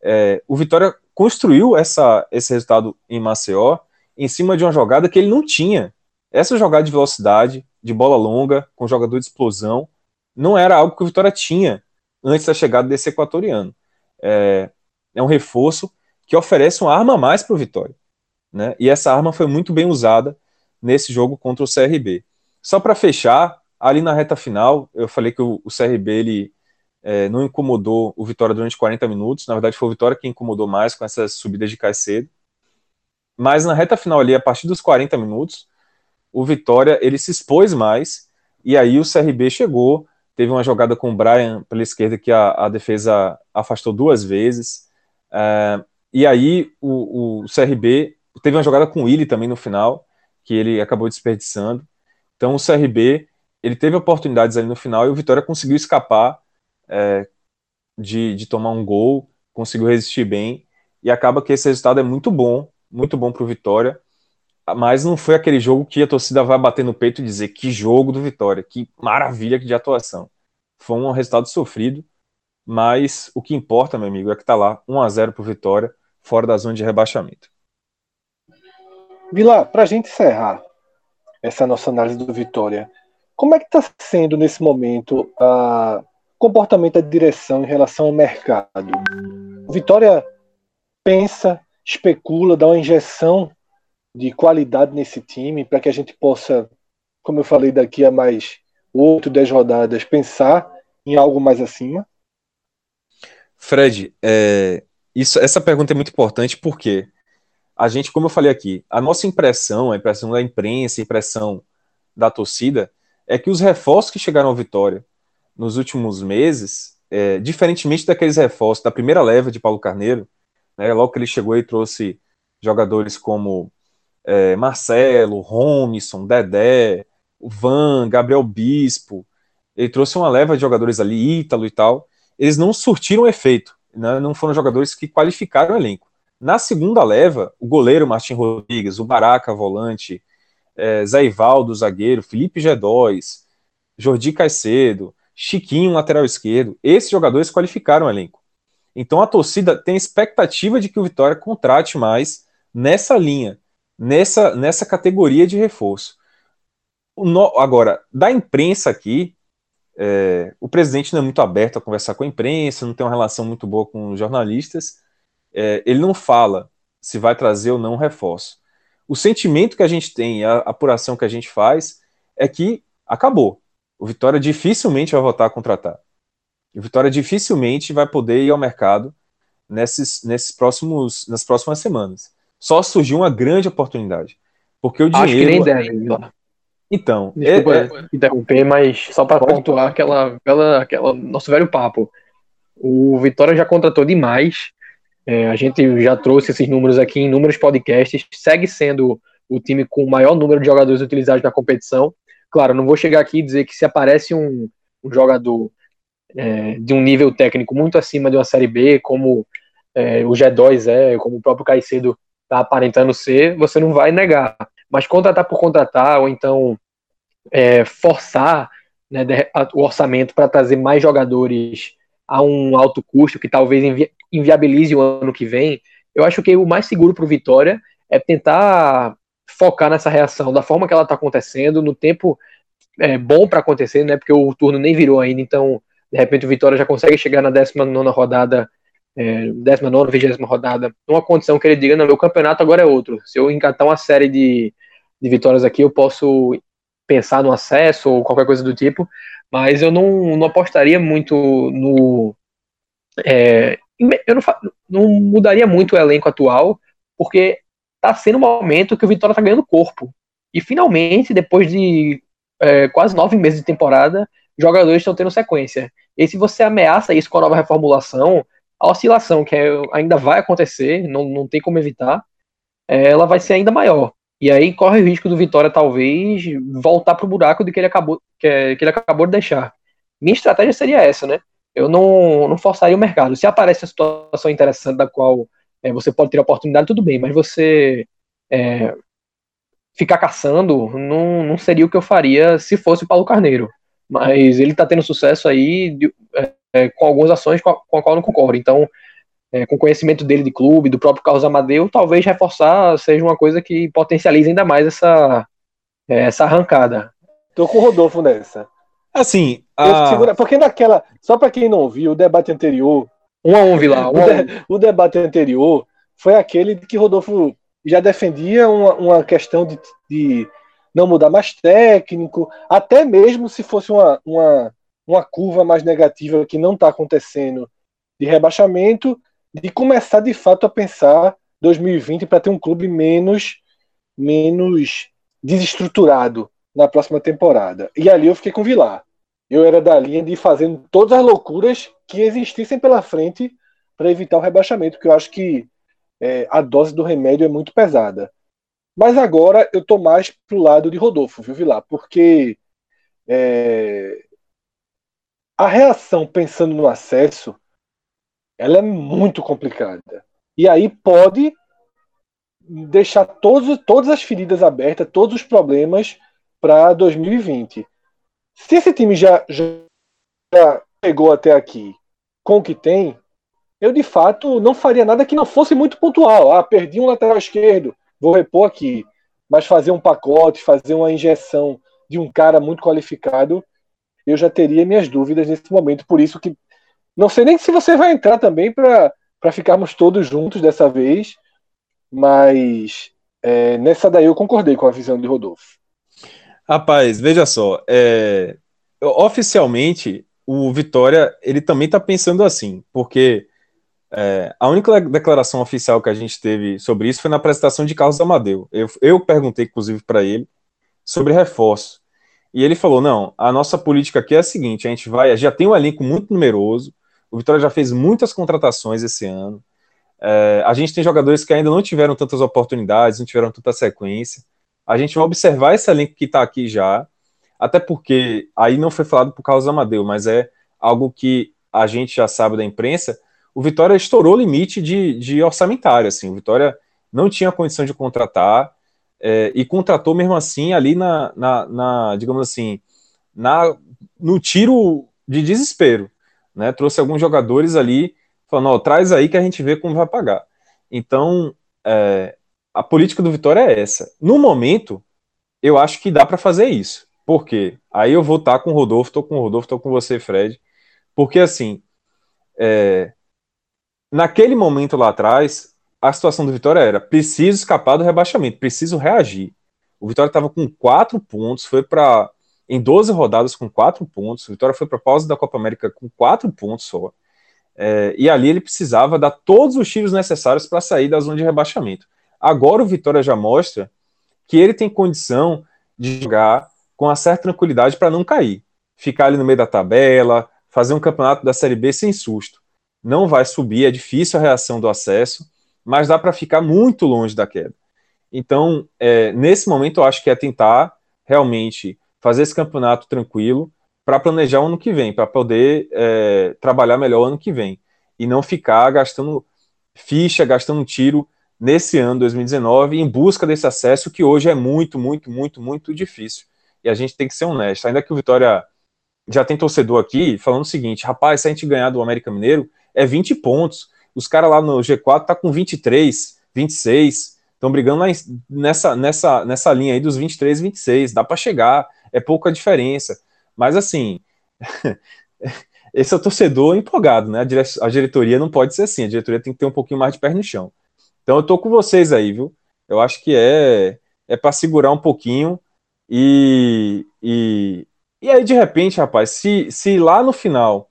é, o Vitória construiu essa, esse resultado em Maceió em cima de uma jogada que ele não tinha. Essa jogada de velocidade, de bola longa, com jogador de explosão, não era algo que o Vitória tinha antes da chegada desse equatoriano. É, é um reforço que oferece uma arma a mais para o Vitória. Né? E essa arma foi muito bem usada nesse jogo contra o CRB. Só para fechar, ali na reta final, eu falei que o, o CRB ele é, não incomodou o Vitória durante 40 minutos. Na verdade, foi o Vitória que incomodou mais com essas subidas de Caicedo. Mas na reta final ali, a partir dos 40 minutos, o Vitória ele se expôs mais e aí o CRB chegou. Teve uma jogada com o Brian pela esquerda que a, a defesa afastou duas vezes. É, e aí o, o, CRB teve uma jogada com o Willi também no final, que ele acabou desperdiçando. Então o CRB ele teve oportunidades ali no final e o Vitória conseguiu escapar é, de, de tomar um gol, conseguiu resistir bem, e acaba que esse resultado é muito bom, muito bom para o Vitória, mas não foi aquele jogo que a torcida vai bater no peito e dizer que jogo do Vitória, que maravilha de atuação. Foi um resultado sofrido, mas o que importa, meu amigo, é que está lá 1 a 0 para o Vitória, fora da zona de rebaixamento. Vila, para a gente encerrar essa nossa análise do Vitória, como é que está sendo nesse momento a comportamento da direção em relação ao mercado. Vitória pensa, especula, dá uma injeção de qualidade nesse time para que a gente possa, como eu falei, daqui a mais oito, dez rodadas, pensar em algo mais acima? Fred, é, isso, essa pergunta é muito importante porque a gente, como eu falei aqui, a nossa impressão, a impressão da imprensa, a impressão da torcida, é que os reforços que chegaram ao Vitória nos últimos meses, é, diferentemente daqueles reforços da primeira leva de Paulo Carneiro, né, logo que ele chegou e trouxe jogadores como é, Marcelo, Romisson, Dedé, Van, Gabriel Bispo, ele trouxe uma leva de jogadores ali, Ítalo e tal, eles não surtiram efeito, né, não foram jogadores que qualificaram o elenco. Na segunda leva, o goleiro Martin Rodrigues, o Baraca, volante, é, Zé Ivaldo, zagueiro, Felipe G2, Jordi Caicedo, Chiquinho, lateral esquerdo. Esses jogadores qualificaram o elenco. Então a torcida tem expectativa de que o Vitória contrate mais nessa linha, nessa, nessa categoria de reforço. No, agora, da imprensa aqui, é, o presidente não é muito aberto a conversar com a imprensa, não tem uma relação muito boa com os jornalistas. É, ele não fala se vai trazer ou não reforço. O sentimento que a gente tem, a apuração que a gente faz, é que acabou o Vitória dificilmente vai voltar a contratar. O Vitória dificilmente vai poder ir ao mercado nesses, nesses próximos, nas próximas semanas. Só surgiu uma grande oportunidade. Porque o dinheiro. Acho que nem deve. Então. Desculpa é, é... interromper, mas só para pontuar aquela, aquela, aquela nosso velho papo. O Vitória já contratou demais. É, a gente já trouxe esses números aqui em inúmeros podcasts. Segue sendo o time com o maior número de jogadores utilizados na competição. Claro, não vou chegar aqui e dizer que se aparece um, um jogador é, de um nível técnico muito acima de uma Série B, como é, o G2 é, como o próprio Caicedo está aparentando ser, você não vai negar. Mas contratar por contratar, ou então é, forçar né, o orçamento para trazer mais jogadores a um alto custo, que talvez invi inviabilize o ano que vem, eu acho que o mais seguro para o Vitória é tentar focar nessa reação da forma que ela está acontecendo, no tempo é, bom para acontecer, né? Porque o turno nem virou ainda, então de repente o Vitória já consegue chegar na 19 rodada, é, 19, 20 rodada, numa condição que ele diga: não, meu campeonato agora é outro. Se eu encatar uma série de, de vitórias aqui, eu posso pensar no acesso ou qualquer coisa do tipo, mas eu não, não apostaria muito no. É, eu não, não mudaria muito o elenco atual, porque tá sendo um momento que o Vitória tá ganhando corpo. E finalmente, depois de é, quase nove meses de temporada, jogadores estão tendo sequência. E se você ameaça isso com a nova reformulação, a oscilação que é, ainda vai acontecer, não, não tem como evitar, é, ela vai ser ainda maior. E aí corre o risco do Vitória talvez voltar para o buraco de que ele acabou que, é, que ele acabou de deixar. Minha estratégia seria essa, né? Eu não, não forçaria o mercado. Se aparece uma situação interessante da qual é, você pode ter a oportunidade, tudo bem, mas você é, ficar caçando não, não seria o que eu faria se fosse o Paulo Carneiro. Mas ele está tendo sucesso aí de, é, com algumas ações com a, com a qual eu não concordo. Então, é, com o conhecimento dele de clube, do próprio Carlos Amadeu, talvez reforçar seja uma coisa que potencialize ainda mais essa, é, essa arrancada. Tô com o Rodolfo nessa. Assim, a... porque naquela, só para quem não viu, o debate anterior, um a um, Vilar. Um o, de, o, debate anterior foi aquele que Rodolfo já defendia uma, uma questão de, de não mudar mais técnico, até mesmo se fosse uma, uma, uma curva mais negativa que não está acontecendo de rebaixamento, de começar de fato a pensar 2020 para ter um clube menos menos desestruturado na próxima temporada. E ali eu fiquei com o Vilar. Eu era da linha de fazendo todas as loucuras que existissem pela frente para evitar o rebaixamento, porque eu acho que é, a dose do remédio é muito pesada. Mas agora eu tô mais pro lado de Rodolfo, viu, Vilar? Porque é, a reação pensando no acesso ela é muito complicada. E aí pode deixar todos, todas as feridas abertas, todos os problemas para 2020. Se esse time já, já chegou até aqui com o que tem, eu de fato não faria nada que não fosse muito pontual. Ah, perdi um lateral esquerdo, vou repor aqui. Mas fazer um pacote, fazer uma injeção de um cara muito qualificado, eu já teria minhas dúvidas nesse momento. Por isso que não sei nem se você vai entrar também para ficarmos todos juntos dessa vez, mas é, nessa daí eu concordei com a visão de Rodolfo. Rapaz, veja só, é, oficialmente o Vitória ele também está pensando assim, porque é, a única declaração oficial que a gente teve sobre isso foi na apresentação de Carlos Amadeu. Eu, eu perguntei, inclusive, para ele sobre reforço. E ele falou: não, a nossa política aqui é a seguinte: a gente vai, já tem um elenco muito numeroso, o Vitória já fez muitas contratações esse ano. É, a gente tem jogadores que ainda não tiveram tantas oportunidades, não tiveram tanta sequência. A gente vai observar esse elenco que está aqui já, até porque aí não foi falado por causa do Amadeu, mas é algo que a gente já sabe da imprensa. O Vitória estourou o limite de, de orçamentário. Assim, o Vitória não tinha condição de contratar é, e contratou mesmo assim ali na, na, na digamos assim, na, no tiro de desespero né? Trouxe alguns jogadores ali, falando, ó, traz aí que a gente vê como vai pagar. Então, é, a política do Vitória é essa. No momento, eu acho que dá para fazer isso. Por quê? Aí eu vou estar tá com o Rodolfo, tô com o Rodolfo, tô com você, Fred. Porque assim, é, naquele momento lá atrás, a situação do Vitória era: preciso escapar do rebaixamento, preciso reagir. O Vitória estava com quatro pontos, foi para em 12 rodadas com 4 pontos. O Vitória foi para a pausa da Copa América com 4 pontos só. É, e ali ele precisava dar todos os tiros necessários para sair da zona de rebaixamento. Agora o Vitória já mostra que ele tem condição de jogar com uma certa tranquilidade para não cair. Ficar ali no meio da tabela, fazer um campeonato da Série B sem susto. Não vai subir, é difícil a reação do acesso, mas dá para ficar muito longe da queda. Então, é, nesse momento, eu acho que é tentar realmente fazer esse campeonato tranquilo para planejar o ano que vem, para poder é, trabalhar melhor o ano que vem e não ficar gastando ficha, gastando tiro nesse ano 2019 em busca desse acesso que hoje é muito, muito, muito, muito difícil. E a gente tem que ser honesto. Ainda que o Vitória já tem torcedor aqui falando o seguinte: rapaz, se a gente ganhar do América Mineiro, é 20 pontos. Os caras lá no G4 tá com 23, 26, estão brigando nessa, nessa, nessa linha aí dos 23 26. Dá para chegar, é pouca diferença. Mas assim, esse é o torcedor empolgado, né? A, dire a diretoria não pode ser assim, a diretoria tem que ter um pouquinho mais de pé no chão. Então eu tô com vocês aí, viu? Eu acho que é, é para segurar um pouquinho e, e, e aí, de repente, rapaz, se, se lá no final,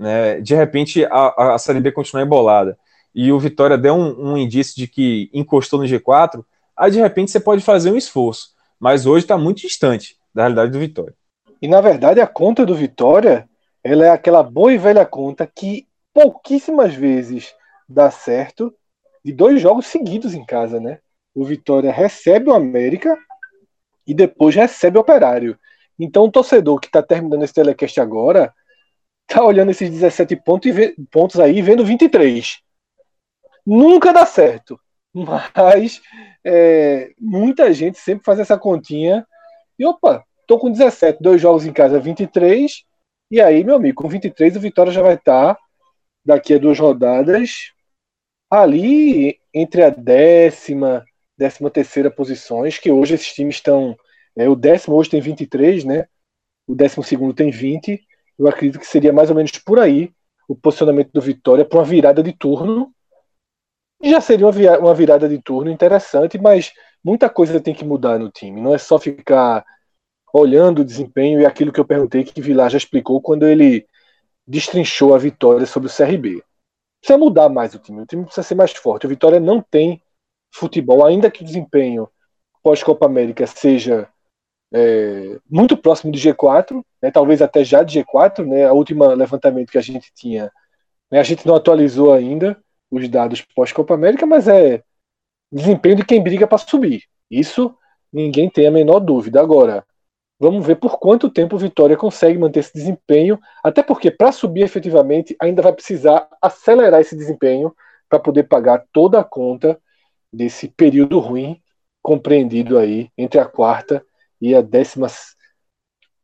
né, de repente a, a Série B continuar embolada e o Vitória der um, um indício de que encostou no G4, aí de repente você pode fazer um esforço. Mas hoje está muito distante da realidade do Vitória. E na verdade a conta do Vitória ela é aquela boa e velha conta que pouquíssimas vezes dá certo de dois jogos seguidos em casa, né? O Vitória recebe o América e depois recebe o Operário. Então, o torcedor que está terminando esse telecast agora está olhando esses 17 pontos, e pontos aí vendo 23. Nunca dá certo. Mas é, muita gente sempre faz essa continha. E opa, tô com 17, dois jogos em casa, 23. E aí, meu amigo, com 23 o Vitória já vai estar tá, daqui a duas rodadas ali entre a décima, décima terceira posições, que hoje esses times estão é, o décimo hoje tem 23, né? O décimo segundo tem 20. Eu acredito que seria mais ou menos por aí o posicionamento do Vitória para uma virada de turno. Já seria uma virada de turno interessante, mas muita coisa tem que mudar no time. Não é só ficar olhando o desempenho e aquilo que eu perguntei que Vilar já explicou quando ele destrinchou a vitória sobre o CRB. Precisa mudar mais o time. O time precisa ser mais forte. O Vitória não tem futebol, ainda que o desempenho pós-Copa América seja é, muito próximo de G4, né, talvez até já de G4, né, a última levantamento que a gente tinha, né, a gente não atualizou ainda os dados pós-Copa América, mas é desempenho de quem briga para subir. Isso ninguém tem a menor dúvida. Agora, vamos ver por quanto tempo o Vitória consegue manter esse desempenho, até porque para subir efetivamente ainda vai precisar acelerar esse desempenho para poder pagar toda a conta desse período ruim compreendido aí entre a quarta e a décima.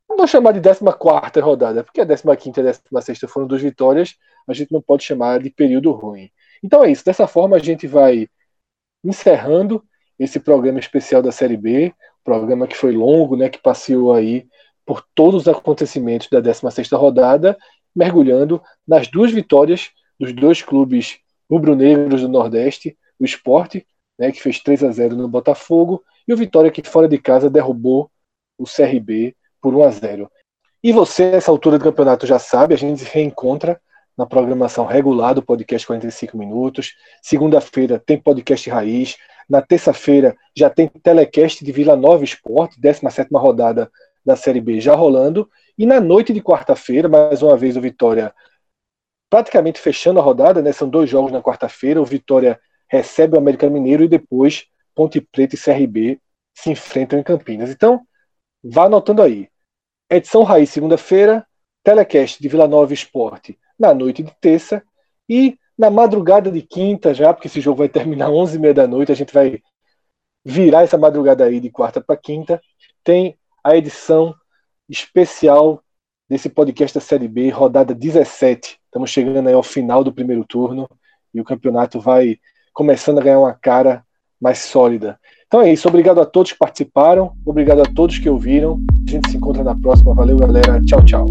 Não vou chamar de décima quarta rodada, porque a décima quinta e a décima sexta foram duas vitórias, a gente não pode chamar de período ruim. Então é isso, dessa forma a gente vai encerrando esse programa especial da Série B, programa que foi longo, né, que passeou aí por todos os acontecimentos da 16 rodada, mergulhando nas duas vitórias dos dois clubes rubro-negros do Nordeste, o Esporte, né, que fez 3 a 0 no Botafogo, e o Vitória que fora de casa derrubou o CRB por 1 a 0. E você, nessa altura do campeonato, já sabe, a gente se reencontra na programação regular do podcast 45 minutos. Segunda-feira tem podcast raiz. Na terça-feira já tem telecast de Vila Nova Esporte, 17 rodada da Série B já rolando. E na noite de quarta-feira, mais uma vez o Vitória praticamente fechando a rodada, né? São dois jogos na quarta-feira. O Vitória recebe o América Mineiro e depois Ponte Preta e CRB se enfrentam em Campinas. Então, vá anotando aí. Edição Raiz, segunda-feira, telecast de Vila Nova Esporte na noite de terça e na madrugada de quinta, já, porque esse jogo vai terminar 11h30 da noite, a gente vai virar essa madrugada aí de quarta para quinta, tem a edição especial desse podcast da Série B, rodada 17. Estamos chegando aí ao final do primeiro turno e o campeonato vai começando a ganhar uma cara mais sólida. Então é isso. Obrigado a todos que participaram. Obrigado a todos que ouviram. A gente se encontra na próxima. Valeu, galera. Tchau, tchau.